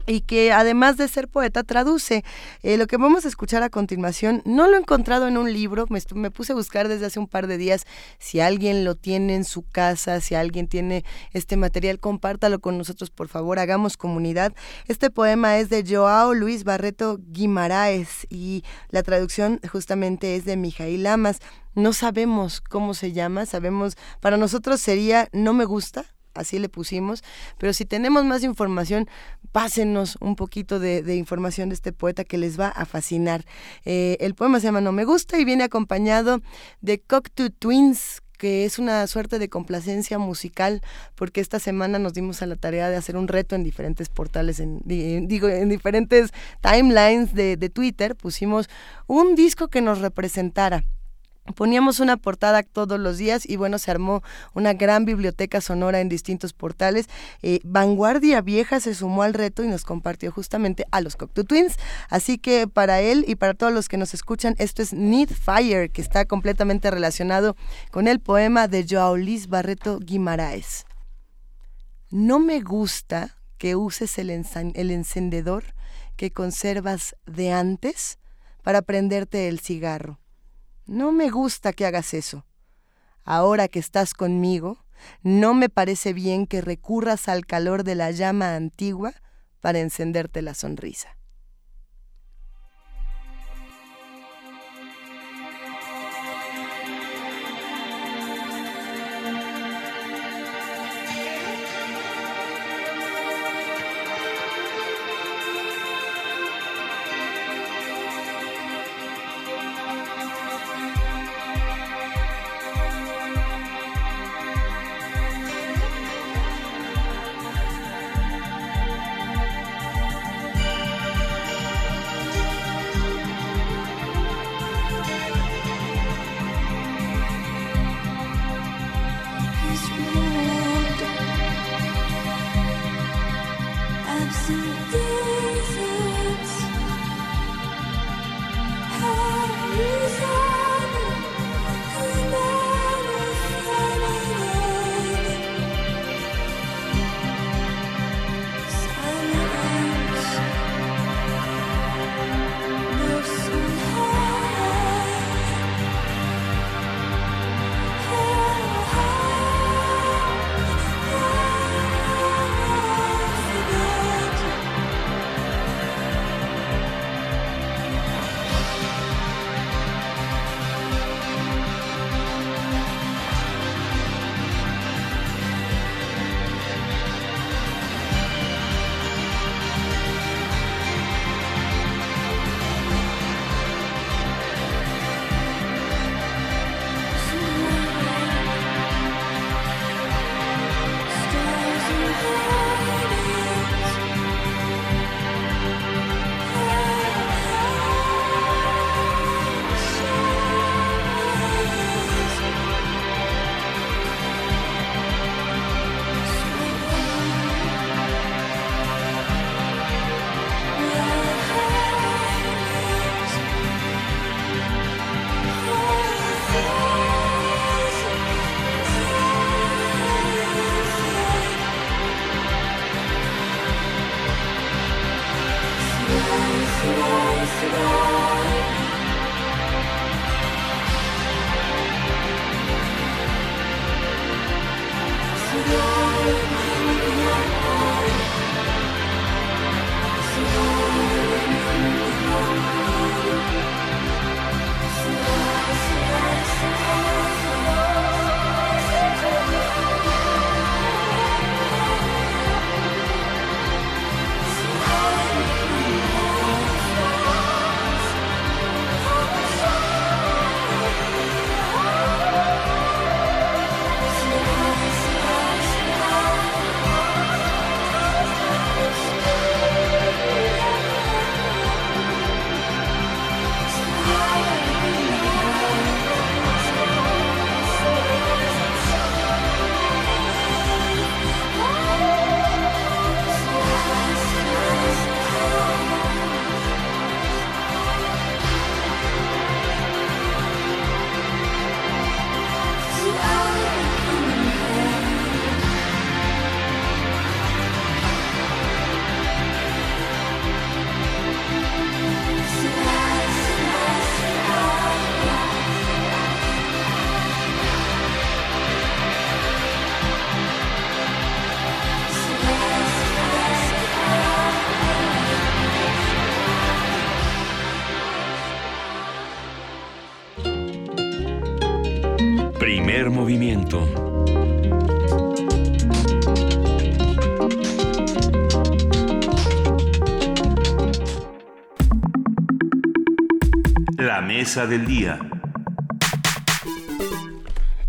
y que además de ser poeta traduce. Eh, lo que vamos a escuchar a continuación no lo he encontrado en un libro, me, puse a buscar desde hace un par de días si alguien lo tiene en su casa, si alguien tiene este material, compártalo con nosotros, por favor, hagamos comunidad. Este poema es de Joao Luis Barreto Guimaraes y la traducción justamente es de Mijail Lamas. No sabemos cómo se llama, sabemos, para nosotros sería No me gusta, así le pusimos, pero si tenemos más información, pásenos un poquito de, información de este poeta que les va a fascinar. Eh, el poema se llama No me gusta y viene acompañado de Cocteau Twins, que es una suerte de complacencia musical, porque esta semana nos dimos a la tarea de hacer un reto en diferentes portales, en, digo, en diferentes timelines de, de Twitter, pusimos un disco que nos representara Poníamos una portada todos los días y bueno, se armó una gran biblioteca sonora en distintos portales. Eh, Vanguardia Vieja se sumó al reto y nos compartió justamente a los Cocteau Twins. Así que para él y para todos los que nos escuchan, esto es Need Fire, que está completamente relacionado con el poema de Joao Barreto Guimaraes. No me gusta que uses el encendedor que conservas de antes para prenderte el cigarro no me gusta que hagas eso. Ahora que estás conmigo, no me parece bien que recurras al calor de la llama antigua para encenderte la sonrisa. Del día.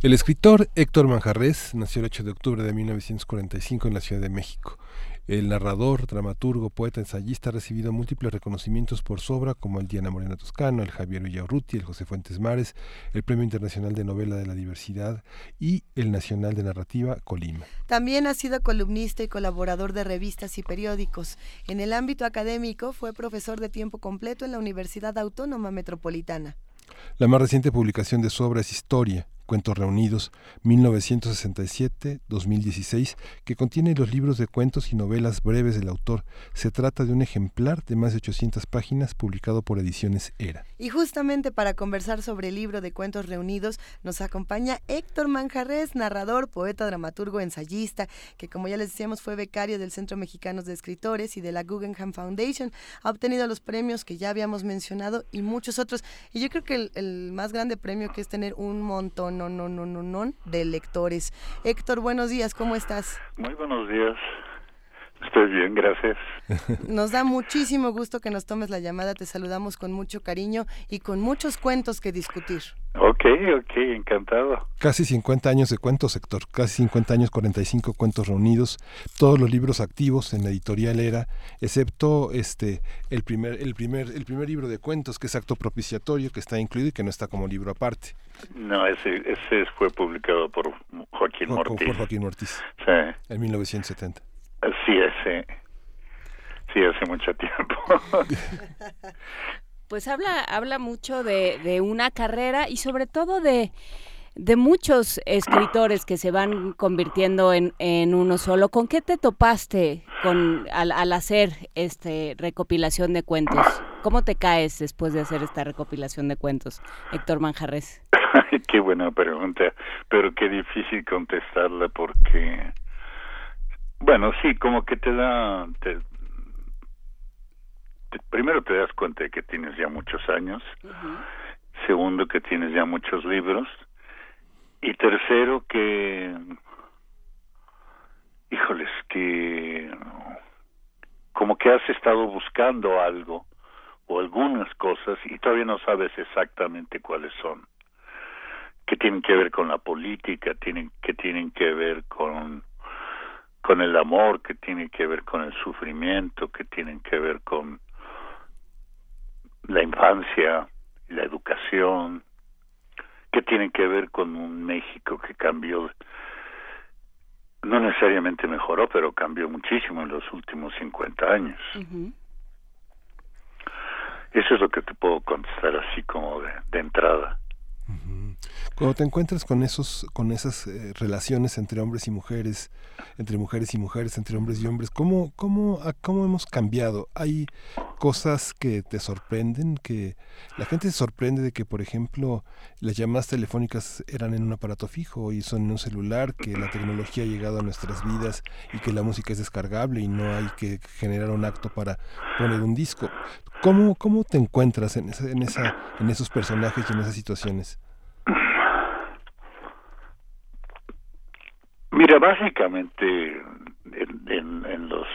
El escritor Héctor Manjarres nació el 8 de octubre de 1945 en la Ciudad de México. El narrador, dramaturgo, poeta, ensayista ha recibido múltiples reconocimientos por su obra, como el Diana Morena Toscano, el Javier Villaurruti, el José Fuentes Mares, el Premio Internacional de Novela de la Diversidad y el Nacional de Narrativa Colima. También ha sido columnista y colaborador de revistas y periódicos. En el ámbito académico fue profesor de tiempo completo en la Universidad Autónoma Metropolitana. La más reciente publicación de su obra es Historia, Cuentos Reunidos, 1967-2016, que contiene los libros de cuentos y novelas breves del autor. Se trata de un ejemplar de más de 800 páginas publicado por Ediciones Era. Y justamente para conversar sobre el libro de Cuentos Reunidos nos acompaña Héctor Manjarres, narrador, poeta, dramaturgo, ensayista, que como ya les decíamos fue becario del Centro Mexicano de Escritores y de la Guggenheim Foundation. Ha obtenido los premios que ya habíamos mencionado y muchos otros. Y yo creo que el, el más grande premio que es tener un montón no, no, no, no, no, de lectores. Héctor, buenos días, ¿cómo estás? Muy buenos días. Estoy bien, gracias. Nos da muchísimo gusto que nos tomes la llamada, te saludamos con mucho cariño y con muchos cuentos que discutir. Ok, ok, encantado. Casi 50 años de cuentos, Héctor. Casi 50 años, 45 cuentos reunidos. Todos los libros activos en la editorial era, excepto este el primer el primer el primer libro de cuentos que es acto propiciatorio que está incluido y que no está como libro aparte. No, ese, ese fue publicado por Joaquín Por- Mortiz. Por Joaquín Ortiz. Sí, En 1970. sí, ese. Sí, hace mucho tiempo. Pues habla, habla mucho de, de una carrera y sobre todo de, de muchos escritores que se van convirtiendo en, en uno solo. ¿Con qué te topaste con, al, al hacer este recopilación de cuentos? ¿Cómo te caes después de hacer esta recopilación de cuentos, Héctor Manjarres? qué buena pregunta, pero qué difícil contestarla porque, bueno, sí, como que te da, te- te- primero te das cuenta de que tienes ya muchos años, segundo que tienes ya muchos libros y tercero que, híjoles, que como que has estado buscando algo o algunas cosas y todavía no sabes exactamente cuáles son que tienen que ver con la política, tienen que tienen que ver con con el amor, que tienen que ver con el sufrimiento, que tienen que ver con la infancia, la educación, que tienen que ver con un México que cambió no necesariamente mejoró, pero cambió muchísimo en los últimos 50 años. Eso es lo que te puedo contestar así como de, de entrada. Cuando te encuentras con esos, con esas eh, relaciones entre hombres y mujeres, entre mujeres y mujeres, entre hombres y hombres, ¿cómo, cómo, a- cómo hemos cambiado? Hay cosas que te sorprenden, que la gente se sorprende de que, por ejemplo, las llamadas telefónicas eran en un aparato fijo y son en un celular, que la tecnología ha llegado a nuestras vidas y que la música es descargable y no hay que generar un acto para poner un disco. ¿Cómo, cómo te encuentras en, esa, en, esa, en esos personajes y en esas situaciones? Mira, básicamente en, en, en los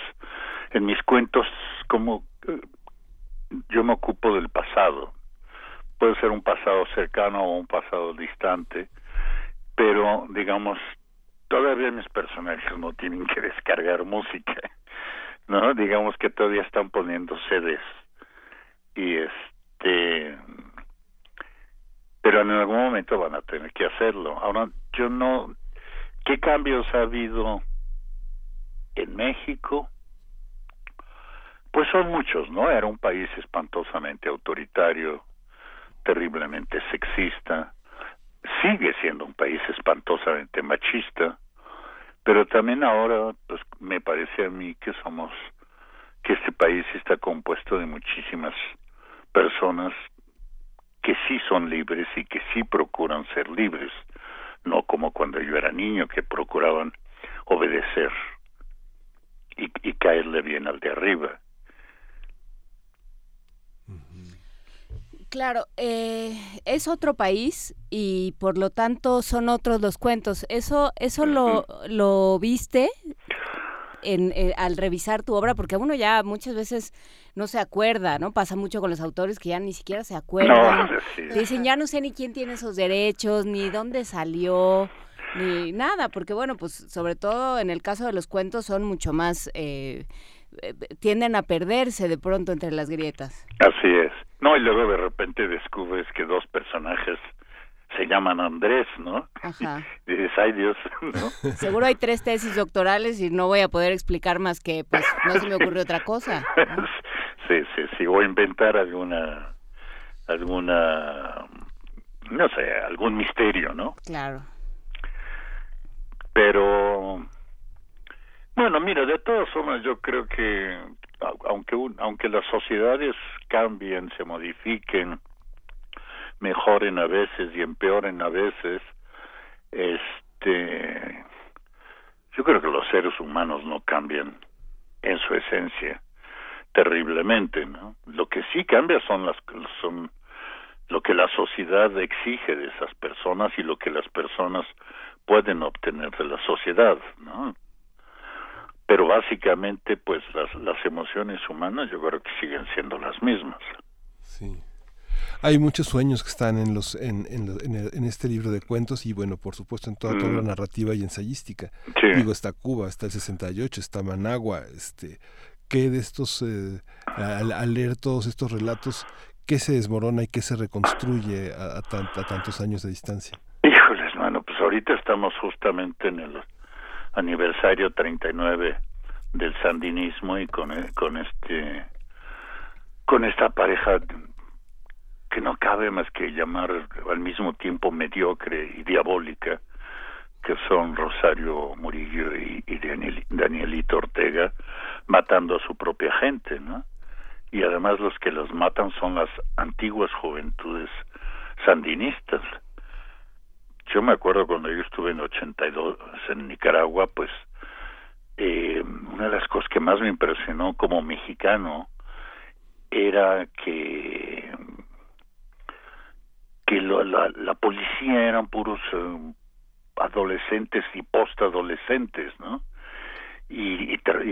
en mis cuentos como eh, yo me ocupo del pasado. Puede ser un pasado cercano o un pasado distante, pero digamos todavía mis personajes no tienen que descargar música, ¿no? Digamos que todavía están poniendo CDs y este pero en algún momento van a tener que hacerlo. Ahora yo no ¿Qué cambios ha habido en México? Pues son muchos, ¿no? Era un país espantosamente autoritario, terriblemente sexista, sigue siendo un país espantosamente machista, pero también ahora, pues me parece a mí que somos, que este país está compuesto de muchísimas personas que sí son libres y que sí procuran ser libres no como cuando yo era niño que procuraban obedecer y, y caerle bien al de arriba. Claro, eh, es otro país y por lo tanto son otros los cuentos. ¿Eso, eso lo, lo viste en, eh, al revisar tu obra? Porque uno ya muchas veces no se acuerda, ¿no? Pasa mucho con los autores que ya ni siquiera se acuerdan. No, sí. Dicen, ya no sé ni quién tiene esos derechos, ni dónde salió, ni nada, porque bueno, pues sobre todo en el caso de los cuentos son mucho más... Eh, eh, tienden a perderse de pronto entre las grietas. Así es. No, y luego de repente descubres que dos personajes se llaman Andrés, ¿no? Ajá. Y dices, ay Dios, ¿no? Seguro hay tres tesis doctorales y no voy a poder explicar más que, pues, no se me ocurrió otra cosa. sí, sí, sí, o inventar alguna, alguna, no sé, algún misterio, ¿no? Claro. Pero, bueno, mira, de todas formas yo creo que au- aunque un- aunque las sociedades cambien, se modifiquen, mejoren a veces y empeoren a veces, este, yo creo que los seres humanos no cambian en su esencia terriblemente, ¿no? Lo que sí cambia son las son lo que la sociedad exige de esas personas y lo que las personas pueden obtener de la sociedad, ¿no? Pero básicamente, pues las, las emociones humanas yo creo que siguen siendo las mismas. Sí. Hay muchos sueños que están en los en, en, en el- en este libro de cuentos y bueno, por supuesto en toda tu Mm. obra narrativa y ensayística. Sí. Digo, está Cuba, está el 68, está Managua, este ¿qué de estos eh, al, al leer todos estos relatos qué se desmorona y qué se reconstruye a, a tan- a tantos años de distancia? Híjoles, mano, pues ahorita estamos justamente en el aniversario 39 del sandinismo y con e- con este con esta pareja que no cabe más que llamar al mismo tiempo mediocre y diabólica que son Rosario Murillo y, y Daniel- Danielito Ortega matando a su propia gente, ¿no? Y además los que los matan son las antiguas juventudes sandinistas. Yo me acuerdo cuando yo estuve en 82 en Nicaragua, pues eh, una de las cosas que más me impresionó como mexicano era que que la, la policía eran puros eh, adolescentes y postadolescentes, ¿no? Y, y, tra- y-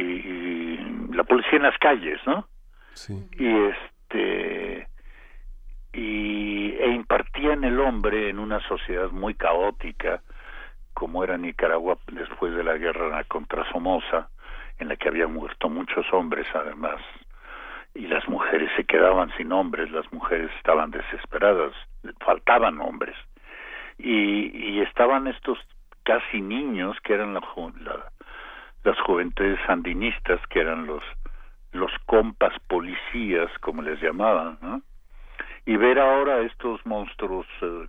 y la policía en las calles, ¿no? Y este y e impartían el hombre en una sociedad muy caótica como era Nicaragua después de la guerra contra Somoza, en la que habían muerto muchos hombres además, y las mujeres se quedaban sin hombres, las mujeres estaban desesperadas, faltaban hombres. Y, y estaban estos casi niños que eran la, las juventudes sandinistas, que eran los los compas policías, como les llamaban, ¿no? Y ver ahora estos monstruos eh,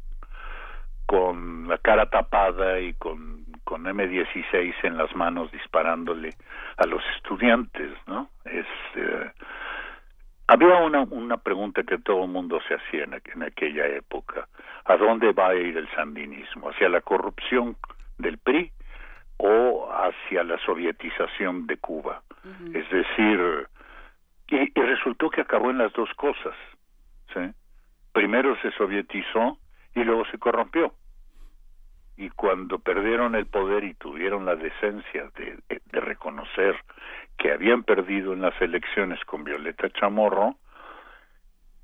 con la cara tapada y con, con M16 en las manos disparándole a los estudiantes, ¿no? Es, eh, había una, una pregunta que todo el mundo se hacía en, en aquella época. ¿A dónde va a ir el sandinismo? ¿Hacia la corrupción del PRI o hacia la sovietización de Cuba? Es decir, y, y resultó que acabó en las dos cosas. ¿sí? Primero se sovietizó y luego se corrompió. Y cuando perdieron el poder y tuvieron la decencia de, de- de reconocer que habían perdido en las elecciones con Violeta Chamorro,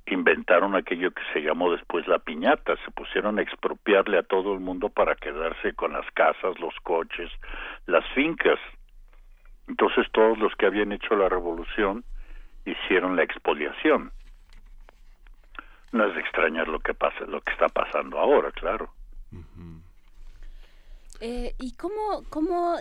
inventaron aquello que se llamó después la piñata, se pusieron a expropiarle a todo el mundo para quedarse con las casas, los coches, las fincas. Entonces todos los que habían hecho la revolución hicieron la expoliación. No es de extrañar lo que pasa, lo que está pasando ahora, claro. Eh, ¿Y cómo, cómo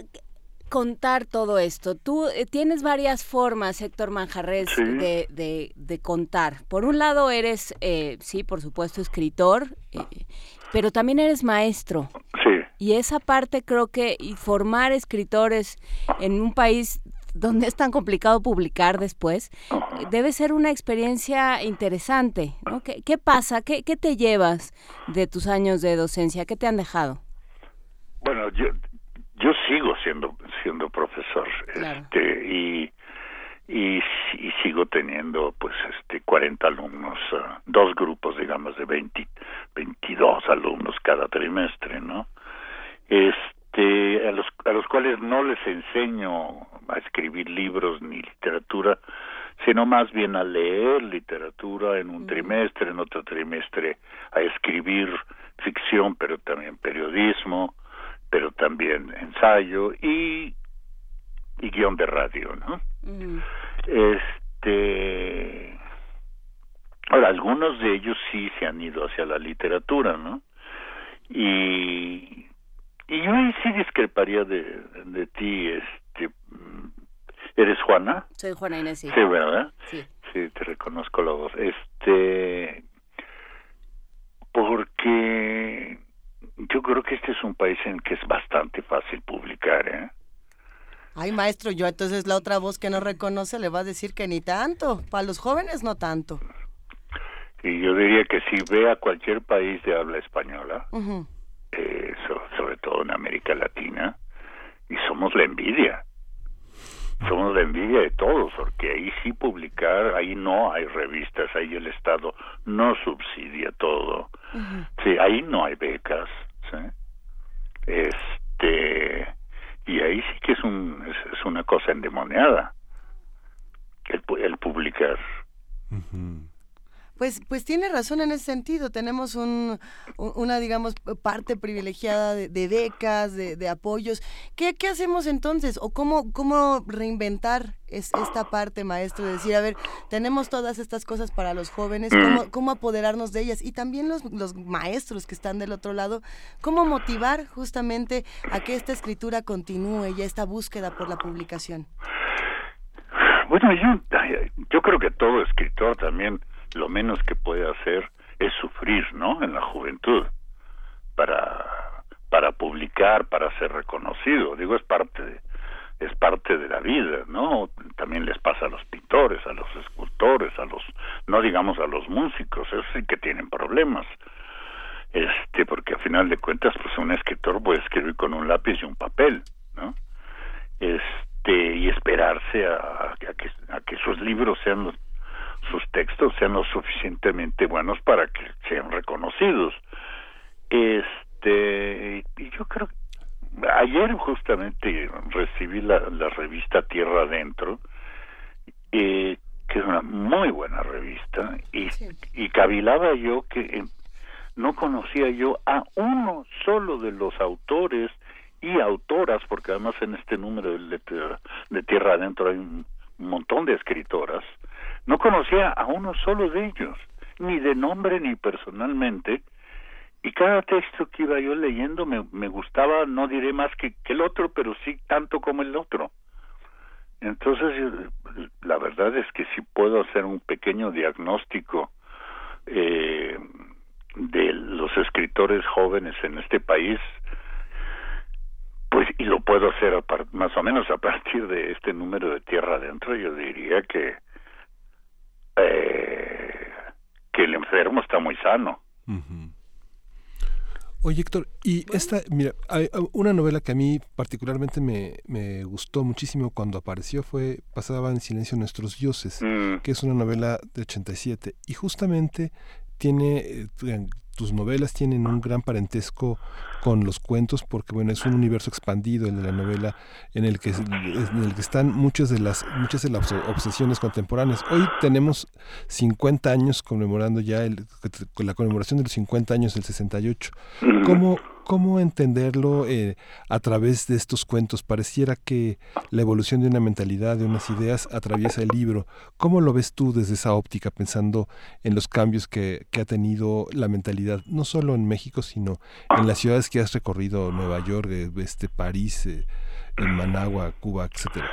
contar todo esto? Tú eh, tienes varias formas, Héctor Manjarres, Sí. de, de- de contar. Por un lado eres, eh, sí, por supuesto, escritor, eh, pero también eres maestro. Sí. Y esa parte creo que y formar escritores en un país donde es tan complicado publicar después, debe ser una experiencia interesante. ¿no? ¿Qué, qué pasa? ¿Qué, ¿Qué te llevas de tus años de docencia? ¿Qué te han dejado? Bueno, yo yo sigo siendo siendo profesor, este y y, y sigo teniendo pues este 40 alumnos, ah, dos grupos digamos de 20, 22 alumnos cada trimestre, ¿no? Este, a los, a los cuales no les enseño a escribir libros ni literatura, sino más bien a leer literatura en un trimestre, en otro trimestre a escribir ficción, pero también periodismo, pero también ensayo y, y guion de radio, ¿no? Este, ahora algunos de ellos sí se han ido hacia la literatura, ¿no? Y y yo ahí sí discreparía de, de ti, este, ¿eres Juana? Soy Juana Inés, sí. Sí, ¿verdad? Sí. Sí, te reconozco la voz. Este, porque yo creo que este es un país en que es bastante fácil publicar, ¿eh? Ay, maestro, yo entonces la otra voz que no reconoce le va a decir que ni tanto. Para los jóvenes no tanto. Y yo diría que si ve a cualquier país de habla española, eh, so- sobre todo en América Latina, y somos la envidia. Somos la envidia de todos, porque ahí sí publicar, ahí no hay revistas, ahí el Estado no subsidia todo. Sí, ahí no hay becas, ¿sí? Este, y ahí sí que es, un, es, una cosa endemoniada, el, el publicar. Pues, pues tiene razón en ese sentido. Tenemos un, un- una, digamos, parte privilegiada de, de becas, de, de apoyos. ¿Qué, ¿Qué hacemos entonces? ¿O cómo, cómo reinventar es, esta parte, maestro? De decir, a ver, tenemos todas estas cosas para los jóvenes, ¿cómo, cómo apoderarnos de ellas? Y también los, los maestros que están del otro lado, ¿cómo motivar justamente a que esta escritura continúe y a esta búsqueda por la publicación? Bueno, yo, yo creo que todo escritor también lo menos que puede hacer es sufrir, ¿no? En la juventud para para publicar, para ser reconocido. Digo, es parte de, es parte de la vida, ¿no? También les pasa a los pintores, a los escultores, a los no digamos a los músicos, esos sí que tienen problemas. Este, porque a final de cuentas pues un escritor puede escribir con un lápiz y un papel, ¿no? Este, y esperarse a, que a que sus libros sean los sus textos sean lo suficientemente buenos para que sean reconocidos. Este, y yo creo ayer justamente recibí la, la revista Tierra Adentro, eh, que es una muy buena revista, y, y cavilaba yo que eh, no conocía yo a uno solo de los autores y autoras, porque además en este número de, de- de Tierra Adentro hay un montón de escritoras, no conocía a uno solo de ellos, ni de nombre ni personalmente, y cada texto que iba yo leyendo me, me gustaba, no diré más que, que el otro, pero sí tanto como el otro. Entonces, yo- la verdad es que sí puedo hacer un pequeño diagnóstico eh, de los escritores jóvenes en este país, pues, y lo puedo hacer más o menos a partir de este número de Tierra Adentro, yo diría que eh, que el enfermo está muy sano. Oye, Héctor, y esta, mira, hay una novela que a mí particularmente me, me gustó muchísimo cuando apareció fue Pasaba en silencio nuestros dioses, que es una novela de 87 y justamente tiene, eh, tu- tus novelas tienen un gran parentesco con los cuentos porque bueno, es un universo expandido el de la novela en el que en el que están muchas de las muchas de las obsesiones contemporáneas. Hoy tenemos 50 años conmemorando ya el, la conmemoración de los 50 años del 68. ¿Cómo, cómo entenderlo eh, a través de estos cuentos? Pareciera que la evolución de una mentalidad, de unas ideas, atraviesa el libro. ¿Cómo lo ves tú desde esa óptica, pensando en los cambios que, ha tenido la mentalidad, no solo en México, sino en las ciudades que has recorrido, Nueva York, eh, este, París, eh, en Managua, Cuba, etcétera?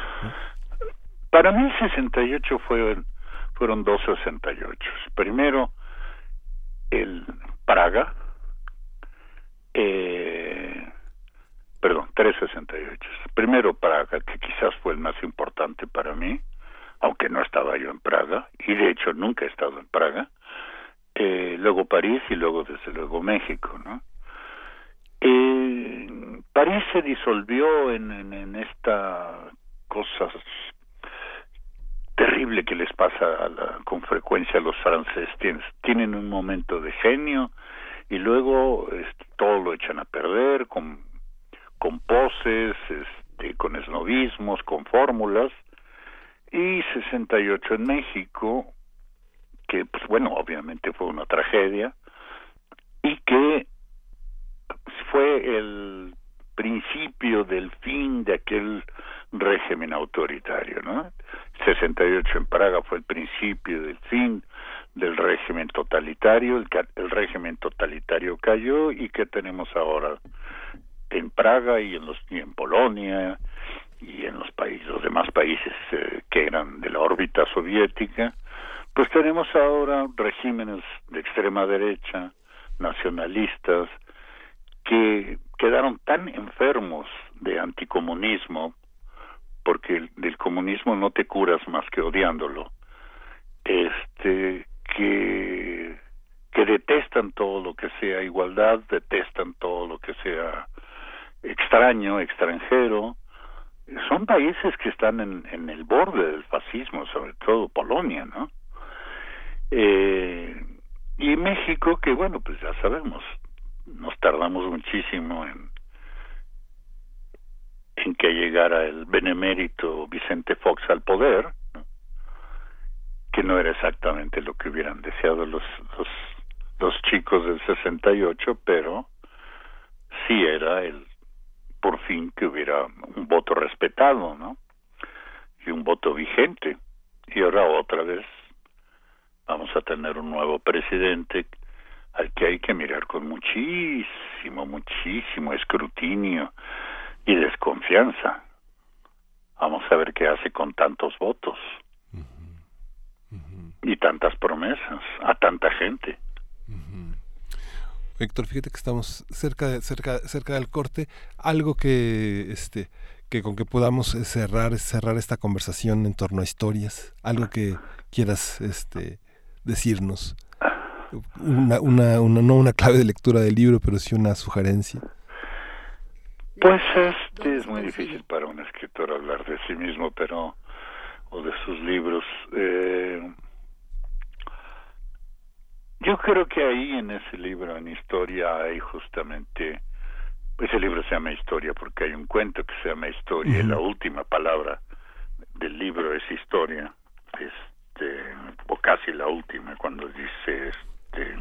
Para mí 68 fue, fueron dos 68. Primero, el Praga, eh, perdón, tres 68. Primero Praga, que quizás fue el más importante para mí, aunque no estaba yo en Praga, y de hecho nunca he estado en Praga. Eh, luego París y luego desde luego México. Eh, París se disolvió en, en, en esta cosa terrible que les pasa con frecuencia a los franceses. Tienen, un momento de genio y luego este, todo lo echan a perder con, poses, este, con esnovismos, con fórmulas. Y 68 en México, que pues bueno, obviamente fue una tragedia, y que fue el principio del fin de aquel régimen autoritario, ¿no? 68 en Praga fue el principio del fin del régimen totalitario, el, el régimen totalitario cayó y qué tenemos ahora en Praga y en los y en Polonia y en los países los demás países eh, que eran de la órbita soviética, pues tenemos ahora regímenes de extrema derecha, nacionalistas, que quedaron tan enfermos de anticomunismo, porque del comunismo no te curas más que odiándolo, este, que, detestan todo lo que sea igualdad, detestan todo lo que sea extraño, extranjero. Son países que están en, el borde del fascismo, sobre todo Polonia, ¿no? Eh, y México, que bueno, pues ya sabemos, nos tardamos muchísimo en que llegara el benemérito Vicente Fox al poder, que no era exactamente lo que hubieran deseado los, los, los chicos del 68, pero sí era el por fin que hubiera un voto respetado, ¿no? Y un voto vigente. Y ahora otra vez vamos a tener un nuevo presidente al que hay que mirar con muchísimo, muchísimo escrutinio y desconfianza. Vamos a ver qué hace con tantos votos y tantas promesas a tanta gente. Héctor, fíjate que estamos cerca, cerca, cerca del corte. Algo que, este, que con que podamos cerrar, cerrar esta conversación en torno a historias. Algo que quieras, este, decirnos una, una, una, no una clave de lectura del libro, pero sí una sugerencia? Pues este es muy difícil para un escritor hablar de sí mismo, pero o de sus libros. Eh, yo creo que ahí en ese libro, en historia, hay justamente, ese libro se llama Historia porque hay un cuento que se llama Historia y la última palabra del libro es historia, este, o casi la última, cuando dice este,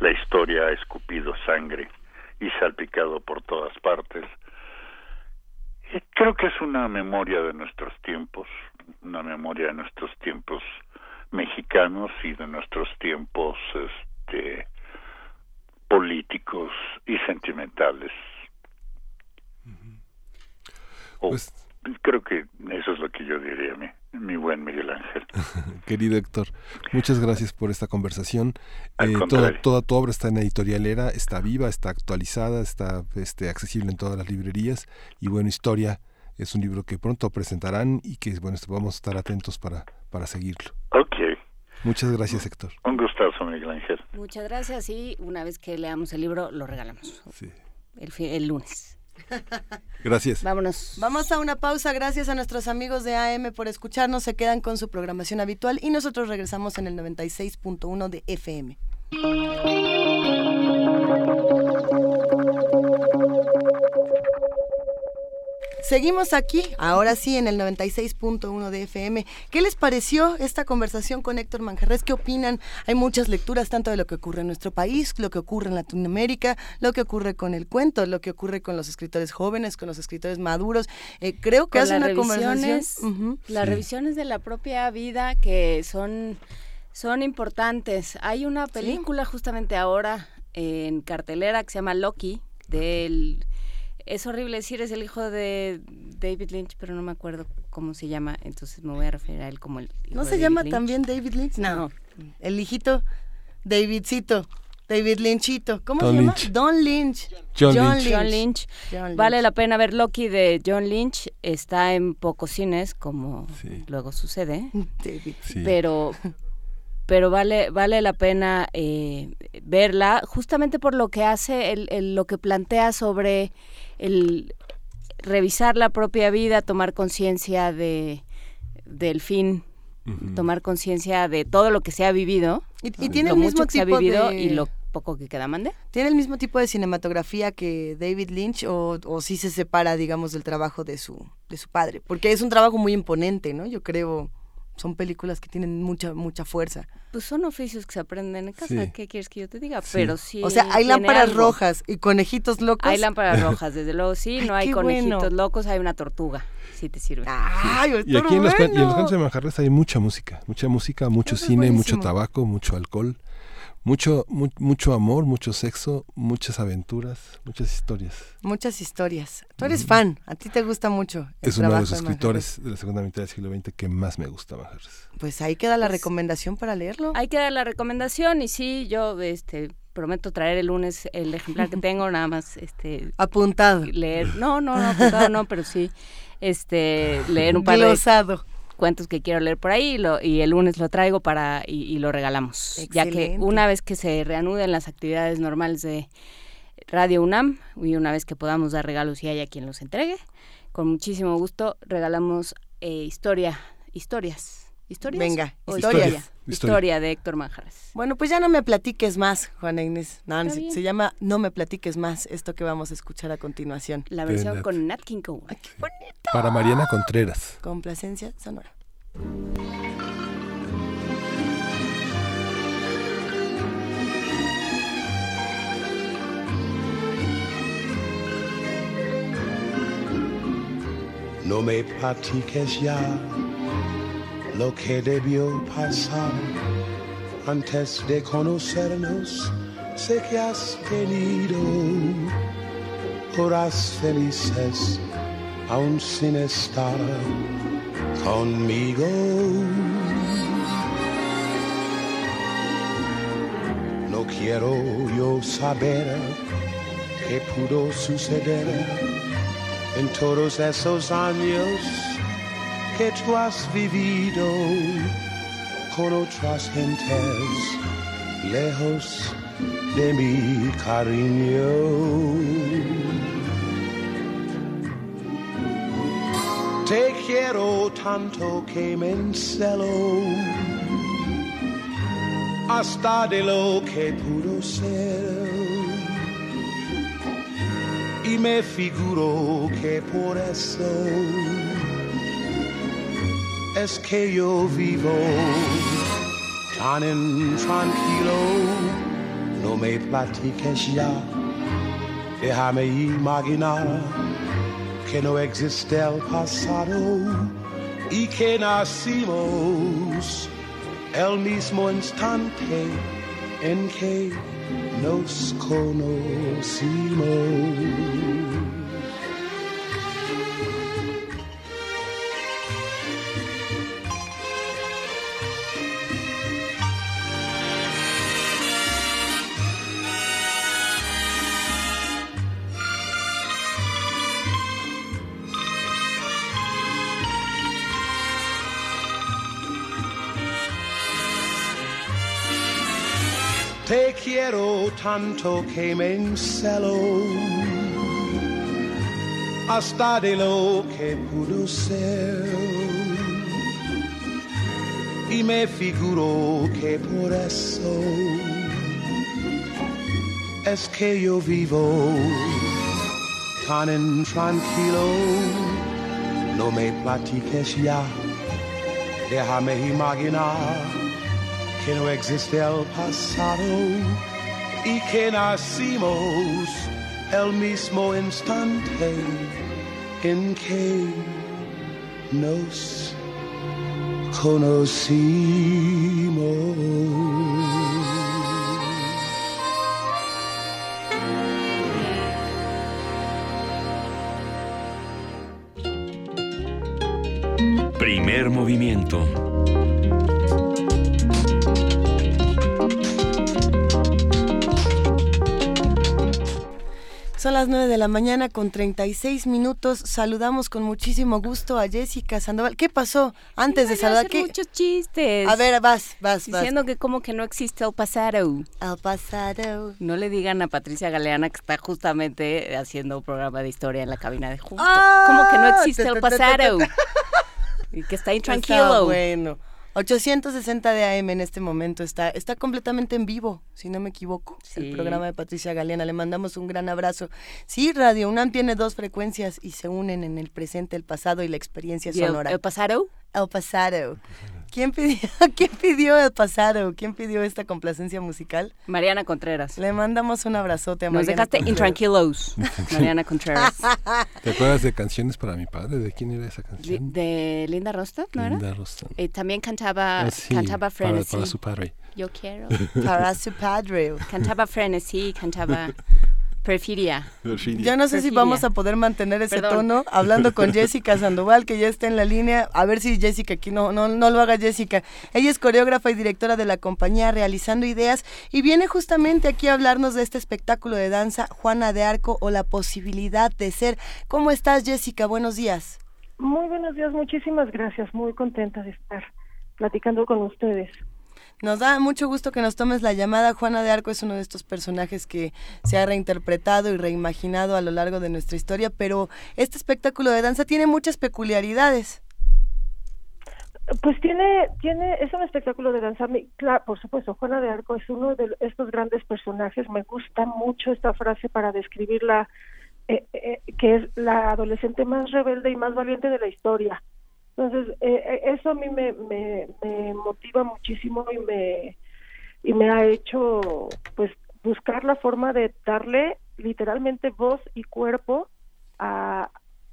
la historia ha escupido sangre y salpicado por todas partes. Creo que es una memoria de nuestros tiempos, una memoria de nuestros tiempos mexicanos y de nuestros tiempos este, políticos y sentimentales. Pues creo que eso es lo que yo diría, mi, mi buen Miguel Ángel. Querido Héctor, muchas gracias por esta conversación. Eh, toda, toda, tu obra está en Editorialera, está viva, está actualizada, está este, accesible en todas las librerías. Y bueno, Historia es un libro que pronto presentarán y que bueno, vamos a estar atentos para, para seguirlo. Ok. Muchas gracias, Héctor. Un gustazo, Miguel Ángel. Muchas gracias y una vez que leamos el libro, lo regalamos. Sí. El, el lunes. Gracias. Vámonos. Vamos a una pausa. Gracias a nuestros amigos de AM por escucharnos. Se quedan con su programación habitual y nosotros regresamos en el 96.1 de FM. Seguimos aquí, ahora sí, en el 96.1 de FM. ¿Qué les pareció esta conversación con Héctor Manjarres? ¿Qué opinan? Hay muchas lecturas, tanto de lo que ocurre en nuestro país, lo que ocurre en Latinoamérica, lo que ocurre con el cuento, lo que ocurre con los escritores jóvenes, con los escritores maduros. Eh, creo que hace una conversación. Las revisiones de la propia vida que son, son importantes. Hay una película justamente ahora en cartelera que se llama Loki, del es horrible decir, es el hijo de David Lynch, pero no me acuerdo cómo se llama, entonces me voy a referir a él como el ¿No se llama también David Lynch? No. El hijito Davidcito. David Lynchito. ¿Cómo se llama? Don Lynch. John, Lynch. John, Lynch. Vale la pena ver Loki de John Lynch. Está en pocos cines, como luego sucede. David. Pero pero vale vale la pena eh, verla justamente por lo que hace el, lo que plantea sobre el revisar la propia vida, tomar conciencia de del fin tomar conciencia de todo lo que se ha vivido. Y, y tiene lo el mucho mismo que se ha tipo vivido de... y lo poco que queda, mande. ¿Tiene el mismo tipo de cinematografía que David Lynch o, o sí se separa, digamos, del trabajo de su, de su padre? Porque es un trabajo muy imponente, ¿no? Yo creo, son películas que tienen mucha, mucha fuerza. Pues son oficios que se aprenden en casa, Sí. ¿qué quieres que yo te diga? Sí. Pero sí. O sea, hay lámparas algo. rojas y conejitos locos. Hay lámparas rojas, desde luego sí, no Ay, hay conejitos bueno. locos, hay una tortuga, si te sirve. Ay, Y aquí en los, y en los cuentos de Manjarres hay mucha música, mucha música, mucho Eso es cine, mucho tabaco, mucho alcohol, mucho mu- mucho amor, mucho sexo, muchas aventuras, muchas historias. Muchas historias. Tú eres fan, a ti te gusta mucho. el Es uno de los de escritores de la segunda mitad del siglo XX que más me gusta. Pues ahí queda la recomendación para leerlo. Hay que dar la recomendación y sí, yo este prometo traer el lunes el ejemplar que tengo, nada más este apuntado. Leer, no, no, no, apuntado no, pero sí este leer un par Glosado. Cuentos que quiero leer por ahí y, lo- y el lunes lo traigo para y, y lo regalamos, ya que una vez que se reanuden las actividades normales de Radio UNAM y una vez que podamos dar regalos y haya quien los entregue, con muchísimo gusto regalamos eh, historia, historias, historias, Venga, O historias. Historia, historia de Héctor Manjares. Bueno, pues ya no me platiques más, Juana Inés. No, se, se llama No me platiques más, esto que vamos a escuchar a continuación. La versión Nat. con Nat King Cole. Para Mariana Contreras. Complacencia sonora. No me platiques ya lo que debió pasar antes de conocernos. Sé que has tenido horas felices aún sin estar conmigo. No quiero yo saber qué pudo suceder en todos esos años que tú has vivido con otras gentes lejos de mi cariño. Te quiero tanto que me encelo hasta de lo que pudo ser y me figuro que por eso es que yo vivo tan intranquilo. No me platiques ya, déjame imaginar que no existe el pasado y que nacimos el mismo instante en que nos conocimos. Tanto que me encelo hasta de lo que pudo ser. Y me figuro que por eso es que yo vivo tan intranquilo. No me platiques ya, déjame imaginar que no existe el pasado y que nacimos el mismo instante en que nos conocimos. Primer movimiento. Son las 9 de la mañana con 36 minutos. Saludamos con muchísimo gusto a Jessica Sandoval. ¿Qué pasó antes de saludar? hacer ¿Qué? muchos chistes. A ver, vas, vas, vas. Diciendo que como que no existe el pasado. El pasado. No le digan a Patricia Galeana que está justamente haciendo un programa de historia en la cabina de junto. Ah, como que no existe el pasado. y que está Está intranquilo. bueno. 860 de AM en este momento está, está completamente en vivo, si no me equivoco. El programa de Patricia Galeana. Le mandamos un gran abrazo. Sí, Radio UNAM tiene dos frecuencias y se unen en el presente, el pasado y la experiencia sonora. ¿El pasado? El pasado. ¿Quién pidió, ¿Quién pidió el pasado? ¿Quién pidió esta complacencia musical? Mariana Contreras. Le mandamos un abrazote a Nos Mariana. dejaste intranquilos, Mariana Contreras. ¿Te acuerdas de canciones para mi padre? ¿De quién era esa canción? de Linda Rostad, ¿no era? Linda Rostad. Y también cantaba, Ah, sí, cantaba para su padre. Yo quiero. Para su padre. Cantaba Frenesí, cantaba Perfidia. Yo no sé si Perfidia. vamos a poder mantener ese Perdón. tono hablando con Jessica Sandoval, que ya está en la línea. A ver si Jessica aquí no, no, no lo haga Jessica. Ella es coreógrafa y directora de la compañía Realizando Ideas y viene justamente aquí a hablarnos de este espectáculo de danza Juana de Arco o la posibilidad de ser. ¿Cómo estás Jessica? Buenos días. Muy buenos días, muchísimas gracias. Muy contenta de estar platicando con ustedes. Nos da mucho gusto que nos tomes la llamada. Juana de Arco es uno de estos personajes que se ha reinterpretado y reimaginado a lo largo de nuestra historia, pero este espectáculo de danza tiene muchas peculiaridades. Pues tiene, tiene, es un espectáculo de danza. Claro, por supuesto, Juana de Arco es uno de estos grandes personajes. Me gusta mucho esta frase para describirla, eh, eh, que es la adolescente más rebelde y más valiente de la historia. Entonces, eh, eh, eso a mí me, me, me motiva muchísimo y me, y me ha hecho, pues, buscar la forma de darle literalmente voz y cuerpo a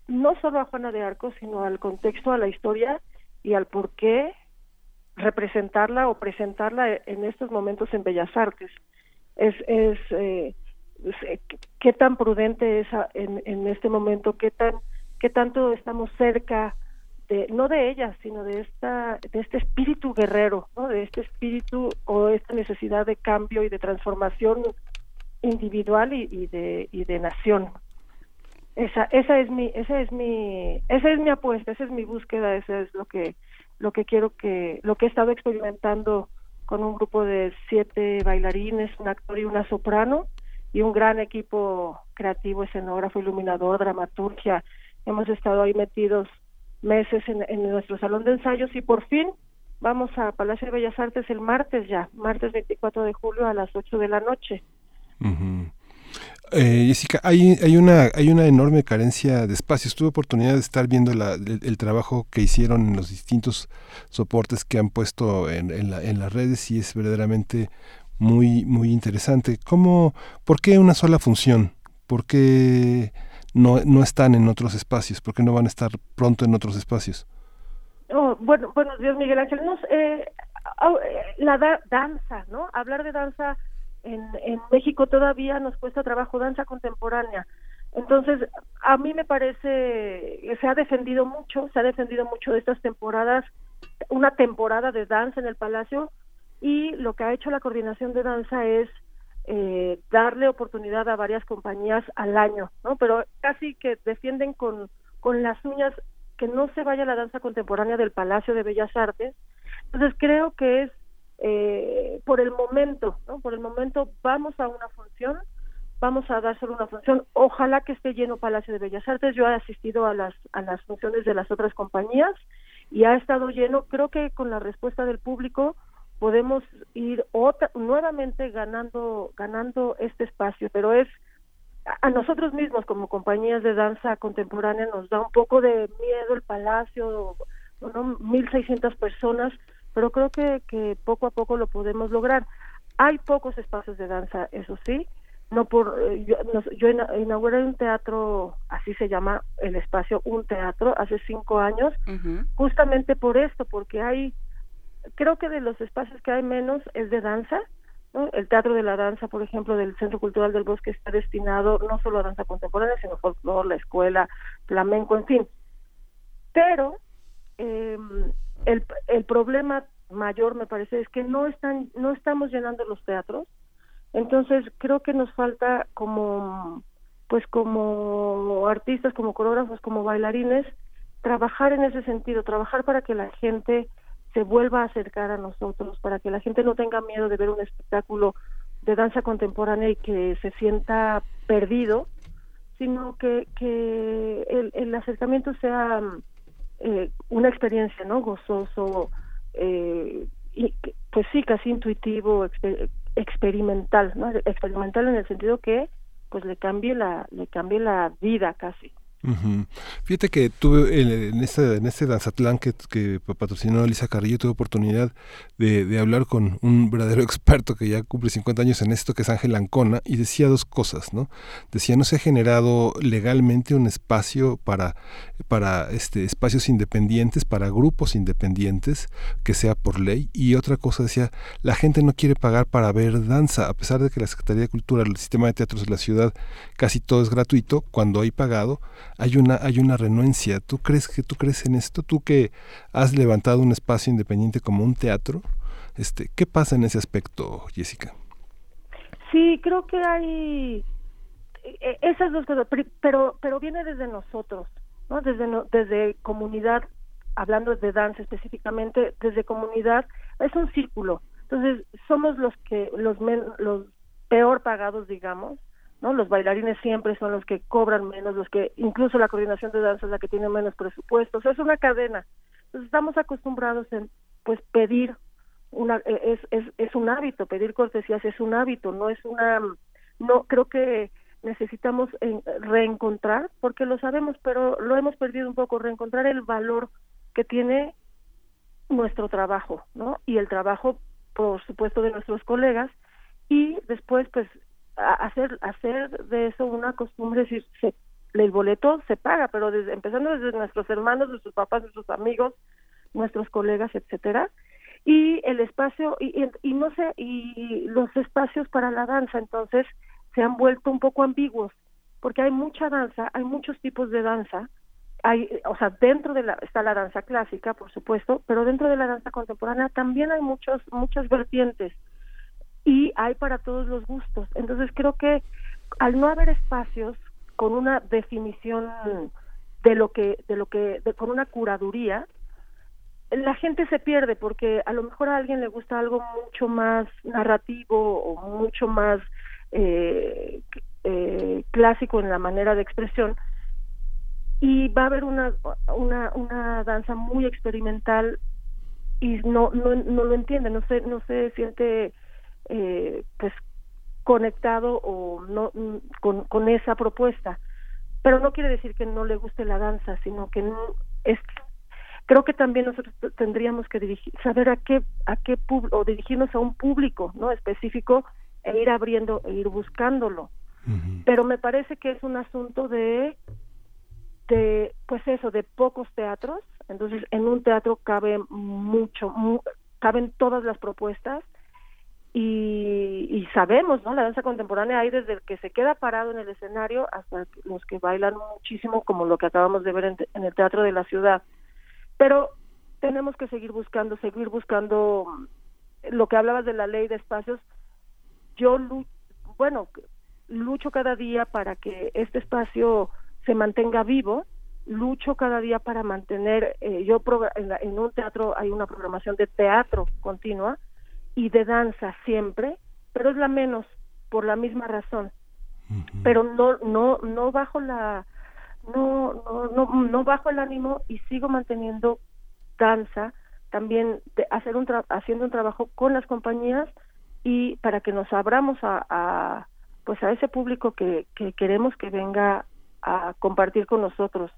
no solo a Juana de Arco, sino al contexto, a la historia y al por qué representarla o presentarla en estos momentos en Bellas Artes. Es, es eh, eh, qué tan prudente es en, en este momento, qué tan qué tanto estamos cerca de no de ella, sino de esta de este espíritu guerrero, ¿no? De este espíritu o esta necesidad de cambio y de transformación individual y, de y de nación. Esa esa es mi esa es mi esa es mi apuesta, esa es mi búsqueda, esa es lo que lo que quiero que lo que he estado experimentando con un grupo de siete bailarines, un actor y una soprano y un gran equipo creativo, escenógrafo, iluminador, dramaturgia. Hemos estado ahí metidos meses en, nuestro salón de ensayos y por fin vamos a Palacio de Bellas Artes el martes ya, martes 24 de julio a las 8 de la noche. Eh, Jessica, hay, hay, una, hay una enorme carencia de espacios. Tuve oportunidad de estar viendo la- el, el trabajo que hicieron en los distintos soportes que han puesto en, en, la- en las redes y es verdaderamente muy, muy interesante. ¿Cómo, ¿Por qué una sola función? ¿Por qué no, no están en otros espacios? ¿Por qué no van a estar pronto en otros espacios? Oh, bueno, buenos días, Miguel Ángel. Nos, eh, eh, la da- danza, ¿no? Hablar de danza en, en México todavía nos cuesta trabajo, danza contemporánea. Entonces, a mí me parece, se ha defendido mucho, se ha defendido mucho de estas temporadas, una temporada de danza en el Palacio, y lo que ha hecho la coordinación de danza es eh, darle oportunidad a varias compañías al año, ¿no? Pero casi que defienden con, con las uñas que no se vaya la danza contemporánea del Palacio de Bellas Artes. Entonces creo que es eh, por el momento, ¿no? Por el momento vamos a una función, vamos a dar solo una función. Ojalá que esté lleno Palacio de Bellas Artes. Yo he asistido a las a las funciones de las otras compañías y ha estado lleno. Creo que con la respuesta del público podemos ir otra, nuevamente ganando ganando este espacio, pero es a- nosotros mismos como compañías de danza contemporánea nos da un poco de miedo el palacio, ¿no? 1.600 personas, pero creo que, que poco a poco lo podemos lograr. Hay pocos espacios de danza, eso sí, no por eh, yo, yo ina- inauguré un teatro, así se llama el espacio, un teatro, hace cinco años, justamente por esto, porque hay, creo que de los espacios que hay menos es de danza. El Teatro de la Danza, por ejemplo, del Centro Cultural del Bosque está destinado no solo a danza contemporánea, sino folclore, la escuela, flamenco, en fin. Pero eh, el, el problema mayor, me parece, es que no están no estamos llenando los teatros. Entonces, creo que nos falta como pues como artistas, como coreógrafos, como bailarines, trabajar en ese sentido, trabajar para que la gente se vuelva a acercar a nosotros, para que la gente no tenga miedo de ver un espectáculo de danza contemporánea y que se sienta perdido, sino que, que el, acercamiento sea mm, eh, una experiencia, ¿no? Gozoso, eh, y, pues sí, casi intuitivo, experimental, ¿no? Experimental en el sentido que pues le cambie la le cambie la vida casi. Fíjate que tuve en, este, en este Danzatlán que, que patrocinó Elisa Carrillo, tuve oportunidad de, hablar con un verdadero experto que ya cumple 50 años en esto, que es Ángel Ancona, y decía dos cosas, ¿no? Decía, no se ha generado legalmente un espacio para, para este, espacios independientes, para grupos independientes, que sea por ley, y otra cosa decía, la gente no quiere pagar para ver danza, a pesar de que la Secretaría de Cultura, el sistema de teatros de la ciudad, casi todo es gratuito, cuando hay pagado, hay una, hay una renuencia. ¿Tú crees que tú crees en esto? Tú que has levantado un espacio independiente como un teatro, este, ¿qué pasa en ese aspecto, Jessica? Sí, creo que hay e, esas dos cosas, pero pero viene desde nosotros, ¿no? Desde desde comunidad, hablando de danza específicamente, desde comunidad es un círculo. Entonces somos los que los los peor pagados, digamos, ¿no? Los bailarines siempre son los que cobran menos, los que incluso la coordinación de danza es la que tiene menos presupuestos, es una cadena. Entonces estamos acostumbrados en pues pedir una e, es, es es un hábito, pedir cortesías es un hábito, no es una no creo que necesitamos reencontrar porque lo sabemos, pero lo hemos perdido un poco, reencontrar el valor que tiene nuestro trabajo, ¿no? Y el trabajo por supuesto de nuestros colegas y después pues hacer hacer de eso una costumbre, decir, se, el boleto se paga, pero empezando desde nuestros hermanos, nuestros papás, nuestros amigos, nuestros colegas, etcétera, y el espacio y, y, no sé y los espacios para la danza entonces se han vuelto un poco ambiguos porque hay mucha danza, hay muchos tipos de danza, hay, o sea, dentro de la está la danza clásica, por supuesto, pero dentro de la danza contemporánea también hay muchos muchas vertientes y hay para todos los gustos. Entonces creo que al no haber espacios con una definición de lo que de lo que de, con una curaduría la gente se pierde porque a lo mejor a alguien le gusta algo mucho más narrativo o mucho más eh, eh, clásico en la manera de expresión y va a haber una una una danza muy experimental y no no no lo entiende no se no se siente eh, pues conectado o no con, con esa propuesta. Pero no quiere decir que no le guste la danza sino que es creo que también nosotros tendríamos que dirigir saber a qué a qué o dirigirnos a un público no específico e ir abriendo e ir buscándolo. Pero me parece que es un asunto de de pues eso de pocos teatros. Entonces en un teatro cabe mucho caben todas las propuestas y, sabemos, ¿no? La danza contemporánea hay desde el que se queda parado en el escenario hasta los que bailan muchísimo, como lo que acabamos de ver en, el Teatro de la Ciudad. Pero tenemos que seguir buscando, seguir buscando lo que hablabas de la ley de espacios. Yo, bueno, lucho cada día para que este espacio se mantenga vivo, lucho cada día para mantener, eh, yo en, en un teatro hay una programación de teatro continua, y de danza siempre, pero es la menos por la misma razón. Pero no no no bajo la no no no no bajo el ánimo y sigo manteniendo danza también de hacer un haciendo un trabajo con las compañías y para que nos abramos a, a pues a ese público que, que queremos que venga a compartir con nosotros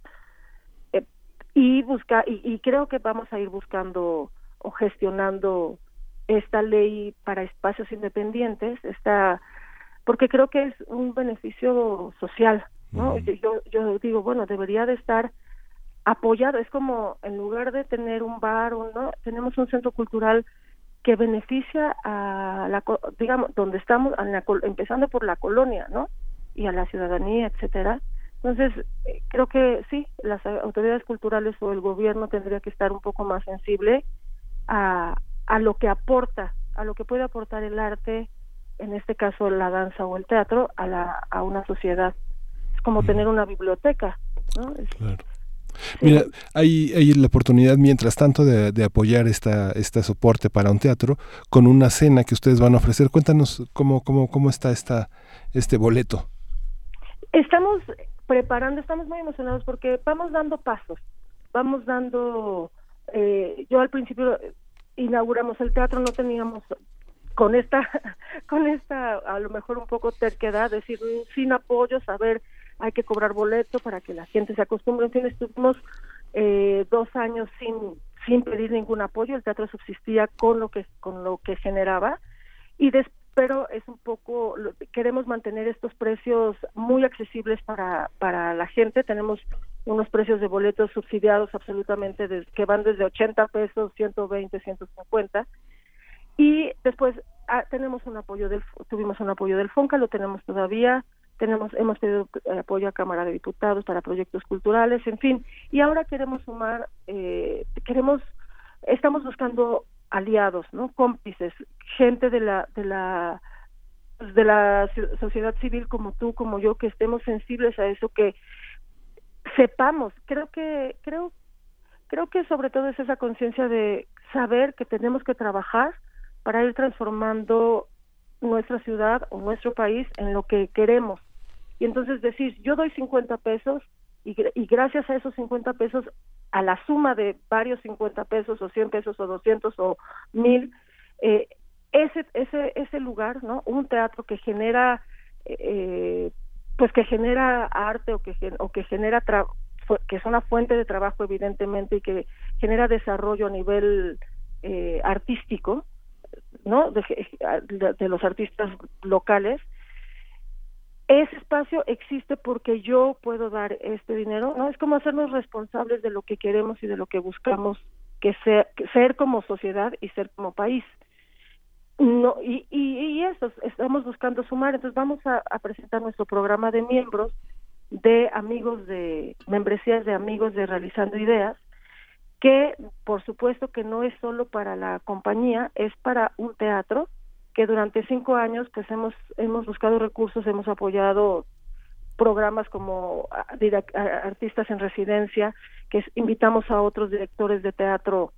eh, y buscar y, y creo que vamos a ir buscando o gestionando esta ley para espacios independientes, está porque creo que es un beneficio social, ¿no? Yo, yo digo, bueno, debería de estar apoyado, es como en lugar de tener un bar o no, tenemos un centro cultural que beneficia a la digamos donde estamos empezando por la colonia, ¿no? Y a la ciudadanía, etcétera. Entonces, eh, creo que sí, las autoridades culturales o el gobierno tendría que estar un poco más sensible a, a lo que aporta, a lo que puede aportar el arte, en este caso la danza o el teatro, a, la, a una sociedad. Es como tener una biblioteca. ¿no? claro. Mira, hay, hay, la oportunidad, mientras tanto, de, de, apoyar esta, este soporte para un teatro con una cena que ustedes van a ofrecer. Cuéntanos cómo, cómo, cómo está esta, este boleto. Estamos preparando, estamos muy emocionados porque vamos dando pasos, vamos dando, eh, yo al principio inauguramos el teatro no teníamos con esta, con esta a lo mejor un poco terquedad, decir sin apoyo, saber hay que cobrar boleto para que la gente se acostumbre. En fin, estuvimos eh, dos años sin sin pedir ningún apoyo, el teatro subsistía con lo que con lo que generaba y des, pero es un poco queremos mantener estos precios muy accesibles para para la gente, tenemos unos precios de boletos subsidiados absolutamente que van desde 80 pesos, 120, 150 y después ah, tenemos un apoyo del tuvimos un apoyo del Fonca, lo tenemos todavía. Tenemos hemos pedido eh, apoyo a Cámara de Diputados para proyectos culturales, en fin, y ahora queremos sumar, eh, queremos, estamos buscando aliados, ¿no? Cómplices, gente de la de la de la sociedad civil como tú, como yo, que estemos sensibles a eso, que sepamos, creo que creo creo que sobre todo es esa conciencia de saber que tenemos que trabajar para ir transformando nuestra ciudad o nuestro país en lo que queremos y entonces decir, yo doy 50 pesos y, y gracias a esos 50 pesos, a la suma de varios 50 pesos o 100 pesos o 200 o 1000, eh, ese, ese, ese lugar, ¿no? Un teatro que genera, eh, pues que genera arte o que, o que genera, que es una fuente de trabajo evidentemente y que genera desarrollo a nivel eh, artístico, ¿no? de, los artistas locales, ese espacio existe porque yo puedo dar este dinero, ¿no? Es como hacernos responsables de lo que queremos y de lo que buscamos que ser, ser como sociedad y ser como país. No, y, y, eso, estamos buscando sumar, entonces vamos a, presentar nuestro programa de miembros de amigos de, membresías de amigos de Realizando Ideas, que por supuesto que no es solo para la compañía, es para un teatro, que durante cinco años pues hemos hemos buscado recursos hemos apoyado programas como artistas en residencia que invitamos a otros directores de teatro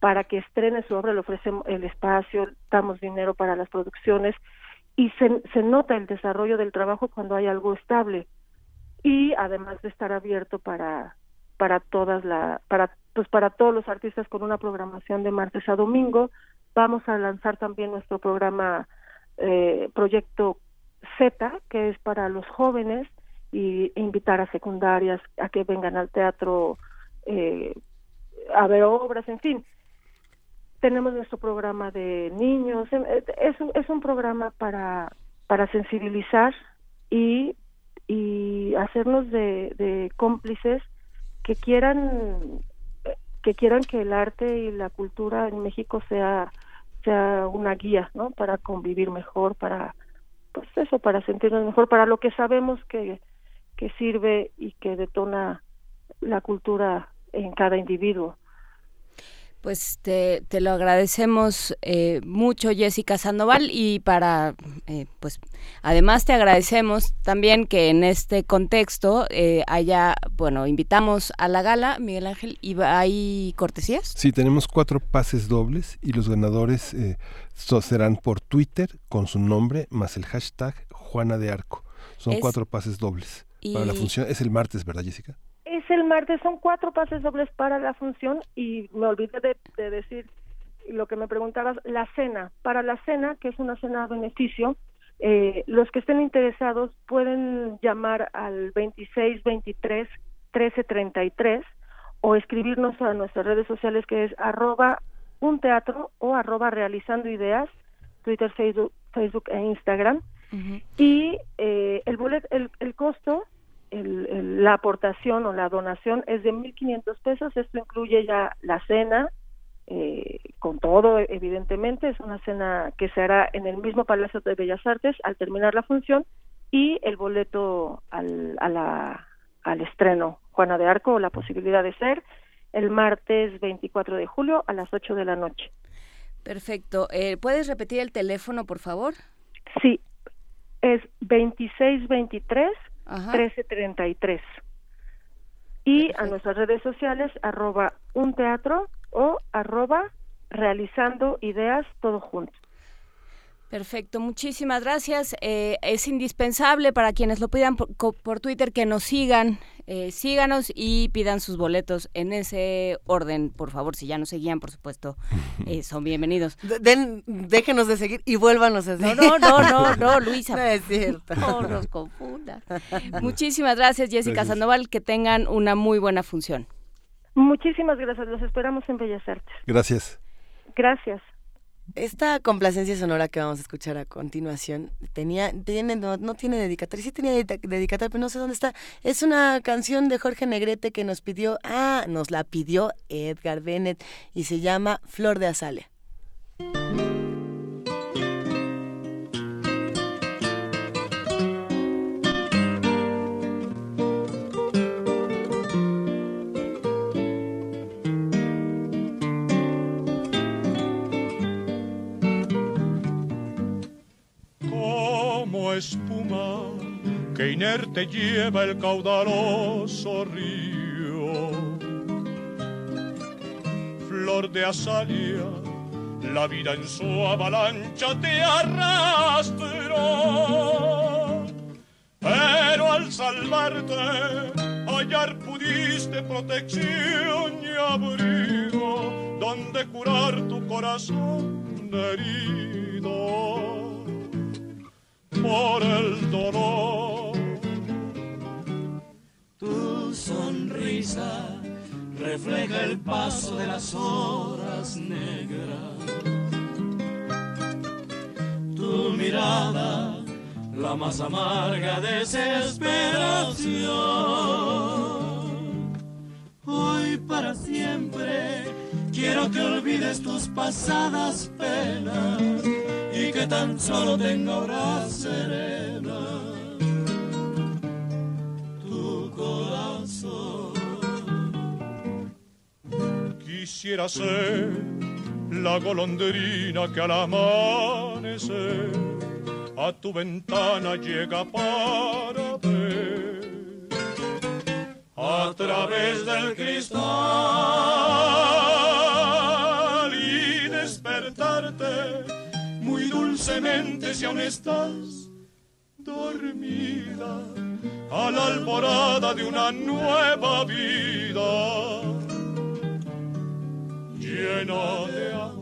para que estrene su obra le ofrecemos el espacio damos dinero para las producciones y se, se nota el desarrollo del trabajo cuando hay algo estable y además de estar abierto para para todas la para pues para todos los artistas con una programación de martes a domingo Vamos a lanzar también nuestro programa eh, Proyecto Z, que es para los jóvenes, y invitar a secundarias a que vengan al teatro eh, a ver obras, en fin. Tenemos nuestro programa de niños, eh, es un, es un programa para, para sensibilizar y, y hacernos de, de cómplices que quieran que quieran que el arte y la cultura en México sea sea una guía, ¿no? Para convivir mejor, para pues eso, para sentirnos mejor, para lo que sabemos que que sirve y que detona la cultura en cada individuo. Pues te, te lo agradecemos eh, mucho, Jessica Sandoval, y para, eh, pues, además te agradecemos también que en este contexto eh, haya, bueno, invitamos a la gala, Miguel Ángel, ¿y hay cortesías? Sí, tenemos cuatro pases dobles y los ganadores serán por Twitter con su nombre más el hashtag Juana de Arco. Son cuatro pases dobles. Para la función es el martes, ¿verdad, Jessica? El martes, son cuatro pases dobles para la función y me olvidé de, decir lo que me preguntabas, la cena. Para la cena, que es una cena a beneficio, eh, los que estén interesados pueden llamar al 26 23 13 33 o escribirnos a nuestras redes sociales que es arroba un teatro o arroba realizando ideas, Twitter, Facebook, Facebook e Instagram. Y eh, el, bolet, el, el costo la aportación o la donación es de 1.500 pesos. Esto incluye ya la cena, eh, con todo, evidentemente. Es una cena que se hará en el mismo Palacio de Bellas Artes al terminar la función y el boleto al, al estreno Juana de Arco o la posibilidad de ser el martes 24 de julio a las 8 de la noche. Perfecto. Eh, ¿Puedes repetir el teléfono, por favor? Sí, es 2623 1333. Y a nuestras redes sociales, arroba un teatro o arroba realizando ideas todo junto. Perfecto, muchísimas gracias. Eh, es indispensable para quienes lo pidan por, por Twitter que nos sigan, eh, síganos y pidan sus boletos en ese orden, por favor. Si ya nos seguían, por supuesto, eh, son bienvenidos. Den, déjenos de seguir y vuélvanos a seguir. No, no, no, no, no Luisa. No es cierto. No nos confunda. Muchísimas gracias, Jessica gracias. Sandoval. Que tengan una muy buena función. Muchísimas gracias. Los esperamos en Bellas Artes. Gracias. Gracias. Esta complacencia sonora que vamos a escuchar a continuación tenía, tiene, no, no tiene dedicatoria, sí tenía dedicatoria, pero no sé dónde está. Es una canción de Jorge Negrete que nos pidió, ah, nos la pidió Edgar Bennett y se llama Flor de Azalea. Espuma que inerte lleva el caudaloso río. Flor de azalia, la vida en su avalancha te arrastró. Pero al salvarte, hallar pudiste protección y abrigo, donde curar tu corazón herido por el dolor. Tu sonrisa refleja el paso de las horas negras. Tu mirada, la más amarga desesperación. Hoy para siempre quiero que olvides tus pasadas penas y que tan solo tenga hora serena. Tu corazón. Quisiera ser la golondrina que al amanecer a tu ventana llega para ver. A través del cristal dulcemente si aún estás dormida a la alborada de una nueva vida llena de amor.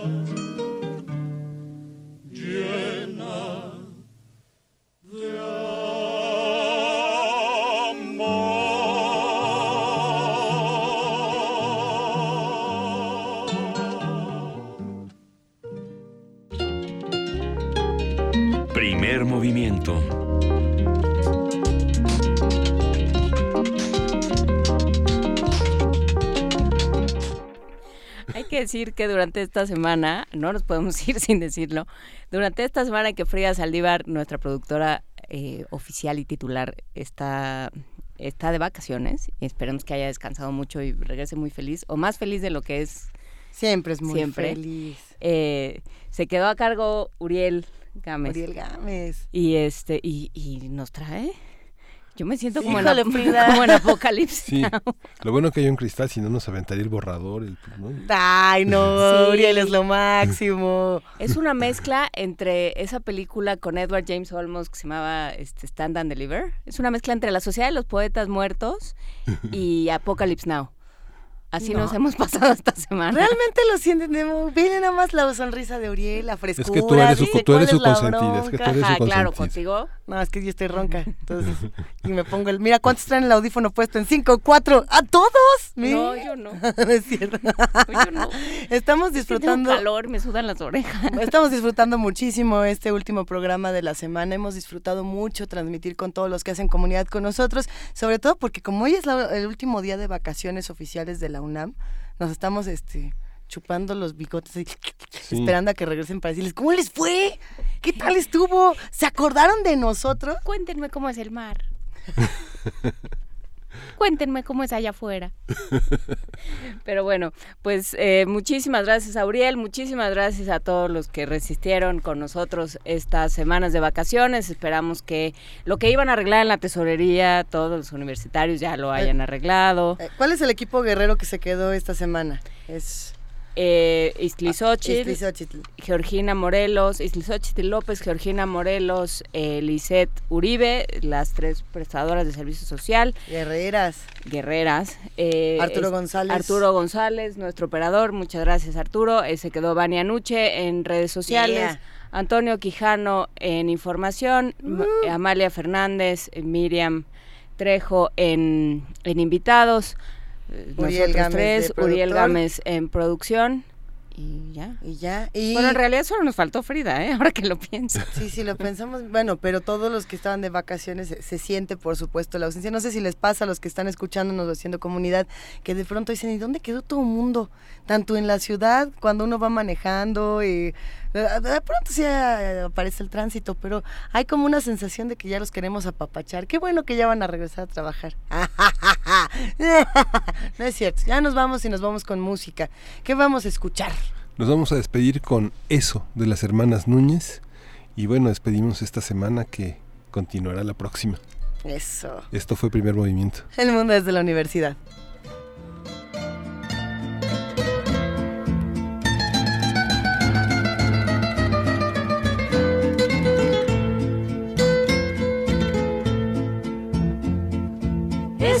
Primer movimiento. Que decir que durante esta semana, no nos podemos ir sin decirlo, durante esta semana que Frida Saldívar, nuestra productora eh, oficial y titular, está, está de vacaciones y esperemos que haya descansado mucho y regrese muy feliz, o más feliz de lo que es. Siempre es muy siempre. feliz. Eh, se quedó a cargo Uriel Gámez. Uriel Gámez. Y, este, y, y nos trae yo me siento Sí, como, en, híjole, ap- Frida. como en Apocalipsis. Sí, lo bueno que hay un cristal, si no nos aventaría el borrador. El, ¿no? Ay, no, Sí. Uriel es lo máximo. Es una mezcla entre esa película con Edward James Olmos que se llamaba este, Stand and Deliver. Es una mezcla entre La Sociedad de los Poetas Muertos y Apocalypse Now. Así No. nos hemos pasado esta semana. Realmente lo sienten, miren nada más la sonrisa de Uriel, la frescura. que tú eres su- dice, tú eres "¿Cuál su la consentida, es que tú bronca?". eres su Ah, claro, contigo. No, es que yo estoy ronca. Entonces, y me pongo el. Mira, ¿cuántos traen el audífono puesto? En cinco, cuatro. ¿A todos? No, yo no. no es cierto. Estamos Tengo disfrutando. calor, me sudan las orejas. Estamos disfrutando muchísimo este último programa de la semana. Hemos disfrutado mucho transmitir con todos los que hacen comunidad con nosotros, sobre todo porque como hoy es la- el último día de vacaciones oficiales de la UNAM, nos estamos este chupando los bigotes y esperando a que regresen para decirles cómo les fue, qué tal estuvo, se acordaron de nosotros. Cuéntenme cómo es el mar. Cuéntenme cómo es allá afuera. Pero bueno, pues eh, muchísimas gracias a Uriel, muchísimas gracias a todos los que resistieron con nosotros estas semanas de vacaciones. Esperamos que lo que iban a arreglar en la tesorería, todos los universitarios ya lo hayan arreglado. Eh, ¿Cuál es el equipo guerrero que se quedó esta semana? Es Eh, Iztlizóchitl. Georgina Morelos, Iztlizóchitl López, Georgina Morelos, eh, Lisette Uribe, las tres prestadoras de servicio social. Guerreras. Guerreras. eh, Arturo es- González. Arturo González, nuestro operador. Muchas gracias, Arturo. Eh, se quedó Vania Nuche en redes sociales. Yeah. Antonio Quijano en información. Amalia Fernández, Miriam Trejo en, en invitados. Eh, Uriel Gámez tres, Uriel. Gámez en producción. Y ya. Y ya. Y... Bueno, en realidad solo nos faltó Frida, ¿eh? Ahora que lo pienso. Sí, sí, lo pensamos. Bueno, pero todos los que estaban de vacaciones se, se siente, por supuesto, la ausencia. No sé si les pasa a los que están escuchándonos o haciendo comunidad, que de pronto dicen, ¿y dónde quedó todo el mundo? Tanto en la ciudad, cuando uno va manejando, y de, pronto sí eh, aparece el tránsito, pero hay como una sensación de que ya los queremos apapachar. Qué bueno que ya van a regresar a trabajar. no es cierto, ya nos vamos y nos vamos con música. ¿Qué vamos a escuchar? Nos vamos a despedir con eso de las hermanas Núñez y bueno, despedimos esta semana que continuará la próxima. Eso. Esto fue Primer Movimiento. El mundo desde la universidad.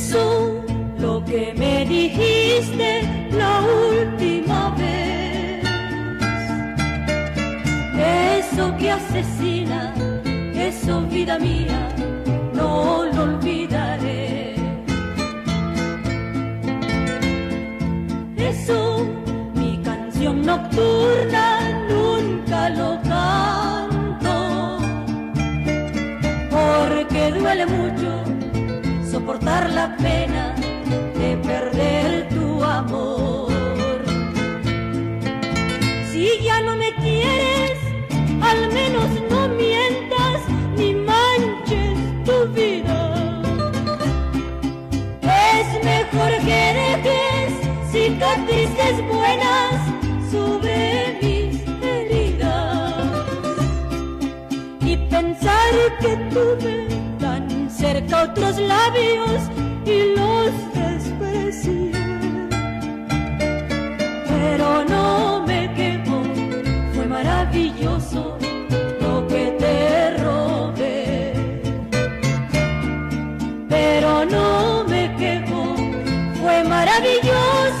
Eso lo que me dijiste la última vez. Eso que asesina, eso vida mía, no lo olvidaré. Eso, mi canción nocturna, nunca lo canto. Porque duele mucho soportar la pena de perder tu amor. Si ya no me quieres, al menos no mientas ni manches tu vida. Es mejor que dejes cicatrices buenas sobre mis heridas y pensar que tuve tan cerca otros labios y los desprecié. Pero no me quejo, fue maravilloso lo que te robé. Pero no me quejo, fue maravilloso